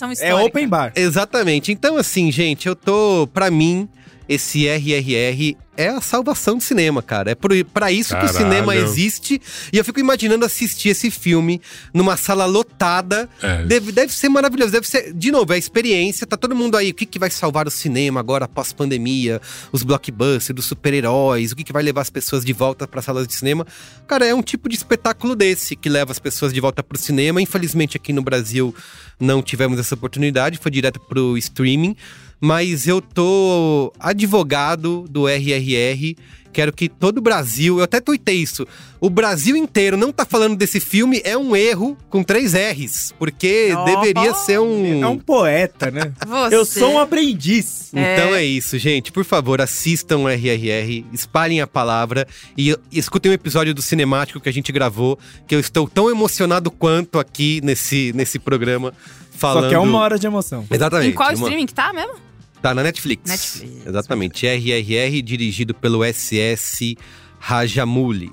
É histórica. open bar. Exatamente. Então, assim, gente, eu tô. Pra mim, esse RRR é a salvação do cinema, cara. É por, pra isso que o Caralho. cinema existe. E eu fico imaginando assistir esse filme numa sala lotada. É. Deve, deve ser maravilhoso. Deve ser, de novo, é a experiência. Tá todo mundo aí. O que, que vai salvar o cinema agora, pós-pandemia? Os blockbusters, dos super-heróis. O que, que vai levar as pessoas de volta para salas de cinema? Cara, é um tipo de espetáculo desse que leva as pessoas de volta pro cinema. Infelizmente, aqui no Brasil não tivemos essa oportunidade. Foi direto pro streaming. Mas eu tô advogado do RRR Quero que todo o Brasil, eu até tuitei isso, o Brasil inteiro não tá falando desse filme é um erro com três R's, porque Oh. deveria ser um... É um poeta, né? Você. Eu sou um aprendiz. Então é isso, gente. Por favor, assistam o RRR, espalhem a palavra e, escutem um episódio do Cinemático que a gente gravou, que eu estou tão emocionado quanto aqui nesse, nesse programa falando. Só que é uma hora de emoção. Exatamente. Em qual uma- streaming que tá mesmo? Tá na Netflix. Netflix. Exatamente. RRR, dirigido pelo SS Rajamouli.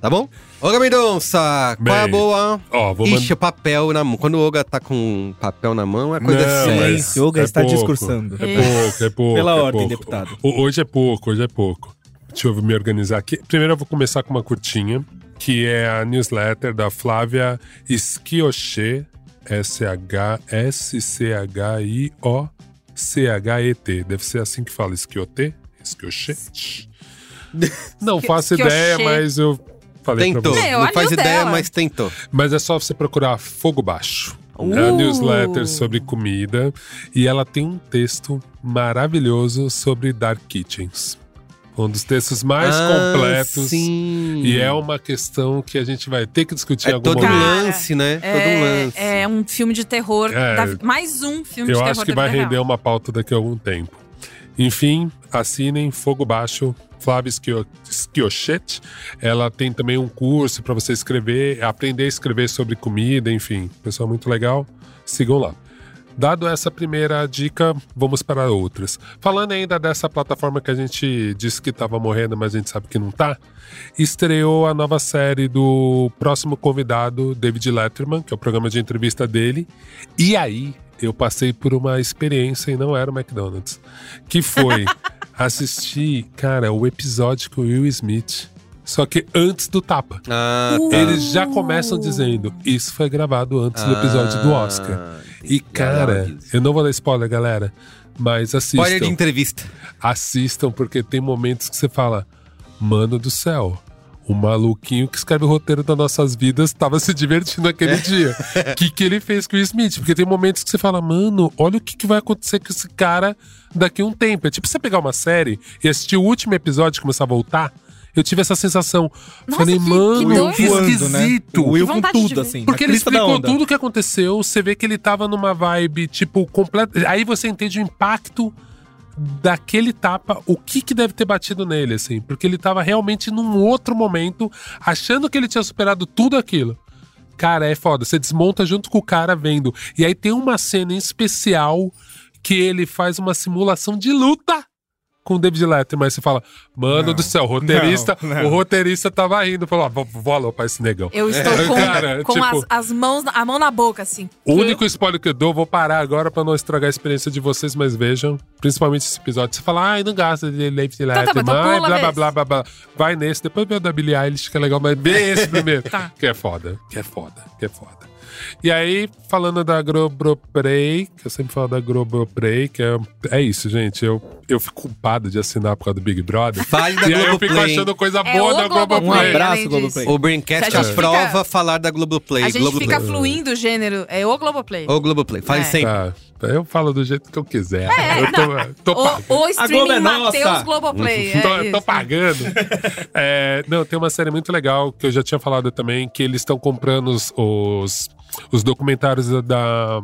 Tá bom? Olga Mendonça, qual é a boa? Ó, vou Ixi, mandar. o papel na mão. Quando o Olga tá com papel na mão, é coisa Não, séria. mas Sim, Yoga é está pouco. discursando. É pouco, é pouco. Pela é ordem, pouco. deputado. Ho- Hoje é pouco, hoje é pouco. Deixa eu me organizar aqui. Primeiro eu vou começar com uma curtinha, que é a newsletter da Flávia Schioche, S-H-S-C-H-I-O-C-H-E-T. Deve ser assim que fala, Schiote? Schioche? Não faço ideia, mas eu falei Tentou. pra você. É, Não faz ideia, dela. mas tentou. Mas é só você procurar Fogo Baixo. É a Uh. newsletter sobre comida. E ela tem um texto maravilhoso sobre Dark Kitchens. Um dos textos mais Ah, completos. Sim. E é uma questão que a gente vai ter que discutir em É algum todo um momento. Lance, né? todo um É, lance. é um filme de terror. É. da- mais um filme de Eu terror acho que da vai render real. uma pauta daqui a algum tempo. Enfim, assinem Fogo Baixo, Flávia Schio- Schiochetti. Ela tem também um curso para você escrever, aprender a escrever sobre comida, enfim. Pessoal muito legal. Sigam lá. Dado essa primeira dica, vamos para outras. Falando ainda dessa plataforma que a gente disse que estava morrendo, mas a gente sabe que não tá, estreou a nova série do próximo convidado, David Letterman, que é o programa de entrevista dele. E aí, eu passei por uma experiência e não era o McDonald's, que foi assistir, cara, o episódio com o Will Smith. Só que antes do tapa. Ah, tá. Eles já começam dizendo: Isso foi gravado antes do episódio do Oscar. Ah, E, cara, eu não vou dar spoiler, galera. Mas assistam. Spoiler de entrevista. Assistam, porque tem momentos que você fala: Mano do céu. O maluquinho que escreve o roteiro das nossas vidas tava se divertindo aquele dia. O que, que ele fez com o Smith? Porque tem momentos que você fala, mano, olha o que, que vai acontecer com esse cara daqui a um tempo. É tipo você pegar uma série e assistir o último episódio e começar a voltar. Eu tive essa sensação. Nossa, Falei, que- que mano, que Voando, né? esquisito. O Will Que com tudo, assim. Porque ele explicou tudo o que aconteceu, você vê que ele tava numa vibe, tipo, completa. Aí você entende o impacto daquele tapa, o que que deve ter batido nele, assim. Porque ele tava realmente num outro momento, achando que ele tinha superado tudo aquilo. Cara, é foda. Você desmonta junto com o cara vendo. E aí tem uma cena em especial que ele faz uma simulação de luta com o David Letterman. Aí você fala, mano Não, do céu, o roteirista, não, não. o roteirista tava rindo. Falou, ah, vou, vou alopar esse negão. Eu estou com, Cara, com tipo- as, as mãos, a mão na boca, assim. O único spoiler que eu dou, vou parar agora pra não estragar a experiência de vocês, mas vejam, principalmente esse episódio. Você fala, ai, não gosta de David tá, mas Letterman, então ai, pula blá, blá, blá, blá, blá. Vai nesse, depois vê o da Billie Eilish, que é legal, mas vê esse primeiro. Tá. Que é foda, que é foda, que é foda. E aí, falando da Globoplay, que eu sempre falo da Globoplay, que é, é isso, gente. Eu, eu fico culpado de assinar por causa do Big Brother. Fale da e aí eu fico Globoplay. achando coisa É boa o da Globoplay, Um Globoplay. abraço, além disso. Globoplay. O Braincast aprova fica- falar da Globoplay. A gente Globoplay. fica fluindo o gênero. É o Globoplay. Ou Globoplay. Fale É. sempre. Tá, eu falo do jeito que eu quiser. É, eu tô, tô pagando. O, o streaming é nossa. Matheus Globoplay. É tô, tô pagando. É, não, tem uma série muito legal que eu já tinha falado também, que eles estão comprando os, os, os documentários da-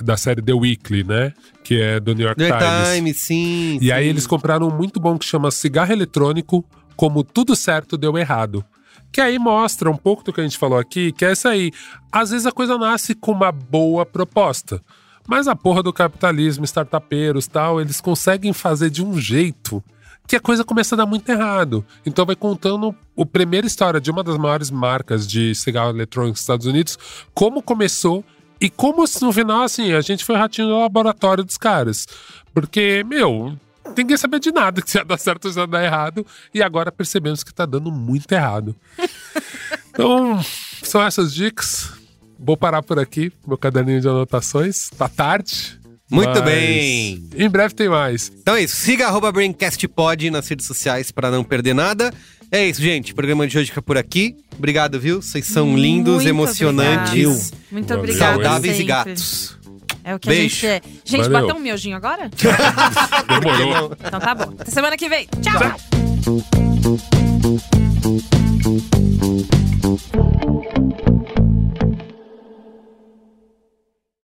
da, série The Weekly, né? Que é do New York New York Times. Times, sim. E aí sim. eles compraram um muito bom que chama Cigarro Eletrônico, como tudo certo deu errado. Que aí mostra um pouco do que a gente falou aqui, que é isso aí. Às vezes a coisa nasce com uma boa proposta. Mas a porra do capitalismo, startupeiros tal, eles conseguem fazer de um jeito que a coisa começa a dar muito errado. Então vai contando a primeira história de uma das maiores marcas de cigarro eletrônico dos Estados Unidos, como começou e como no final, assim, a gente foi ratinho no laboratório dos caras. Porque, meu, ninguém sabia de nada que se ia dar certo ou se ia dar errado. E agora percebemos que tá dando muito errado. então, são essas dicas. Vou parar por aqui, meu caderninho de anotações. Tá tarde. Muito mas bem. Em breve tem mais. Então é isso. Siga arroba BraincastPod nas redes sociais para não perder nada. É isso, gente. O programa de hoje fica por aqui. Obrigado, viu? Vocês são lindos, Muito emocionantes. Muito Valeu. obrigada. saudáveis e sempre. gatos. É o que Beijo. a gente é. Gente, Valeu. bateu um miojinho agora? Demorou. então tá bom. Até semana que vem. Tchau. Música